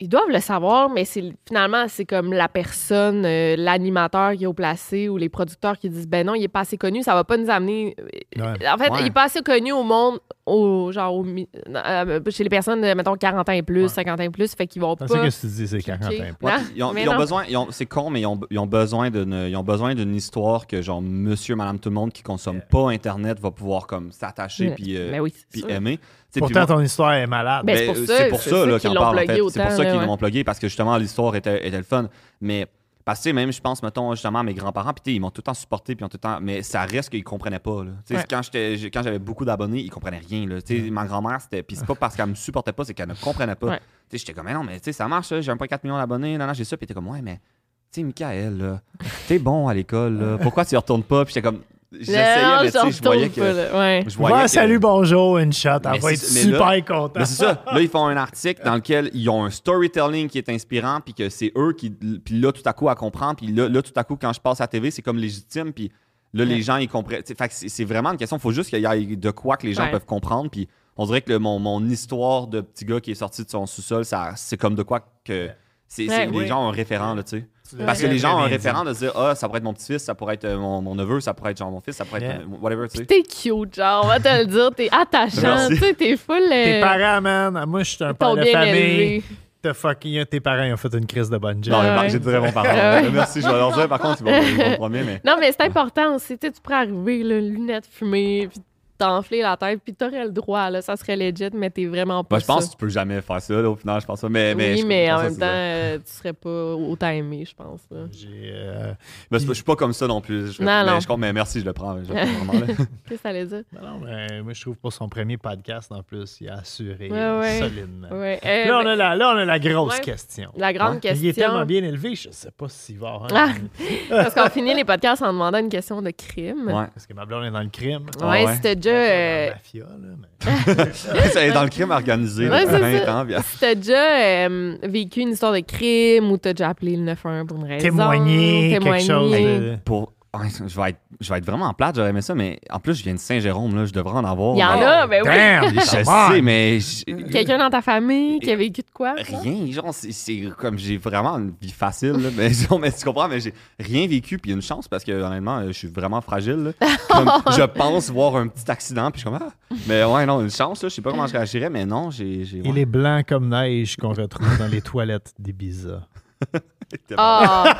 ils doivent le savoir, mais c'est finalement, c'est comme la personne, euh, l'animateur qui est au placé ou les producteurs qui disent ben non, il est pas assez connu, ça va pas nous amener. Ouais. En fait, Ouais. il est pas assez connu au monde, au, genre au mi- euh, chez les personnes, de, mettons, 40 ans et plus, Ouais. 50 ans et plus, fait qu'ils vont C'est pas. ça que tu dis, c'est 40 ans. Non, puis ils ont, ils besoin, ils ont- c'est con, mais ils ont, ils ont besoin d'une, histoire que genre Monsieur, Madame, tout le monde qui consomme pas Internet va pouvoir comme s'attacher puis, euh, Ben oui, c'est puis aimer. Pourtant, moi- ton histoire est malade. Ben, c'est ben, pour ça- c'est pour c'est ça, ça qu'ils en l'ont fait. C'est pour ça qu'ils ouais. l'ont plugué, parce que justement, l'histoire était, était le fun. Mais, parce que, même, je pense, mettons, justement, à mes grands-parents, puis ils m'ont tout le temps supporté, puis ils ont tout le temps. Mais ça reste qu'ils comprenaient pas, là. Ouais. quand, j'avais beaucoup d'abonnés, ils comprenaient rien, là. Ma grand-mère, c'était. Puis c'est pas parce qu'elle me supportait pas, c'est qu'elle ne comprenait pas. J'étais comme, mais non, mais tu sais, ça marche, j'ai 1,4 million d'abonnés, non, non, j'ai ça, puis t'es comme, ouais, mais. Tu sais, Michael, là, t'es bon à l'école, là. Pourquoi tu y retournes pas? Puis j'étais comme. J'essayais, mais tu sais, je voyais que. Ouais. Je voyais Va, que- salut, bonjour, une shot. Elle Mais va être mais là- super contente. mais c'est ça. Là, ils font un article dans lequel ils ont un storytelling qui est inspirant, puis que c'est eux qui. Puis là, tout à coup, à comprendre. Puis là, là, tout à coup, quand je passe à la TV, c'est comme légitime. Puis là, les gens, ils comprennent. c'est c'est vraiment une question. Il faut juste qu'il y ait de quoi que les gens Ouais. peuvent comprendre. Puis on dirait que le- mon, mon histoire de petit gars qui est sorti de son sous-sol, ça- c'est comme de quoi que. C'est, Ouais, les oui. gens ont un référent, là, tu sais. Parce que les gens ont un très référent de se dire, ah, ça pourrait être mon petit-fils, ça pourrait être euh, mon, mon neveu, ça pourrait être genre mon fils, ça pourrait être Yeah. euh, whatever, tu sais. T'es cute, genre, on va te le dire. T'es attachant, tu sais, t'es full. euh, Tes parents, man. Moi, je suis un père de famille. élevé. T'as fucking, tes parents, ils ont fait une crise de bonne job. Non, mais Ouais. J'ai parent. Ah ouais. Merci, je vais leur dire. Par contre, ils vont, ils vont me promener, mais. Non, mais c'est important aussi. Tu sais, tu pourrais arriver, là, lunettes fumées, puis t'enfler la tête, puis t'aurais le droit, là. Ça serait legit, mais t'es vraiment pas. Je pense ça. que tu peux jamais faire ça, là, au final, je pense pas. Mais, mais oui, je- mais je en même temps, euh, tu serais pas autant aimé, je pense. là. J'ai, euh, je suis pas comme ça non plus. Je, Non, mais, non. Je, compte- mais merci, je le prends. Qu'est-ce que ça allait dire? ben non, mais moi, je trouve pour son premier podcast, en plus, il a assuré Ouais, ouais. solidement. Ouais. euh, Là, on ben, a la, là, on a la grosse Ouais. question. la grande question. Il est tellement bien élevé, je sais pas s'il va. hein. Ah. Parce qu'on finit les podcasts en demandant une question de crime. Ouais. Parce que ma blonde est dans le crime. Ah Ouais, ouais. si t'as déjà, Dans euh, la mafia, là, mais- c'est dans le crime organisé Ouais, depuis c'est 20 ça. ans. puis- si t'as déjà euh, vécu une histoire de crime ou t'as déjà appelé le 911 pour une raison. Témoigner, quelque témoigner. chose de- Pour... je, vais être, je vais être vraiment plate, j'aurais aimé ça, mais en plus, je viens de Saint-Jérôme, là, je devrais en avoir. Il y en mais- a, ben oui. Damn! Je come on! sais, mais. je- Quelqu'un dans ta famille qui a vécu de quoi? Rien, genre, c'est- c'est comme j'ai vraiment une vie facile, là, mais, genre, mais tu comprends, mais j'ai rien vécu, puis une chance parce que honnêtement, euh, je suis vraiment fragile. là. Comme, je pense voir un petit accident, puis je suis comme, ah, mais ouais, non, une chance, là, je sais pas comment je réagirais, mais non, j'ai. j'ai- Il est blanc comme neige qu'on retrouve dans les toilettes d'Ibiza. Ah!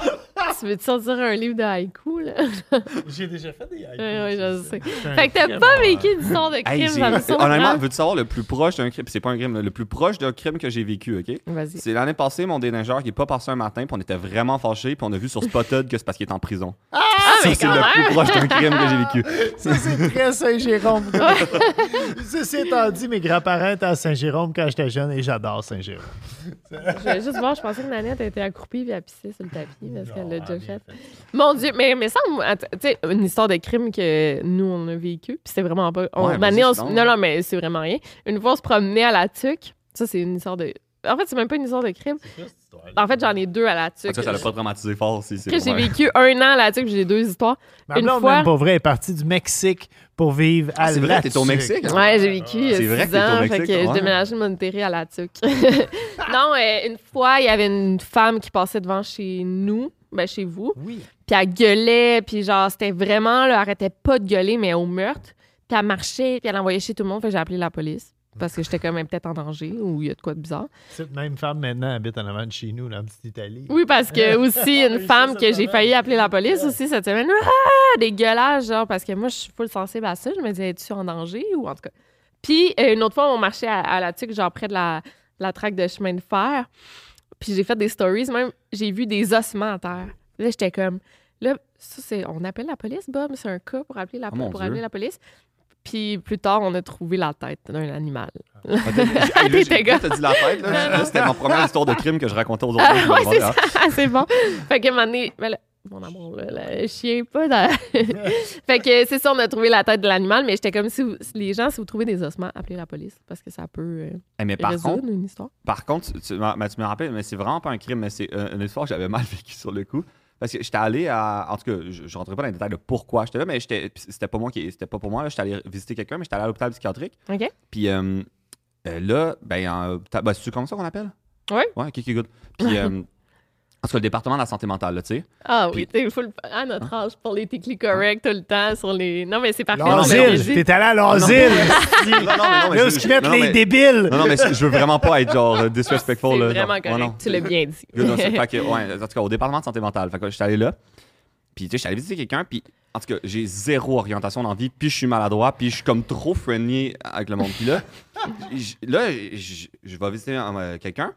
Tu veux te sortir un livre de haïku, là? J'ai déjà fait des haïkus. Oui, oui, je sais. Fait que t'as pas vécu d'histoire de Hey, crime, ça me surprend. honnêtement, veux-tu savoir le plus proche d'un crime? C'est pas un crime, là, le plus proche d'un crime que j'ai vécu, OK? Vas-y. C'est l'année passée, mon déneigeur qui est pas passé un matin, puis on était vraiment fâchés, puis on a vu sur Spotted que c'est parce qu'il est en prison. Ah, ça, c'est le même! plus proche d'un crime que j'ai vécu. Ça, c'est très Saint-Jérôme. Ceci étant dit, mes grands-parents étaient à Saint-Jérôme quand j'étais jeune et j'adore Saint-Jérôme. Je voulais juste voir, je pensais que Nanette était accroupie puis elle pissait sur le tapis parce qu'elle l'a déjà fait. Mon Dieu, mais, mais ça, tu sais, une histoire de crime que nous, on a vécu, puis c'était vraiment pas. On, Ouais, année, on non, non, mais c'est vraiment rien. Une fois, on se promenait à la tuque. Ça, c'est une histoire de. En fait, c'est même pas une histoire de crime. En fait, j'en ai deux à la En tuque. tout cas, ça l'a pas traumatisé fort aussi. c'est Que j'ai vécu un an à la tuque, puis j'ai deux histoires. Une blonde, fois- même pour vrai, est partie du Mexique pour vivre à Ah, c'est vrai, t'es au. Mexique, hein? Ouais, j'ai vécu euh, C'est vrai que t'es au ans, Mexique, fait que je déménageais de Monterrey à la tuque. non, euh, une fois, il y avait une femme qui passait devant chez nous, ben chez vous, Oui. puis elle gueulait, puis genre, c'était vraiment, là, elle arrêtait pas de gueuler, mais au meurtre. Puis elle marchait, puis elle envoyait chez tout le monde, fait que j'ai appelé la police. Parce que j'étais quand même peut-être en danger ou il y a de quoi de bizarre. Cette même femme maintenant habite en avant de chez nous, dans la petite Italie. Oui, parce que aussi, une femme que j'ai failli appeler la police aussi cette semaine. Ah, des gueulages, genre, parce que moi, je suis full sensible à ça. Je me disais, es-tu en danger ou en tout cas? Puis, euh, une autre fois, on marchait à, à la tuque, genre près de la, la traque de chemin de fer. Puis, j'ai fait des stories, même, j'ai vu des ossements à terre. Là, j'étais comme, là, ça, c'est, on appelle la police, Bob, c'est un cas pour appeler la, Oh pour appeler la police. Puis, plus tard, on a trouvé la tête d'un animal. Ah, t'as- dit la tête, là? C'était ma première histoire de crime que je racontais aux autres. Ah, ouais, ah, ça, c'est bon. Fait que, un moment donné, ben là, mon amour, là, le chien, pas dans... fait que c'est ça, on a trouvé la tête de l'animal, mais j'étais comme si, vous- les gens, si vous trouvez des ossements, appelez la police, parce que ça peut euh, hey, mais par résoudre contre, une histoire. Par contre, tu, tu m'as- mais tu me rappelles, mais c'est vraiment pas un crime, mais c'est euh, une histoire que j'avais mal vécu sur le coup. Parce que j'étais allé à. En tout cas, je, je rentrerai pas dans les détails de pourquoi j'étais là, mais c'était pas moi qui. C'était pas pour moi. là, J'étais allé visiter quelqu'un, mais j'étais allé à l'hôpital psychiatrique. OK? Puis euh, euh, là, ben, ben, c'est comme ça qu'on appelle? Ouais. Ouais, ok, ok, good. Puis, euh, en tout cas, le département de la santé mentale, là, tu sais. Ah oui, t'es full à notre âge pour les techniques corrects tout le temps sur les... Non, mais c'est parfait. L'asile! T'es allé à l'asile! Non, non, mais non, mais Là où je- ils mettent les mais- débiles! Non, non, mais je veux vraiment pas être genre euh, disrespectful. C'est là, vraiment correct, tu l'as bien dit. Good, non, c'est- fait que, ouais, en tout cas, au département de santé mentale. Fait que j'étais allé là. Puis, tu sais, j'étais allé visiter quelqu'un. Puis, en tout cas, j'ai zéro orientation dans la vie. Puis, je suis maladroit. Puis, je suis comme trop friendly avec le monde. Puis là, là, je vais visiter euh, quelqu'un.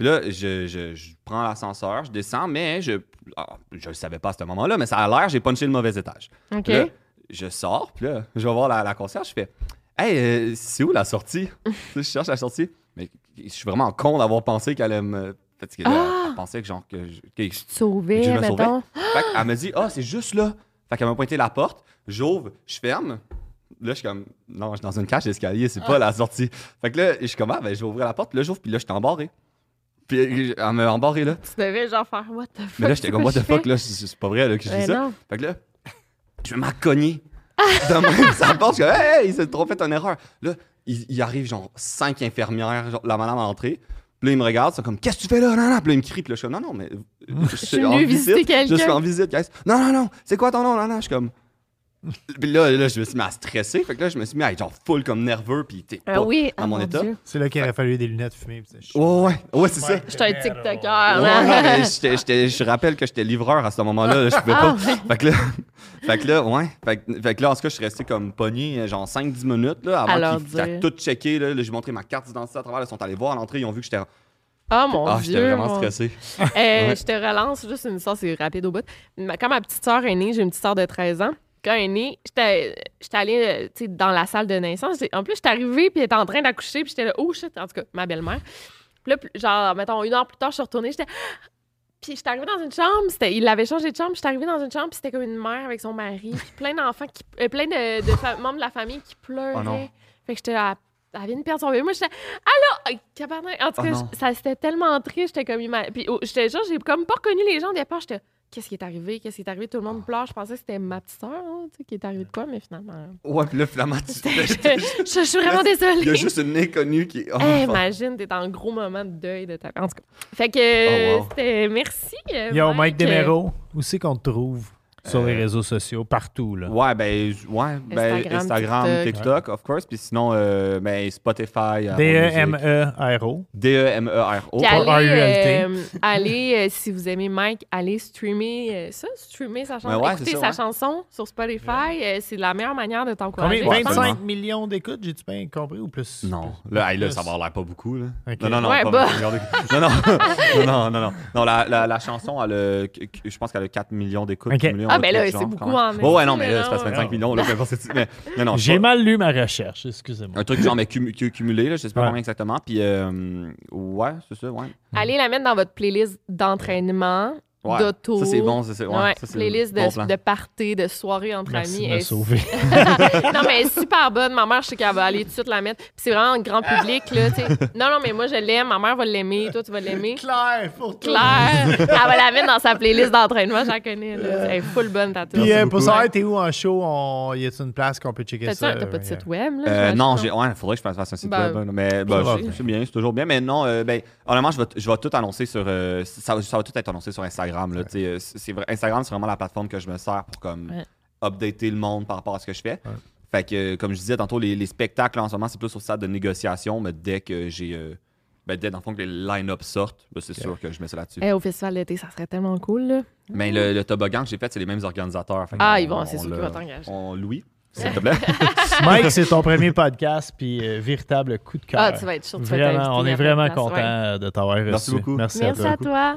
Puis là, je, je- je prends l'ascenseur, je descends, mais je ah, je le savais pas à ce moment-là, mais ça a l'air, j'ai punché le mauvais étage. OK. Là, je sors, puis là, je vais voir la, la concierge, je fais Hey, euh, c'est où la sortie? Je cherche la sortie. Mais je suis vraiment con d'avoir pensé qu'elle allait me. Parce que là, Ah! elle pensait que genre. Que je- que je- Sauvé, Je me sauvais. fait qu'elle me dit, ah, c'est juste là. Fait qu'elle m'a pointé la porte, j'ouvre, je ferme. Là, je suis comme, non, je suis dans une cage d'escalier, c'est pas la sortie. Fait que là, je suis comme, ah, ben, je vais ouvrir la porte, là, j'ouvre, puis là, je suis embarré. Puis elle m'a embarré là. Tu devais genre faire what the fuck. Mais là, j'étais comme, what the fuck, là, c'est pas vrai là, que je dis Ben ça? non. Fait que là, je m'en cogné. Dans même sa porte, je suis comme, hey, il s'est trop fait une erreur. Là, il, il arrive genre cinq infirmières, genre, la madame à l'entrée. Puis là, il me regarde, c'est comme, qu'est-ce que tu fais là? Non, non. Puis là, il me crie, puis là, je suis comme, non, non, mais. Je suis visiter quelqu'un. Je suis en visite, guys. Non, non, non, c'est quoi ton nom? Non, non, je suis comme. Puis là, là, je me suis mis à stresser. Fait que là, je me suis mis à être genre full comme nerveux, puis t'es Ah oui, dans ah, mon mon état. Dieu. C'est là qu'il aurait fallu des lunettes fumées. c'est- Ouais, ouais, ouais, c'est ça. Je suis un TikToker. Ouais, mais j'étais- j'étais- je rappelle que j'étais livreur à ce moment-là. là, je pouvais pas. Fait que là, fait que là, ouais. Fait que, fait que là, en tout cas, je suis resté comme pogné, genre 5-10 minutes là, avant qu'ils tout checké. Là, Là, j'ai montré ma carte d'identité à travers. Ils sont allés voir à l'entrée. Ils ont vu que j'étais. Ah mon Ah, Dieu. j'étais vraiment mon- stressé. Euh, Ouais. Je te relance, juste une histoire, c'est rapide au bout. Quand ma petite sœur est née, j'ai une petite sœur de 13 ans. Quand elle est née, j'étais allée euh, dans la salle de naissance. En plus, j'étais arrivée, puis elle était en train d'accoucher, puis j'étais là, oh shit, en tout cas, ma belle-mère. Puis là, genre, mettons, une heure plus tard, je suis retournée, j'étais. Puis j'étais arrivée dans une chambre, il avait changé de chambre, j'étais arrivée dans une chambre, puis c'était comme une mère avec son mari, puis plein d'enfants, qui, euh, plein de, de fa- membres de la famille qui pleuraient. Oh. Fait que j'étais là, elle vient de perdre son bébé. Moi, j'étais, allô? En tout Oh cas, ça, c'était tellement triste, j'étais comme, puis oh, j'étais genre, j'ai comme pas reconnu les gens au départ, j'étais, qu'est-ce qui est arrivé, qu'est-ce qui est arrivé, tout le monde pleure. Je pensais que c'était ma petite sœur, hein, tu sais, qui est arrivée de quoi, mais finalement. Ouais, puis là, finalement, tu. je, je- je suis vraiment désolée. Il y a juste une inconnue qui. Oh, Hey, fuck. imagine, t'es en gros moment de deuil de ta. En tout cas. Fait que Oh, wow. c'était. Merci. euh, Yo, Mike euh, Demero, où c'est qu'on te trouve? Sur les Euh, réseaux sociaux, partout, là? Ouais, ben, ouais, ben, Instagram, Instagram, TikTok. TikTok, of course. Puis sinon, euh, ben, Spotify. Music. D-E-M-E-R-O. D-E-M-E-R-O. Allez, RULT. euh, allez euh, si vous aimez Mike, allez streamer euh, ça, streamer sa chanson, Ben c'est ça, sa ouais. chanson sur Spotify. euh, c'est la meilleure manière de t'encourager. Combien? Ouais, 25 absolument. millions d'écoutes, j'ai-tu bien compris, ou plus? Non. Là, ça va l'air pas beaucoup. Là. Non, non, non. Ouais, pas bah. 25 millions d'écoutes. non, non. non, non, non, la, la, la chanson, je pense qu'elle a 4 millions d'écoutes. Ah, ben là, c'est beaucoup quand même. en Ouais, ouais, non, mais là, c'est ouais. 25 millions. Là, non, non, J'ai pas- mal lu ma recherche, excusez-moi. Un truc genre, mais cum- cum- cumulé, là, je sais pas combien exactement. Puis, euh, ouais, c'est ça, ouais. Allez la mettre dans votre playlist d'entraînement, Ouais. d'auto. Ça, c'est bon, ça, c'est ouais, Ouais, ça, c'est playlist bon de, plan. de party, de soirée entre Merci amis. de me Elle- sauver. non, mais elle est super bonne. Ma mère, je sais qu'elle va aller tout de suite la mettre. Puis c'est vraiment un grand public, là. Non, non, mais moi, je l'aime. Ma mère va l'aimer. Toi, tu vas l'aimer. Claire, pour toi. Claire, elle va la mettre dans sa playlist d'entraînement, je la connais. Là. Elle est full bonne, ta. Puis euh, pour savoir, t'es où en show? On... Y a-t-il une place qu'on peut checker ça? t'as pas de site web, là? Euh, non, j'ai, ouais, faudrait que je fasse un site Ben, web. là, Mais ben, pas c'est- bien, c'est toujours bien. Mais non, euh, ben, honnêtement, je vais, je vais tout annoncer sur. euh, ça, va- ça va tout être annoncé sur Instagram. Là, sais, euh, c'est, Instagram, c'est vraiment la plateforme que je me sers pour comme Ouais. updater le monde par rapport à ce que je fais. Fait que, comme je disais tantôt, les, les spectacles là, en ce moment, c'est plus au stade de négociation. Mais dès que j'ai. euh, ben, dès dans le fond que les line-up sortent, ben, c'est sûr que je mets ça là-dessus. Eh, au festival d'été, ça serait tellement cool, là. Mais le, le toboggan que j'ai fait, c'est les mêmes organisateurs. Ah, ils vont, c'est sûr qu'ils vont t'engager. On Louis, s'il te plaît. Mike, c'est ton premier podcast, puis euh, véritable coup de cœur. Ah, tu vas être chaud, tu vas être Vraiment, invité on est vraiment content ouais. de t'avoir reçu. Merci beaucoup. Merci, Merci à toi.